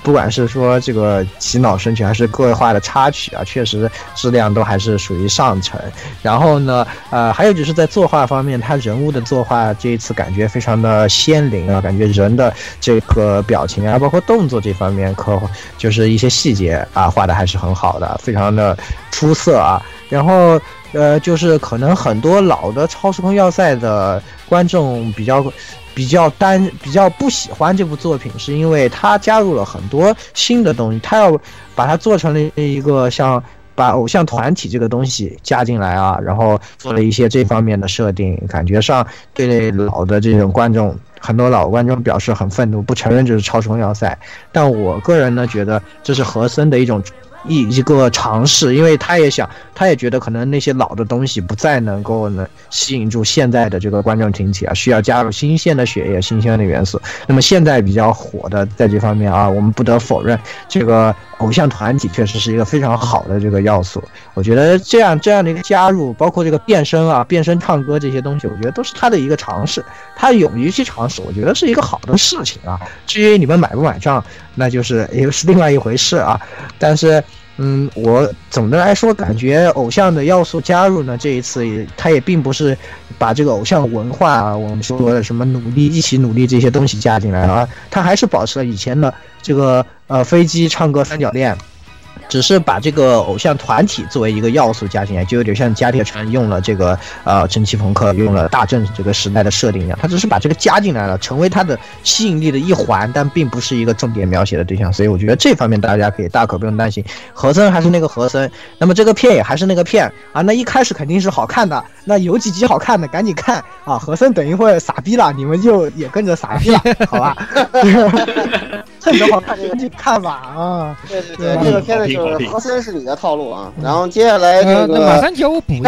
不管是说这个洗脑神曲，还是个位化的插曲啊，确实质量都还是属于上乘。然后呢，呃，还有就是在作画方面，他人物的作画这一次感觉非常的鲜灵啊，感觉人的这个表情啊，包括动作这方面，可就是一些细节啊，画的还是很好的，非常的出色啊。然后，呃，就是可能很多老的超时空要塞的观众比较。比较单比较不喜欢这部作品，是因为他加入了很多新的东西，他要把它做成了一个像把偶像团体这个东西加进来啊，然后做了一些这方面的设定，感觉上对老的这种观众，很多老观众表示很愤怒，不承认这是超时空要塞。但我个人呢，觉得这是和森的一种。一一个尝试，因为他也想，他也觉得可能那些老的东西不再能够呢吸引住现在的这个观众群体啊，需要加入新鲜的血液、新鲜的元素。那么现在比较火的在这方面啊，我们不得否认，这个偶像团体确实是一个非常好的这个要素。我觉得这样这样的一个加入，包括这个变身啊、变身唱歌这些东西，我觉得都是他的一个尝试。他勇于去尝试，我觉得是一个好的事情啊。至于你们买不买账？那就是又是另外一回事啊，但是，嗯，我总的来说感觉偶像的要素加入呢，这一次也他也并不是把这个偶像文化啊，我们说的什么努力一起努力这些东西加进来啊，他还是保持了以前的这个呃飞机唱歌三角恋。只是把这个偶像团体作为一个要素加进来，就有点像加铁城用了这个呃蒸汽朋克用了大正这个时代的设定一样，他只是把这个加进来了，成为他的吸引力的一环，但并不是一个重点描写的对象。所以我觉得这方面大家可以大可不用担心。和森还是那个和森，那么这个片也还是那个片啊。那一开始肯定是好看的，那有几集好看的赶紧看啊。和森等一会儿傻逼了，你们就也跟着傻逼了，好吧？趁着好看就赶紧看吧啊！对对对，这个片子就。是和森是你的套路啊，然后接下来这个马三九我补一句，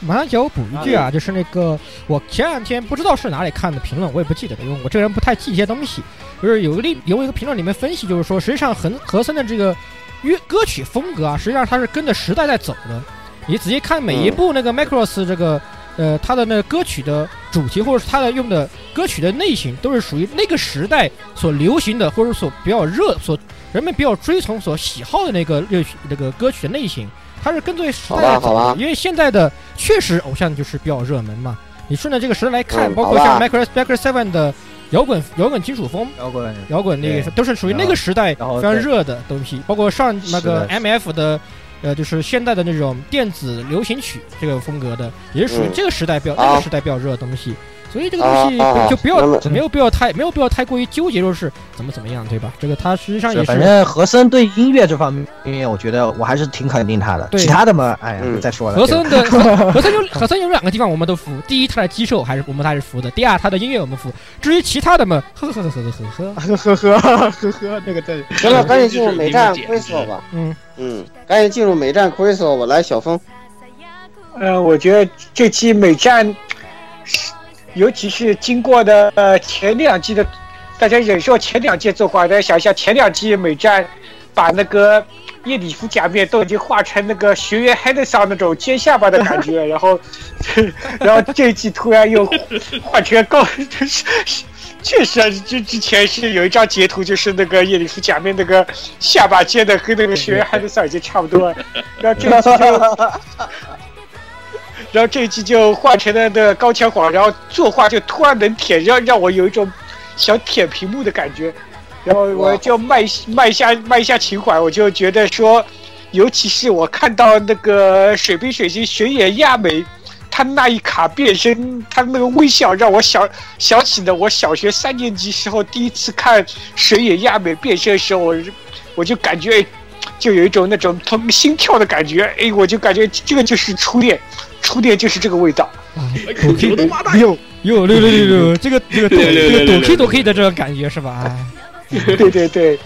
马三九我补一句啊，就是那个我前两天不知道是哪里看的评论，我也不记得了，因为我这个人不太记一些东西。就是有个例有一个评论里面分析，就是说实际上和和森的这个乐歌曲风格啊，实际上它是跟着时代在走的。你仔细看每一部那个 Macross 这个呃他的那个歌曲的主题，或者是他的用的歌曲的类型，都是属于那个时代所流行的，或者所比较热所。人们比较追从所喜好的那个乐曲那个歌曲的类型，它是跟随时代走的。因为现在的确实偶像就是比较热门嘛。你顺着这个时代来看，包括像 Michael Seven 的摇滚摇滚金属风，摇滚摇滚那个都是属于那个时代非常热的东西，包括上那个 M F 的。呃，就是现代的那种电子流行曲这个风格的，也是属于嗯这个时代比较、啊那个时代比较热的东西，所以这个东西就不要、没有必要太没有必要太过于纠结，说是怎么怎么样，对吧？这个他实际上也是反正和森对音乐这方面，我觉得我还是挺肯定他的。对其他的嘛，哎呀，嗯再说了。和对吧森的和和森有和森有两个地方我们都服，第一他的肌肉还是我们还是服的，第二他的音乐我们服，至于其他的嘛，呵呵呵呵呵呵呵，呵呵呵呵，那个在行了，赶紧进入美战 Crystal 吧。嗯嗯，赶紧进入美战 Crystal 吧。来，小峰，呃，我觉得这期美战，尤其是经过的呃前两季的，大家忍受前两季作画，大家想一下前两季美战，把那个叶里夫假面都已经画成那个学员 head 上那种尖下巴的感觉，然后，然后这一季突然又画成高，就 是确实啊，之之前是有一张截图，就是那个叶里夫假面那个下巴尖的跟那个学员 head 上已经差不多了，然后这一季就。然后这一季就画成了那个高强晃，然后作画就突然能舔，让让我有一种想舔屏幕的感觉，然后我就卖卖下卖下情怀，我就觉得说，尤其是我看到那个水兵水晶巡野亚美，他那一卡变身，他那个微笑让我想想起了我小学三年级时候第一次看水野亚美变身的时候，我我就感觉。就有一种那种从心跳的感觉，哎，我就感觉这个就是初恋，初恋就是这个味道。我的妈蛋！哟，哟六六六六，这个这个躲对对对对对这个躲 K 躲 K 的这个感觉是吧？哎，对对对，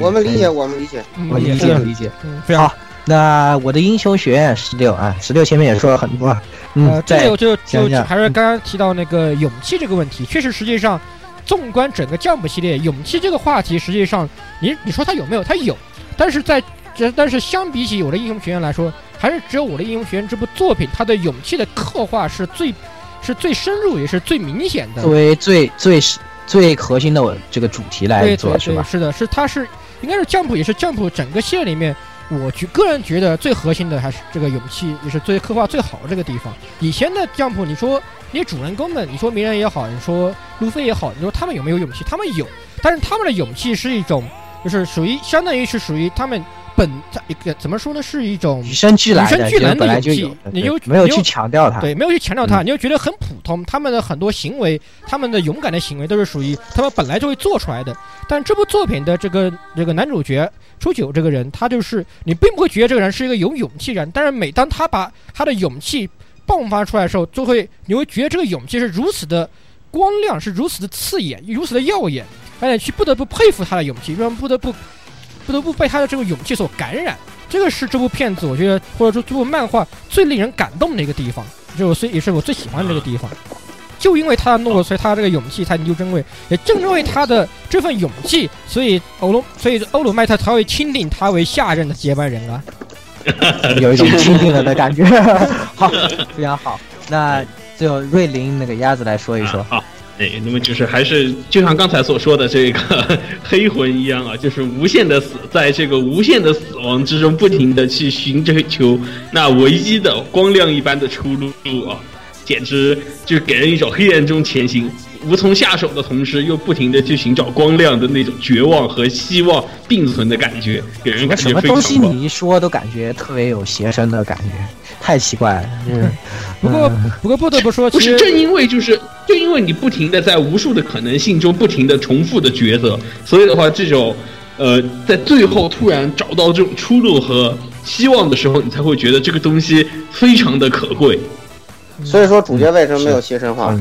我们理解，我们理解。嗯我理解理解。嗯，非常好那我的英雄学院十六啊，十六前面也说了很多，呃嗯，，在这个就就讲讲还是刚刚提到那个勇气这个问题，确实实际上，纵观整个 Jump 系列，勇气这个话题，实际上你你说它有没有？它有，但是在这但是相比起我的英雄学院来说，还是只有我的英雄学院这部作品，它的勇气的刻画是最是最深入也是最明显的作。为最最最核心的我这个主题来做是吧？是的，是它是应该是 Jump 也是 Jump 整个系列里面，我觉个人觉得最核心的还是这个勇气，也是最刻画最好的这个地方。以前的 Jump，你说你主人公们，你说鸣人也好，你说路飞也好，你说他们有没有勇气？他们有，但是他们的勇气是一种，就是属于相当于是属于他们本一个怎么说呢，是一种与生俱来的，与生俱来的本来就勇气你又没有去强调它。对，没有去强调它，嗯你就觉得很普通。他们的很多行为，他们的勇敢的行为，都是属于他们本来就会做出来的。但这部作品的这个这个男主角初九这个人，他就是你并不会觉得这个人是一个有勇气的人，但是每当他把他的勇气迸发出来的时候，就会你会觉得这个勇气是如此的光亮，是如此的刺眼，如此的耀眼，而且去不得不佩服他的勇气，让不得不不得不被他的这个勇气所感染。这个是这部片子我觉得，或者说这部漫画最令人感动的一个地方，就是我最也是我最喜欢的这个地方。就因为他的懦弱，所以他这个勇气才弥足珍贵。也正因为他的这份勇气，所以欧罗，所以欧鲁麦特才会钦定他为下任的接班人啊。有一种钦定了的感觉。好，非常好。那最后瑞林那个鸭子来说一说。好，哎，那么就是还是就像刚才所说的这个 黑魂一样啊，就是无限的死，在这个无限的死亡之中，不停的去寻追求那唯一的光亮一般的出路啊，简直就给人一种黑暗中前行。无从下手的同时，又不停的去寻找光亮的那种绝望和希望并存的感觉，给人感什觉非么东西。你一说都感觉特别有邪神的感觉，太奇怪了。嗯，不过不过不得不说，不是，正因为就是就因为你不停的在无数的可能性中不停的重复的抉择，所以的话，这种呃，在最后突然找到这种出路和希望的时候，你才会觉得这个东西非常的可贵。所以说主角为什么没有邪神化？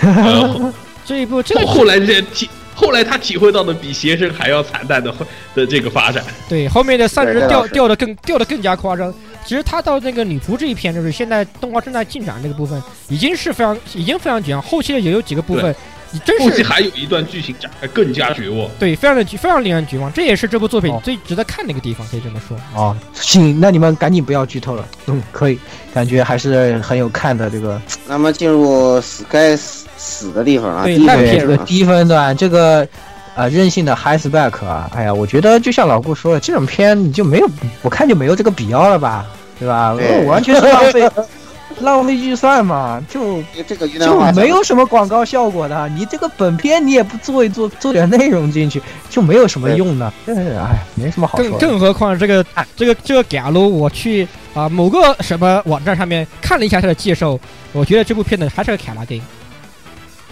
呃，这一部这个后来这体后来他体会到的比邪神还要惨淡的的这个发展。对后面的散值对这倒是掉掉的更掉的更加夸张。其实他到那个女仆这一篇，就是现在动画正在进展这个部分，已经是非常已经非常绝望。后期的也有几个部分，你真后期是还有一段剧情展开更加绝望。对非常的非常令人绝望。这也是这部作品哦最值得看的一个地方，可以这么说。哦，行，那你们赶紧不要剧透了。嗯，可以，感觉还是很有看的这个。那么进入死该死死的地方啊，对片啊这个低分段，这个呃任性的 h i g h b a c k 啊，哎呀，我觉得就像老顾说的，这种片你就没有，我看就没有这个必要了吧，对吧？对我完全是浪费，浪费预算嘛，就这个就没有什么广告效果的。你这个本片你也不做一做，做点内容进去，就没有什么用的。真是哎，没什么好说。更更何况这个这个这个假如我去啊某个什么网站上面看了一下他的介绍，我觉得这部片子还是个卡拉丁。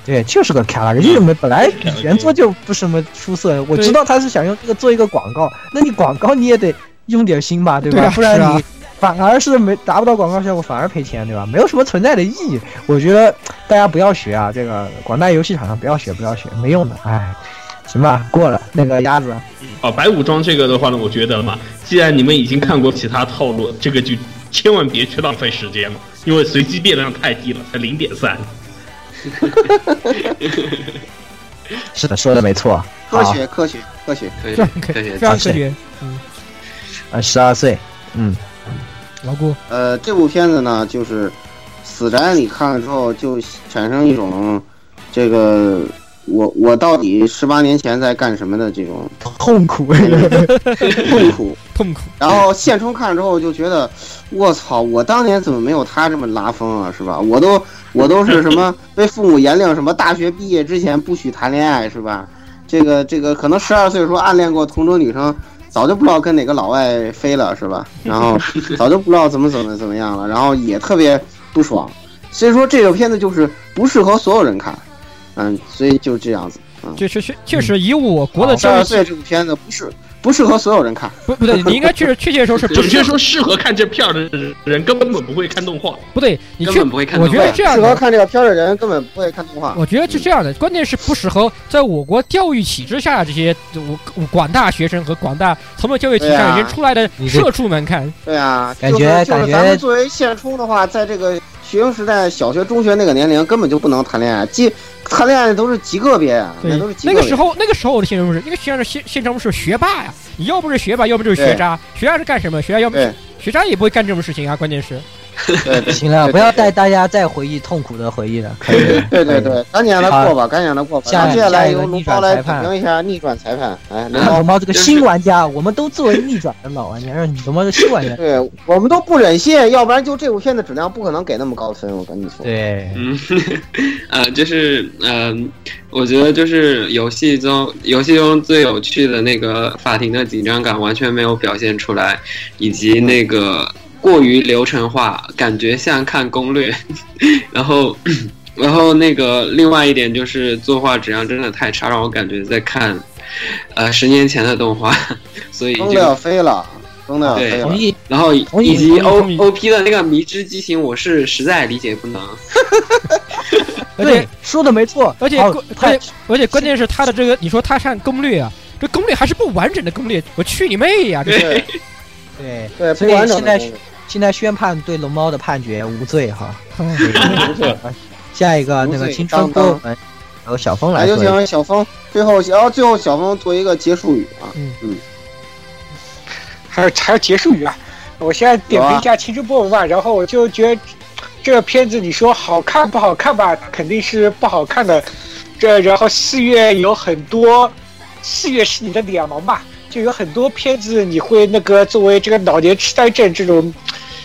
对，就是个卡拉丁，就是没本来原作就不什么出色。我知道他是想用这个做一个广告，那你广告你也得用点心吧，对吧？不然你。反而是没达不到广告效果，反而赔钱，对吧？没有什么存在的意义。我觉得大家不要学啊，这个广大游戏厂商不要学，不要学，没用的。哎，行吧，过了那个鸭子。哦，白武装这个的话呢，我觉得嘛，既然你们已经看过其他套路，这个就千万别去浪费时间了，因为随机变量太低了，才零点三。是的，说的没错，科学，科学，科学，科学，科学，科学。嗯，啊，十二岁，嗯。老顾，呃，这部片子呢，就是死宅，你看了之后就产生一种这个我我到底十八年前在干什么的这种痛苦，痛苦，痛苦。然后现充看了之后就觉得，我操，我当年怎么没有他这么拉风啊？是吧？我都我都是什么 被父母严令，什么大学毕业之前不许谈恋爱，是吧？这个这个可能十二岁的时候暗恋过同桌女生。早就不知道跟哪个老外飞了是吧？然后 早就不知道怎么怎么怎么样了，然后也特别不爽，所以说这个片子就是不适合所有人看，嗯，所以就这样子，嗯，确实确确实以我国的十二岁这部片子不是。不适合所有人看，不不对，你应该确实确切说是准确说适合看这片儿的人根本不会看动画。不对，你根本不会看。我觉得这样适合看这个片儿的人根本不会看动画。我觉得是这样的，关键是不适合在我国教育体制下这些我广大学生和广大从没教育体制已经出来的社畜们看。对啊，感觉感觉咱们作为现充的话，在这个学生时代，小学、中学那个年龄根本就不能谈恋爱，即谈恋爱的都是极个别啊，那都是极那个时候，那个时候我的现充是，那个现在现现现充是学霸呀。你要不是学霸，要不就是学渣。学渣是干什么？学渣要不学渣也不会干这种事情啊！关键是，行了，不要带大家再回忆痛苦的回忆了。可以，对对对，赶紧让他过吧，赶紧让他过吧。接下来由龙猫来点评一下逆转裁判。哎，龙猫这个新玩家，我们都作为逆转的老玩家，让你龙猫是新玩家。对我们都不忍心，要不然就这部片的质量不可能给那么高分。我跟你说，对，嗯，呃，就是嗯。我觉得就是游戏中，游戏中最有趣的那个法庭的紧张感完全没有表现出来，以及那个过于流程化，感觉像看攻略。然后，然后那个另外一点就是作画质量真的太差，让我感觉在看，呃，十年前的动画。所以就要飞了，疯的要飞了。然后以及 O O P 的那个迷之激情，我是实在理解不能。而且说的没错，而且而且而且关键是他的这个，你说他看攻略啊，这攻略还是不完整的攻略，我去你妹呀！这是对对，所以现在现在宣判对龙猫的判决无罪哈。下一个那个青春波纹，由小峰来。那就请小峰最后，然后最后小峰做一个结束语啊。嗯嗯，还有还有结束语啊？我现在点评一下青春波纹吧，然后我就觉得。这个片子你说好看不好看吧？肯定是不好看的。这然后四月有很多，四月是你的脸盲吧？就有很多片子你会那个作为这个老年痴呆症这种，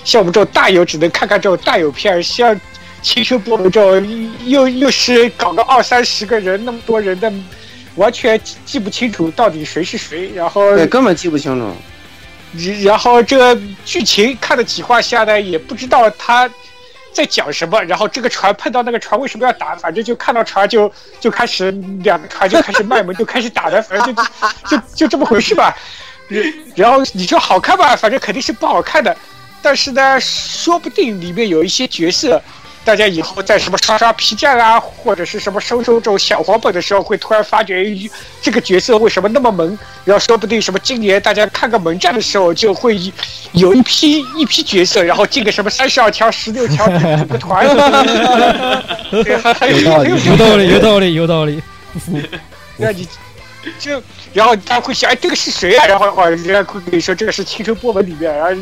像我们这种大友只能看看这种大友片，像《青春波纹》这种又又是搞个二三十个人那么多人的，完全记不清楚到底谁是谁，然后对根本记不清楚。然后这个剧情看了几话下来也不知道他。在讲什么？然后这个船碰到那个船为什么要打？反正就看到船就就开始两个船就开始卖萌，就开始打的，反正就就就这么回事吧。然后你说好看吧？反正肯定是不好看的。但是呢，说不定里面有一些角色。大家以后在什么刷刷 P 站啊，或者是什么收收这种小黄本的时候，会突然发觉这个角色为什么那么萌？然后说不定什么今年大家看个萌战的时候，就会有一批一批角色，然后进个什么三十二条、十六条组个团。有道理，有道理，有道理，有道理。不服？那你就然后他会想，哎，这个是谁啊？然后话人家会跟你说，这个是青春波纹里面，然后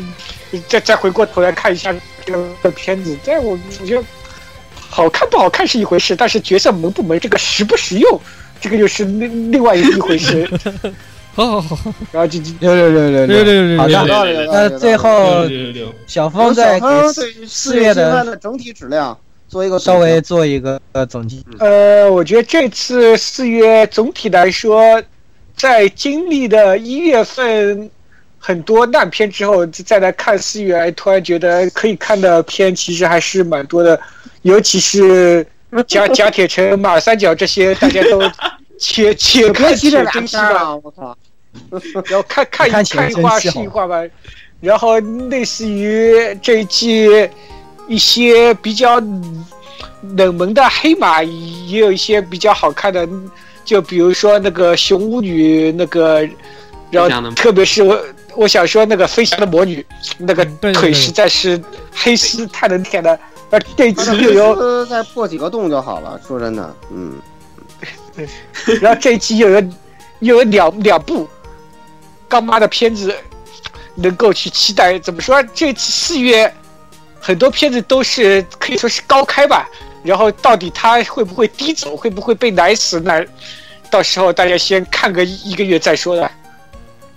再再回过头来看一下这个片子，在我我觉得。好看不好看是一回事，但是角色萌不萌，这个实不实用，这个又是另另外一一回事。好好好，然后就六六六六六。六六六好的。那最后小峰在四月的的整体质量做一个稍微做一个呃总结。呃，我觉得这次四月总体来说，在经历的一月份很多烂片之后，再来看四月，突然觉得可以看的片其实还是蛮多的，尤其是甲甲 铁城、马三角这些，大家都且且别看且珍惜吧。我靠，然后看看看一看一话起来真是是一话吧，然后类似于这一季一些比较冷门的黑马，也有一些比较好看的，就比如说那个熊巫女那个，然后特别是我我想说那个飞翔的魔女，那个腿实在是黑丝太能舔了，而这他这次又有次再破几个洞就好了。说真的，嗯，然后这一期又有又有两两部干妈的片子能够去期待。怎么说？这次四月很多片子都是可以说是高开吧，然后到底它会不会低走，会不会被奶死？那到时候大家先看个一一个月再说的。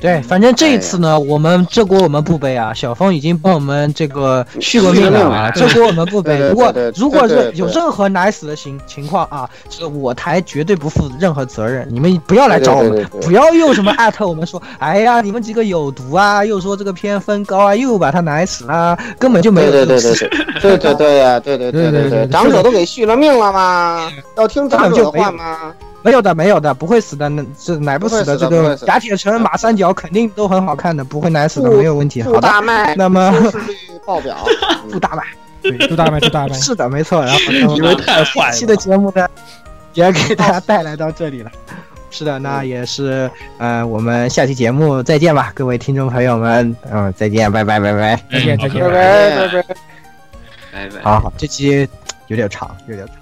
对，反正这一次呢，我们这锅我们不背啊，小峰已经帮我们这个续过命了啊，这锅我们不背。对对如果是有任何奶死的情情况啊，这个我台绝对不负任何责任，你们不要来找我们不要又什么艾特我们说，哎呀，你们几个有毒啊，又说这个片分高啊，又把他奶死啊，根本就没有这个事对对对情。对对对对呀，对对对对对对对，长者都给续了命了吗？要听长者的话吗？没有的，没有的，不会死的，那这奶不死的，这个不会死的不会死的甲铁城、马三角肯定都很好看的，不会奶死的，没有问题。好的，那么爆表，不大麦。对，祝大麦，祝大麦，是的，没错。然后你们 太坏这期的。节目呢，也给大家带来到这里了。是的，那也是，呃，我们下期节目再见吧，各位听众朋友们，嗯、再见，拜拜，拜拜。再见再见拜拜拜拜。拜拜。好好，这期有点长，有点长。